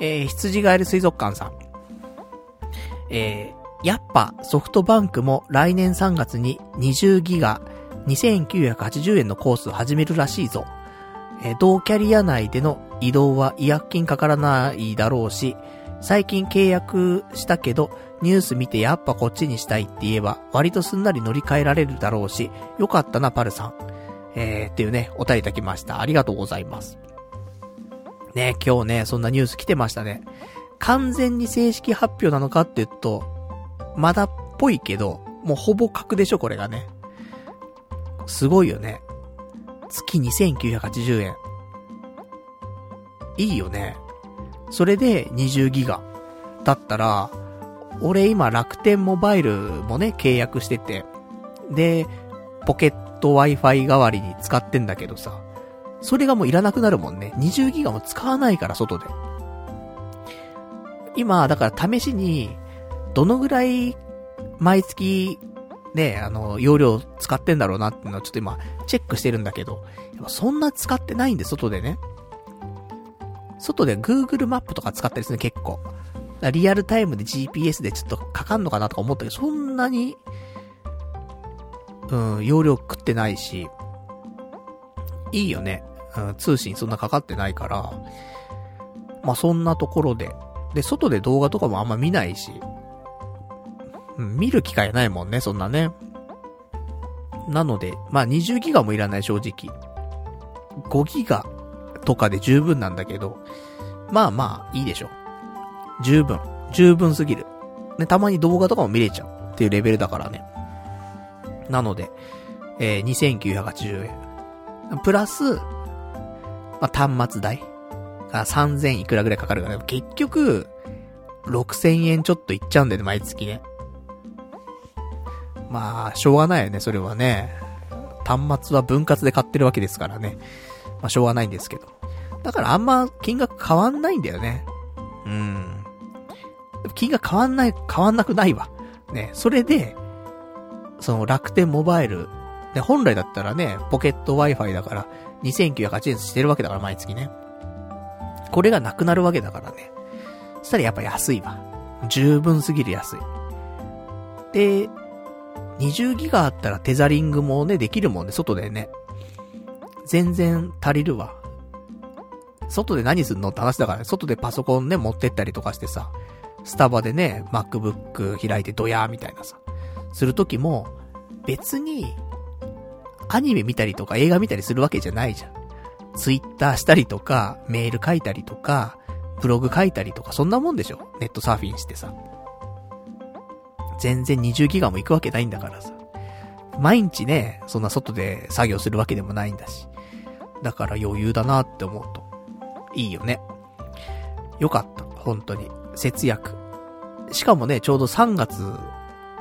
えー、羊ガエル水族館さん。えー、やっぱソフトバンクも来年3月に20ギガ2980円のコースを始めるらしいぞ。えー同キャリア内での移動は違約金かからないだろうし、最近契約したけど、ニュース見てやっぱこっちにしたいって言えば、割とすんなり乗り換えられるだろうし、よかったな、パルさん。えー、っていうね、お便りいただきました。ありがとうございます。ね、今日ね、そんなニュース来てましたね。完全に正式発表なのかって言うと、まだっぽいけど、もうほぼ確でしょ、これがね。すごいよね。月2980円。いいよね。それで20ギガ。だったら、俺今楽天モバイルもね、契約してて、で、ポケット Wi-Fi 代わりに使ってんだけどさ、それがもういらなくなるもんね。20ギガも使わないから、外で。今、だから試しに、どのぐらい、毎月、ね、あの、容量使ってんだろうなっていうのをちょっと今、チェックしてるんだけど、そんな使ってないんで、外でね。外で Google マップとか使ったりするね、結構。リアルタイムで GPS でちょっとかかんのかなとか思ったけど、そんなに、うん、容量食ってないし、いいよね。うん、通信そんなかかってないから、まあ、そんなところで。で、外で動画とかもあんま見ないし、うん、見る機会ないもんね、そんなね。なので、まあ、20ギガもいらない正直。5ギガとかで十分なんだけど、まあまあ、いいでしょ。十分。十分すぎる。ね、たまに動画とかも見れちゃうっていうレベルだからね。なので、えー、2980円。プラス、まあ、端末代が3000いくらぐらいかかるから、結局、6000円ちょっといっちゃうんだよね、毎月ね。まあ、しょうがないよね、それはね。端末は分割で買ってるわけですからね。まあ、しょうがないんですけど。だからあんま金額変わんないんだよね。うん。金額変わんない、変わんなくないわ。ね、それで、その楽天モバイル、ね、本来だったらね、ポケット Wi-Fi だから、2980円してるわけだから、毎月ね。これがなくなるわけだからね。そしたらやっぱ安いわ。十分すぎる安い。で、20ギガあったらテザリングもね、できるもんね、外でね。全然足りるわ。外で何すんのって話だから、外でパソコンね、持ってったりとかしてさ、スタバでね、MacBook 開いてドヤーみたいなさ、するときも、別に、アニメ見たりとか映画見たりするわけじゃないじゃん。ツイッターしたりとか、メール書いたりとか、ブログ書いたりとか、そんなもんでしょネットサーフィンしてさ。全然20ギガも行くわけないんだからさ。毎日ね、そんな外で作業するわけでもないんだし。だから余裕だなって思うと。いいよね。よかった。本当に。節約。しかもね、ちょうど3月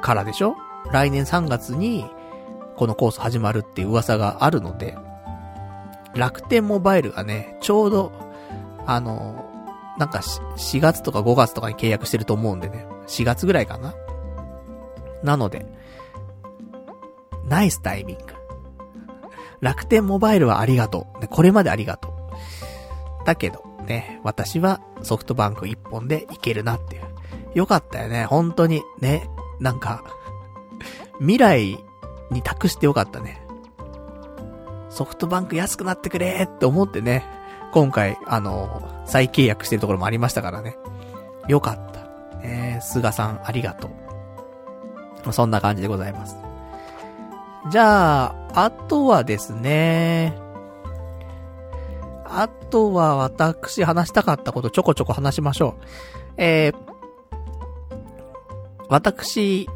からでしょ？来年3月に、このコース始まるっていう噂があるので、楽天モバイルがね、ちょうど、あの、なんか4月とか5月とかに契約してると思うんでね、4月ぐらいかな？なので、ナイスタイミング。楽天モバイルはありがとう。これまでありがとう。だけど、ね、私はソフトバンク一本でいけるなっていう。よかったよね、本当に。ね、なんか、未来に託してよかったね。ソフトバンク安くなってくれって思ってね、今回、あの、再契約してるところもありましたからね。よかった。えー、菅さんありがとう。そんな感じでございます。じゃあ、あとはですね、あとは私話したかったことちょこちょこ話しましょう。えー、私、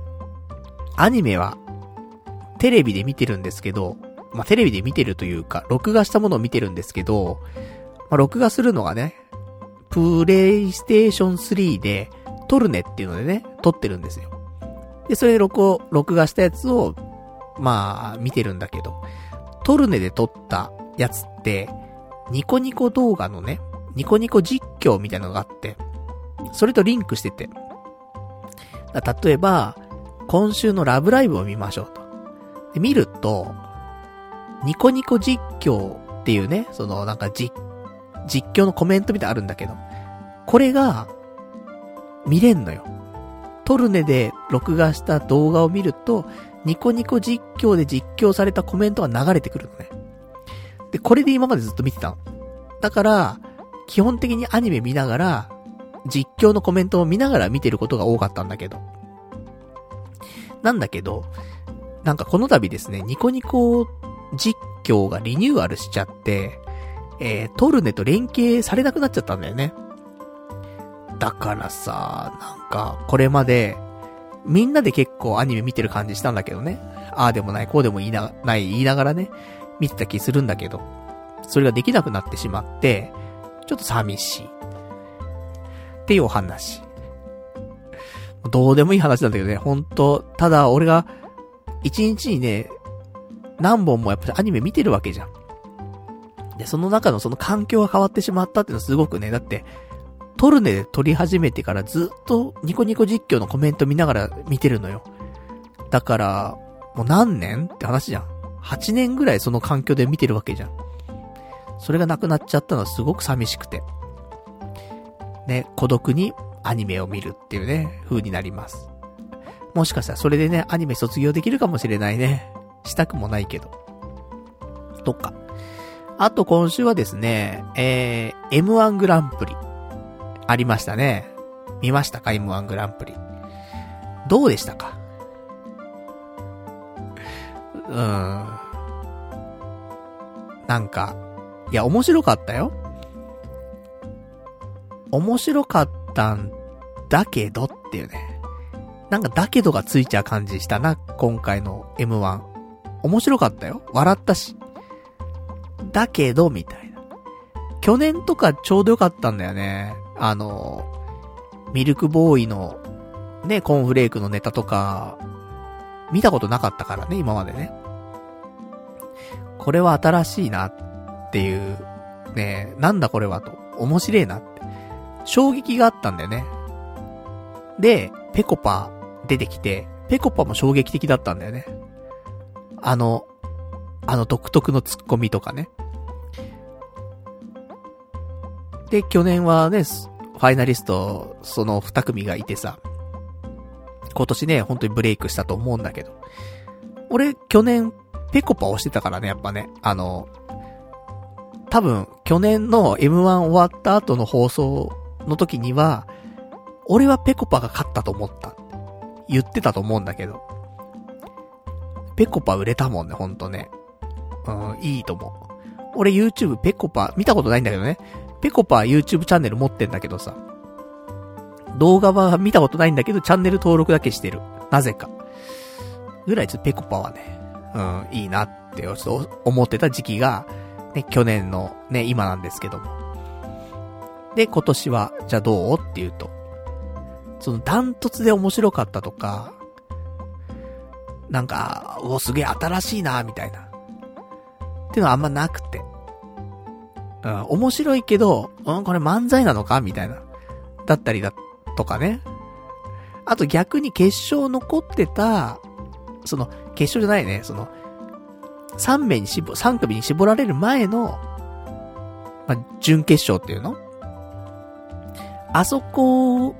アニメは、テレビで見てるんですけど、まあ、テレビで見てるというか、録画したものを見てるんですけど、まあ、録画するのがね、プレイステーション3で、トルネっていうのでね、撮ってるんですよ。で、それで録録画したやつを、まあ、見てるんだけど、トルネで撮ったやつって、ニコニコ動画のね、ニコニコ実況みたいなのがあって、それとリンクしてて。例えば、今週のラブライブを見ましょうと。で見ると、ニコニコ実況っていうね、そのなんか実、実況のコメントみたいなあるんだけど、これが、見れんのよ。トルネで録画した動画を見ると、ニコニコ実況で実況されたコメントが流れてくるのね。で、これで今までずっと見てたの。だから、基本的にアニメ見ながら、実況のコメントを見ながら見てることが多かったんだけど。なんだけど、なんかこの度ですね、ニコニコ実況がリニューアルしちゃって、えー、トルネと連携されなくなっちゃったんだよね。だからさ、なんか、これまで、みんなで結構アニメ見てる感じしたんだけどね。ああでもない、こうでも言いな、ない言いながらね、見てた気するんだけど、それができなくなってしまって、ちょっと寂しい。っていうお話。どうでもいい話なんだけどね、ほんと、ただ俺が、一日にね、何本もやっぱりアニメ見てるわけじゃん。で、その中のその環境が変わってしまったっていうのはすごくね、だって、トルネで撮り始めてからずっとニコニコ実況のコメント見ながら見てるのよ。だから、もう何年って話じゃん。8年ぐらいその環境で見てるわけじゃん。それがなくなっちゃったのはすごく寂しくて。ね、孤独にアニメを見るっていうね、風になります。もしかしたらそれでね、アニメ卒業できるかもしれないね。したくもないけど。とか。あと今週はですね、えー、M1 グランプリ。ありましたね。見ましたか ?M1 グランプリ。どうでしたか？うーん。なんか、いや、面白かったよ。面白かったんだけどっていうね。なんかだけどがついちゃう感じしたな、今回の M1。面白かったよ。笑ったし。だけど、みたいな。去年とかちょうどよかったんだよね。あの、ミルクボーイの、ね、コーンフレークのネタとか、見たことなかったからね、今までね。これは新しいなっていう、ね、なんだこれはと、面白いなって、衝撃があったんだよね。で、ペコパ出てきて、ペコパも衝撃的だったんだよね。あの、あの独特のツッコミとかね。で、去年はね、ファイナリスト、その二組がいてさ、今年ね、本当にブレイクしたと思うんだけど。俺、去年、ペコパをしてたからね、やっぱね。あの、多分、去年の M1 終わった後の放送の時には、俺はペコパが勝ったと思った。言ってたと思うんだけど。ペコパ売れたもんね、ほんとね。うん、いいと思う。俺 YouTube ペコパ、見たことないんだけどね。ペコパ YouTube チャンネル持ってんだけどさ。動画は見たことないんだけど、チャンネル登録だけしてる。なぜか。ぐらいちょっとペコパはね、うん、いいなってちょっと思ってた時期が、ね、去年のね、今なんですけども。で、今年は、じゃあどうっていうと。そのダントツで面白かったとか、なんか、お、すげえ新しいな、みたいな。っていうのはあんまなくて。うん、面白いけど、うん、これ漫才なのかみたいな。だったりだ、とかね。あと逆に決勝残ってた、その、決勝じゃないね、その、3名に絞、3組に絞られる前の、まあ、準決勝っていうの？あそこ、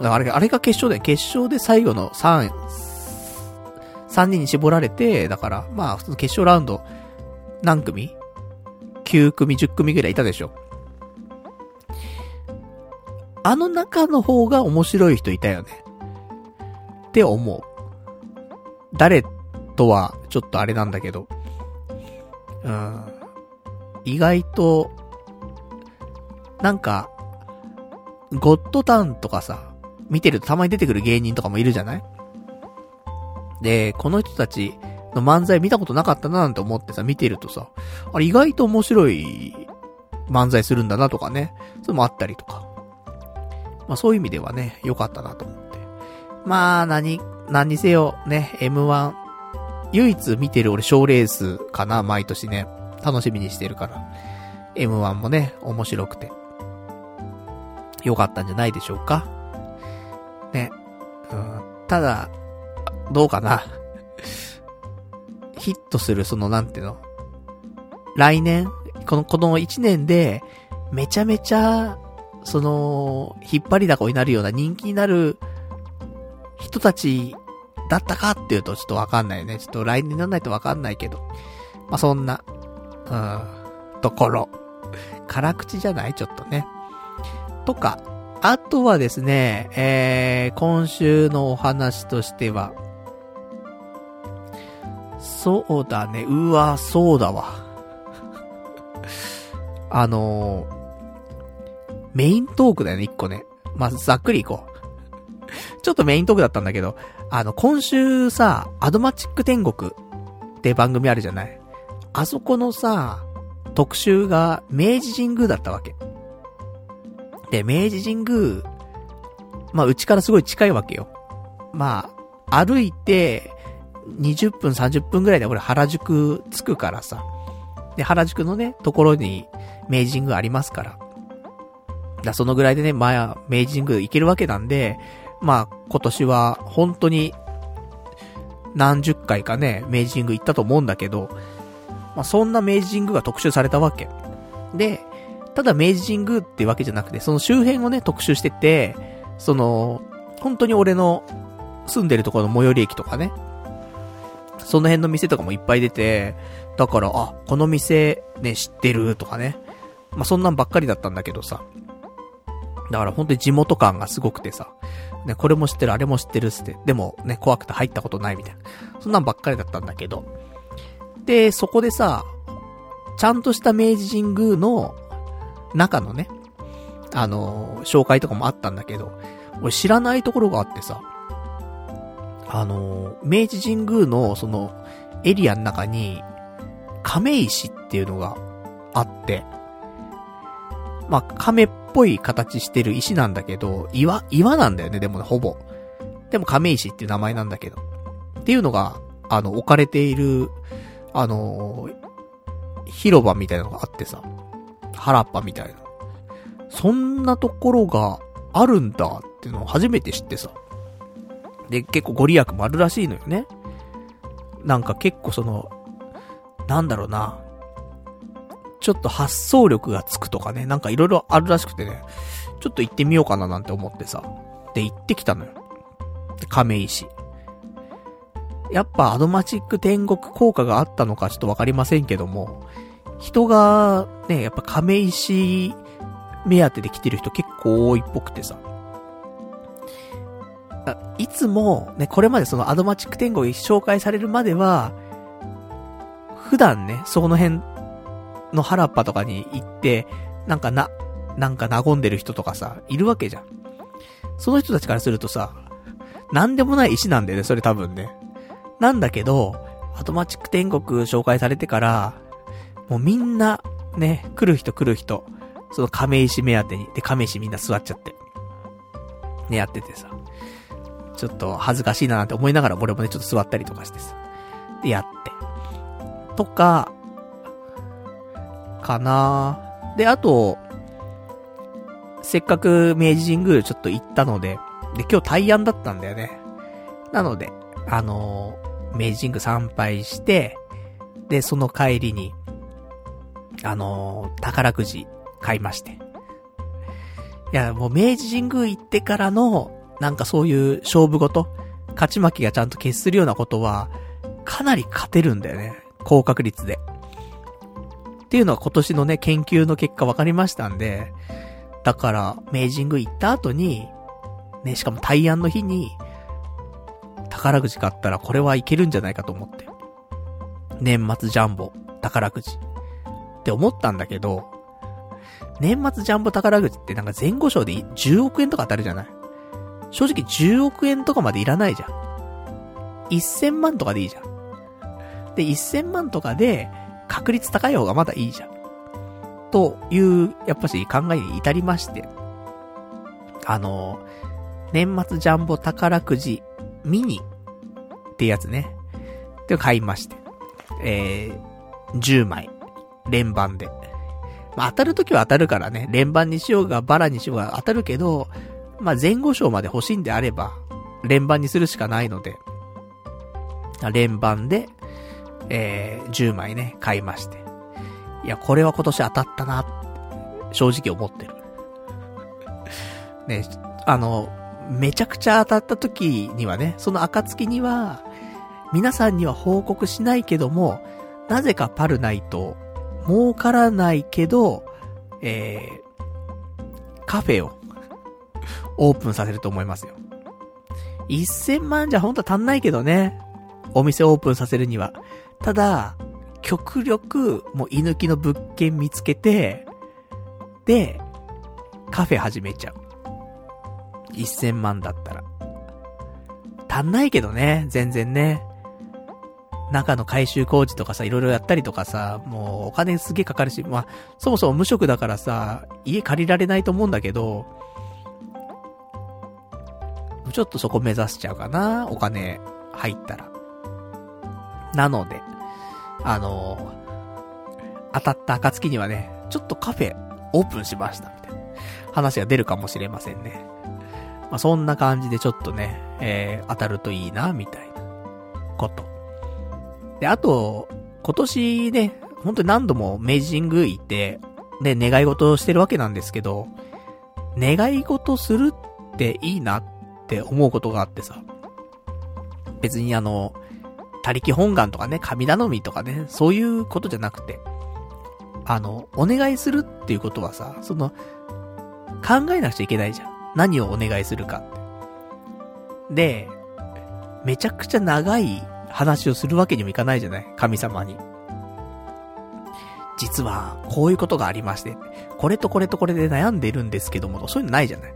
あれ、あれが決勝だよ。決勝で最後の3、3人に絞られて、だから、まあ、普通の決勝ラウンド、何組？?9 組、10組ぐらいいたでしょ。あの中の方が面白い人いたよね。って思う。誰とは、ちょっとあれなんだけど。うん。意外と、なんか、ゴッドタウンとかさ、見てるとたまに出てくる芸人とかもいるじゃない？で、この人たちの漫才見たことなかったななんて思ってさ、見てるとさ、あれ意外と面白い漫才するんだなとかね、それもあったりとか。まあそういう意味ではね、良かったなと思って。まあ、何、何にせよ、ね、M1、唯一見てる俺賞レースかな、毎年ね。楽しみにしてるから。M1 もね、面白くて。良かったんじゃないでしょうか。ね。うん、ただ、どうかな。ヒットする、その、なんていうの？来年？この、この1年で、めちゃめちゃ、その、引っ張りだこになるような人気になる人たちだったかっていうとちょっとわかんないよね。ちょっと来年にならないとわかんないけど。まあ、そんな、うん、ところ。辛口じゃない？ちょっとね。とか、あとはですね、えー、今週のお話としては、そうだね、うわ、そうだわ。あのー、メイントークだよね、一個ね。まず、ざっくりいこう。ちょっとメイントークだったんだけど、あの、今週さ、アドマチック天国って番組あるじゃない？あそこのさ、特集が明治神宮だったわけ。で、明治神宮、まあ、うちからすごい近いわけよ。まあ、歩いて、20分、30分ぐらいで俺原宿着くからさ。で、原宿のね、ところに明治神宮ありますから。だそのぐらいでね、まあ、明治神宮行けるわけなんで、まあ、今年は本当に何十回かね、明治神宮行ったと思うんだけど、まあ、そんな明治神宮が特集されたわけ。で、ただ明治神宮ってわけじゃなくて、その周辺をね、特集してて、その、本当に俺の住んでるところの最寄り駅とかね、その辺の店とかもいっぱい出て、だから、あ、この店ね、知ってるとかね。まあ、そんなんばっかりだったんだけどさ。だから本当に地元感がすごくてさ。ね、これも知ってる、あれも知ってるっつって。でもね、怖くて入ったことないみたいな。そんなんばっかりだったんだけど。で、そこでさ、ちゃんとした明治神宮の中のね、あのー、紹介とかもあったんだけど、俺知らないところがあってさ、あの、明治神宮のそのエリアの中に、亀石っていうのがあって、まあ、亀っぽい形してる石なんだけど、岩、岩なんだよね、でもね、ほぼ。でも亀石っていう名前なんだけど。っていうのが、あの、置かれている、あの、広場みたいなのがあってさ、原っぱみたいな。そんなところがあるんだっていうのを初めて知ってさ。で、結構ご利益もあるらしいのよね。なんか結構その、なんだろうな。ちょっと発想力がつくとかね、なんか色々あるらしくてね、ちょっと行ってみようかななんて思ってさ。で、行ってきたのよ。亀石。やっぱアドマチック天国効果があったのかちょっとわかりませんけども、人が、ね、やっぱ亀石目当てで来てる人結構多いっぽくてさ。いつも、ね、これまでそのアドマチック天国紹介されるまでは、普段ね、その辺の原っぱとかに行って、なんかな、なんか和んでる人とかさ、いるわけじゃん。その人たちからするとさ、なんでもない石なんだよね、それ多分ね。なんだけど、アドマチック天国紹介されてから、もうみんな、ね、来る人来る人、その亀石目当てに、で、亀石みんな座っちゃって。ね、やっててさ。ちょっと恥ずかしいななんて思いながら俺もね、ちょっと座ったりとかしてさ。で、やって。とか、かなで、あと、せっかく明治神宮ちょっと行ったので、で、今日大安だったんだよね。なので、あのー、明治神宮参拝して、で、その帰りに、あのー、宝くじ買いまして。いや、もう明治神宮行ってからの、なんかそういう勝負事、勝ち負けがちゃんと決するようなことは、かなり勝てるんだよね。高確率で。っていうのは今年のね、研究の結果分かりましたんで、だから、明治神宮行った後に、ね、しかも大安の日に、宝くじ買ったらこれはいけるんじゃないかと思って。年末ジャンボ、宝くじ。って思ったんだけど、年末ジャンボ宝くじってなんか前後賞で10億円とか当たるじゃない？正直10億円とかまでいらないじゃん。1000万とかでいいじゃん。で、1000万とかで確率高い方がまだいいじゃん。という、やっぱし考えに至りまして。あの、年末ジャンボ宝くじミニってやつね。で買いまして。えー、10枚。連番で。まあ、当たるときは当たるからね、連番にしようがバラにしようが当たるけど、まあ、前後賞まで欲しいんであれば、連番にするしかないので、連番で、えー、10枚ね、買いまして。いや、これは今年当たったな、正直思ってる。ね、あの、めちゃくちゃ当たった時にはね、その暁には、皆さんには報告しないけども、なぜかパルナイト、儲からないけど、えー、カフェをオープンさせると思いますよ。1000万じゃほんと足んないけどね。お店オープンさせるには。ただ、極力、もう居抜きの物件見つけて、で、カフェ始めちゃう。1000万だったら。足んないけどね、全然ね。中の改修工事とかさ、いろいろやったりとかさ、もうお金すげえかかるし、まあ、そもそも無職だからさ、家借りられないと思うんだけど、ちょっとそこ目指しちゃうかな、お金入ったら。なので、あの当たった暁にはね、ちょっとカフェオープンしました、みたいな話が出るかもしれませんね。まあ、そんな感じでちょっとね、えー、当たるといいな、みたいなこと。で、あと、今年ね、本当に何度も明治神宮行って、で、願い事をしてるわけなんですけど、願い事するっていいなっって思うことがあってさ。別にあの、他力本願とかね、神頼みとかね、そういうことじゃなくて、あの、お願いするっていうことはさ、その、考えなくちゃいけないじゃん。何をお願いするかって。で、めちゃくちゃ長い話をするわけにもいかないじゃない？神様に。実は、こういうことがありまして、これとこれとこれで悩んでるんですけども、そういうのないじゃない？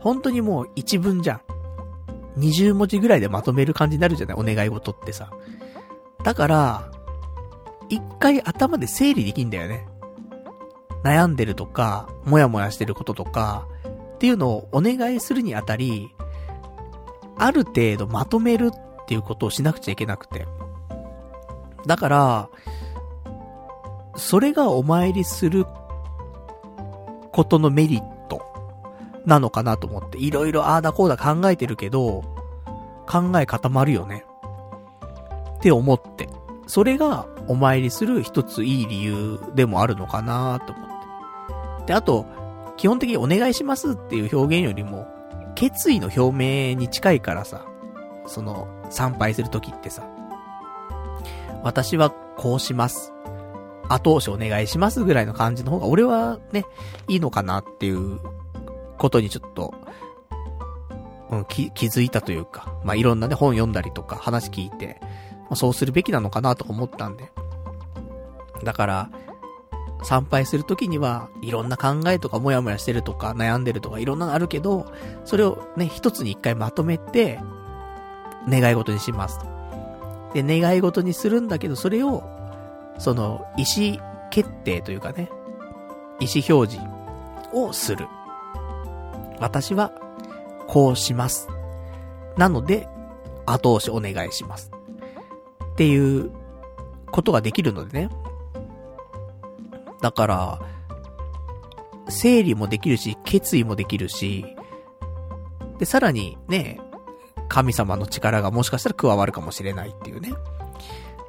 本当にもう一文じゃん。20文字ぐらいでまとめる感じになるじゃない？お願い事ってさ。だから、一回頭で整理できんだよね。悩んでるとか、もやもやしてることとか、っていうのをお願いするにあたり、ある程度まとめるっていうことをしなくちゃいけなくて。だから、それがお参りすることのメリットなのかなと思って、いろいろああだこうだ考えてるけど、考え固まるよね。って思って。それがお参りする一ついい理由でもあるのかなと思って。で、あと、基本的にお願いしますっていう表現よりも、決意の表明に近いからさ、その、参拝するときってさ、私はこうします。後押しお願いしますぐらいの感じの方が俺はね、いいのかなっていうことにちょっと、うん、気、気づいたというか、まあ、いろんなね、本読んだりとか話聞いて、まあ、そうするべきなのかなと思ったんで。だから、参拝するときには、いろんな考えとかもやもやしてるとか悩んでるとかいろんなのあるけど、それをね、一つに一回まとめて、願い事にしますとで、願い事にするんだけど、それを、その、意思決定というかね、意思表示をする。私は、こうします。なので、後押しお願いします。っていうことができるのでね。だから、整理もできるし、決意もできるし、で、さらにね、神様の力がもしかしたら加わるかもしれないっていうね。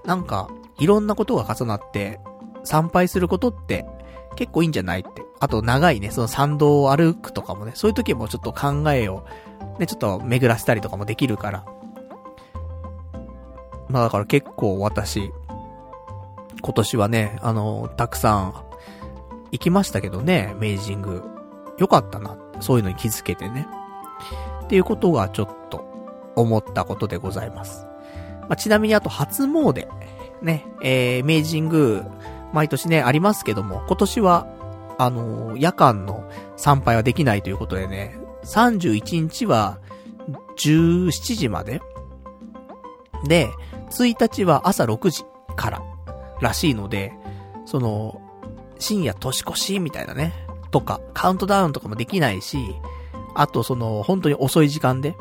なんか、いろんなことが重なって、参拝することって結構いいんじゃないって。あと長いね、その参道を歩くとかもね、そういう時もちょっと考えを、ね、ちょっと巡らせたりとかもできるから、まあだから結構私、今年はね、あの、たくさん、行きましたけどね、明治神宮。よかったな。そういうのに気づけてね。っていうことがちょっと思ったことでございます。まあ、ちなみにあと初詣。ね、えー、明治神宮、毎年ね、ありますけども、今年は、あのー、夜間の参拝はできないということでね、31日は、17時までで、1日は朝6時かららしいので、その、深夜年越しみたいなね、とか、カウントダウンとかもできないし、あとその、本当に遅い時間で、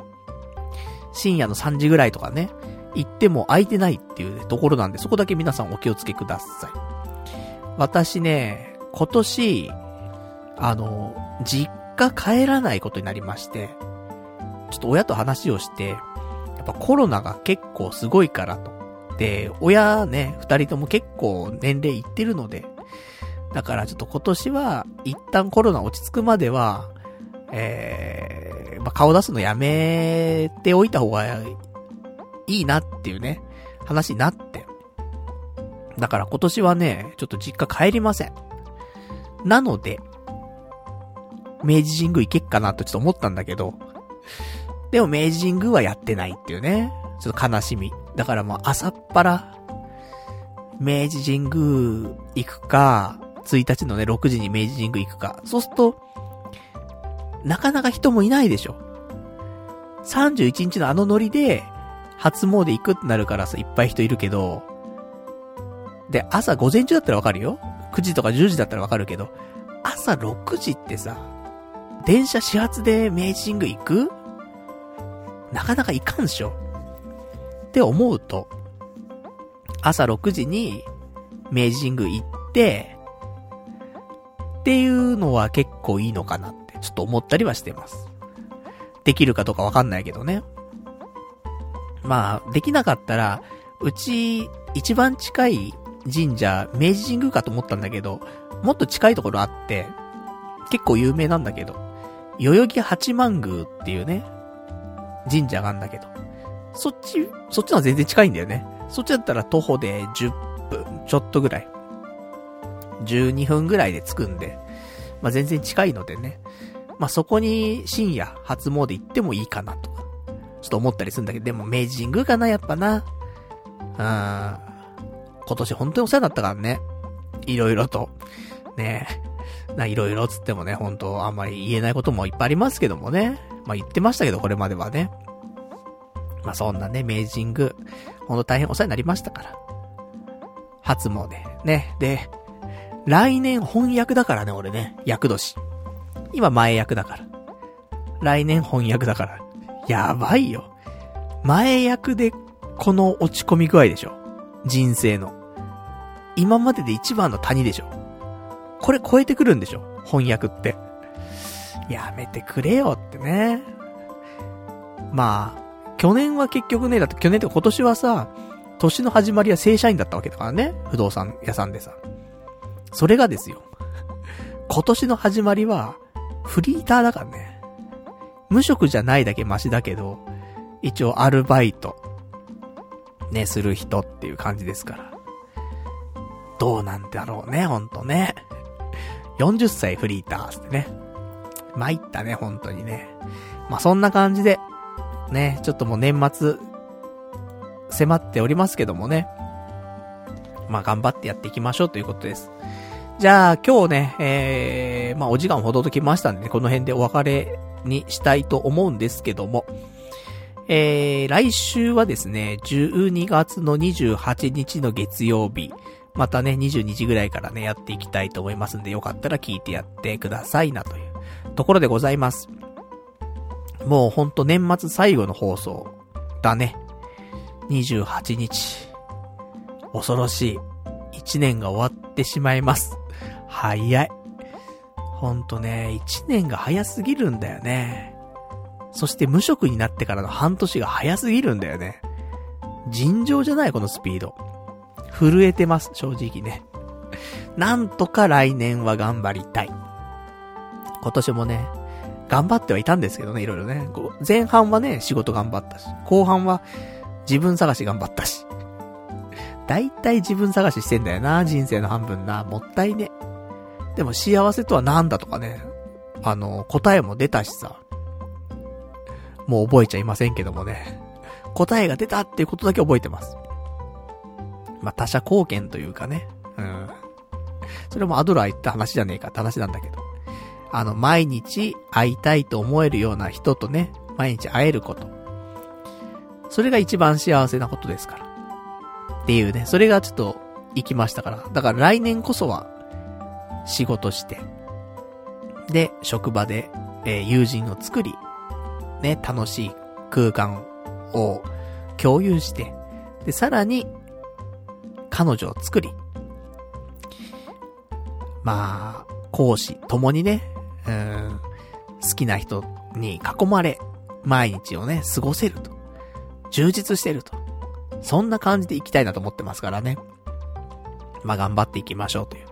深夜の3時ぐらいとかね、行っても空いてないっていうところなんで、そこだけ皆さんお気をつけください。私ね、今年、あの、実家帰らないことになりまして、ちょっと親と話をして、やっぱコロナが結構すごいからと。で、親ね、二人とも結構年齢いってるので、だからちょっと今年は、一旦コロナ落ち着くまでは、えー、まあ、顔出すのやめておいた方がいいなっていうね、話になって。だから今年はね、ちょっと実家帰りません。なので、明治神宮行けっかなとちょっと思ったんだけど、でも明治神宮はやってないっていうね。ちょっと悲しみ。だからもう朝っぱら、明治神宮行くか、1日のね、6時に明治神宮行くか。そうすると、なかなか人もいないでしょ。31日のあのノリで、初詣行くってなるからさ、いっぱい人いるけど、で、朝午前中だったらわかるよ。9時とか10時だったらわかるけど、朝6時ってさ、電車始発で明治神宮行く？なかなか行かんでしょ。って思うと、朝6時に明治神宮行って、っていうのは結構いいのかなってちょっと思ったりはしてます。できるかどうかわかんないけどね。まあ、できなかったら、うち、一番近い神社、明治神宮かと思ったんだけど、もっと近いところあって、結構有名なんだけど、代々木八幡宮っていうね、神社があんだけど、そっち、そっちのは全然近いんだよね。そっちだったら徒歩で10分、ちょっとぐらい。12分ぐらいで着くんで、まあ、全然近いのでね。まあ、そこに深夜初詣行ってもいいかなとか、ちょっと思ったりするんだけど、でも明治神宮かな、やっぱな。うん。今年本当にお世話になったからね。いろいろと。ねえ。な、いろいろつってもね、本当あんまり言えないこともいっぱいありますけどもね。まあ、言ってましたけど、これまではね。まあ、そんなね、明治神宮。ほんと大変お世話になりましたから。初詣。ね。で、来年翻訳だからね、俺ね。役年。今前役だから。来年翻訳だから。やばいよ。前役でこの落ち込み具合でしょ。人生の。今までで一番の谷でしょ。これ超えてくるんでしょ翻訳って。やめてくれよってね。まあ、去年は結局ね、だって去年って今年はさ、年の始まりは正社員だったわけだからね。不動産屋さんでさ。それがですよ。今年の始まりは、フリーターだからね。無職じゃないだけマシだけど、一応アルバイト、ね、する人っていう感じですから。どうなんだろうね、ほんとね。40歳フリーターってね。参ったね、本当にね。まあ、そんな感じで、ね、ちょっともう年末、迫っておりますけどもね。まあ、頑張ってやっていきましょうということです。じゃあ、今日ね、えー、まあ、お時間ほどときましたんで、ね、この辺でお別れにしたいと思うんですけども、えー、来週はですね、12月の28日の月曜日、またね、22時ぐらいからね、やっていきたいと思いますんで、よかったら聞いてやってくださいなというところでございます。もうほんと年末最後の放送だね。28日。恐ろしい。1年が終わってしまいます。早い。ほんとね、1年が早すぎるんだよね。そして無職になってからの半年が早すぎるんだよね。尋常じゃないこのスピード。震えてます、正直ね。なんとか来年は頑張りたい。今年もね、頑張ってはいたんですけどね、いろいろね。前半はね、仕事頑張ったし、後半は自分探し頑張ったし。だいたい自分探ししてんだよな、人生の半分な。もったいね。でも幸せとは何だとかね、あの、答えも出たしさ。もう覚えちゃいませんけどもね。答えが出たっていうことだけ覚えてます。まあ、他者貢献というかね。うん。それもアドラー言った話じゃねえかって話なんだけど。あの、毎日会いたいと思えるような人とね、毎日会えること。それが一番幸せなことですから。っていうね、それがちょっと行きましたから。だから来年こそは、仕事して、で、職場で、えー、友人を作り、ね、楽しい空間を共有して、で、さらに、彼女を作り、まあ、講師、共にね、うん、好きな人に囲まれ、毎日をね、過ごせると。充実してると。そんな感じで行きたいなと思ってますからね。まあ頑張っていきましょうという。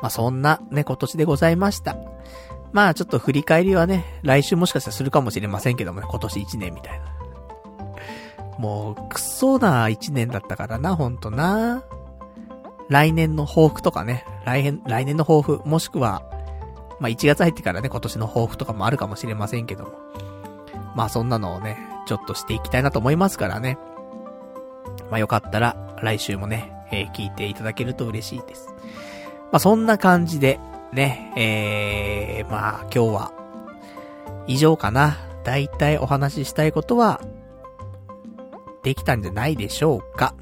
まあそんなね、今年でございました。まあちょっと振り返りはね、来週もしかしたらするかもしれませんけどもね、今年1年みたいな。もう、くそな1年だったからな、ほんとな。来年の抱負とかね、来年、来年の抱負、もしくは、まあ1月入ってからね、今年の抱負とかもあるかもしれませんけども。まあそんなのをね、ちょっとしていきたいなと思いますからね。まあよかったら、来週もね、えー、聞いていただけると嬉しいです。まあそんな感じで、ね、えー、まあ今日は、以上かな。だいたいお話ししたいことは、できたんじゃないでしょうか。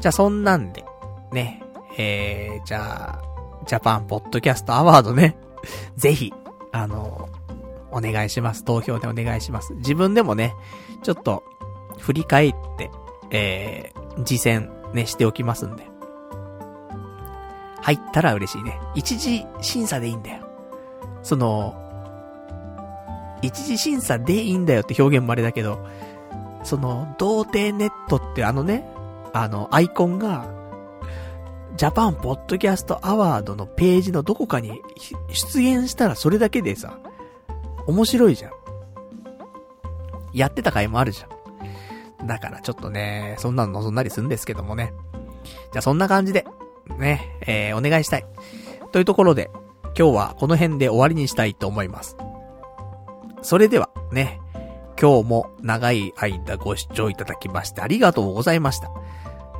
じゃあそんなんで、ね、えー、じゃあ、ジャパンポッドキャストアワードね、ぜひ、あの、お願いします。投票でお願いします。自分でもね、ちょっと、振り返って、えー、次戦ね、しておきますんで。入ったら嬉しいね。一次審査でいいんだよ。その、一次審査でいいんだよって表現もあれだけど、その、童貞ネットってあのね、あの、アイコンが、ジャパンポッドキャストアワードのページのどこかに出現したらそれだけでさ、面白いじゃん。やってた回もあるじゃん。だからちょっとね、そんなの望んだりするんですけどもね。じゃあそんな感じで、ね、えー、お願いしたい。というところで、今日はこの辺で終わりにしたいと思います。それでは、ね、今日も長い間ご視聴いただきましてありがとうございました。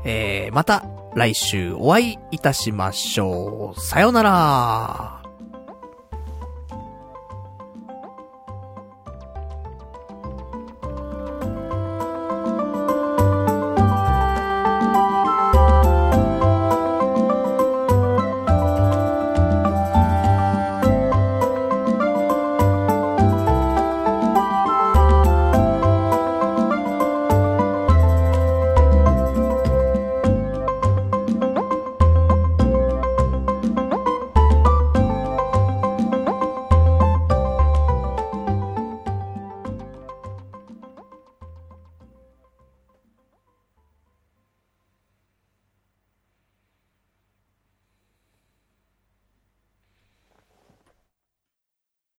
えー、また来週お会いいたしましょう。さよなら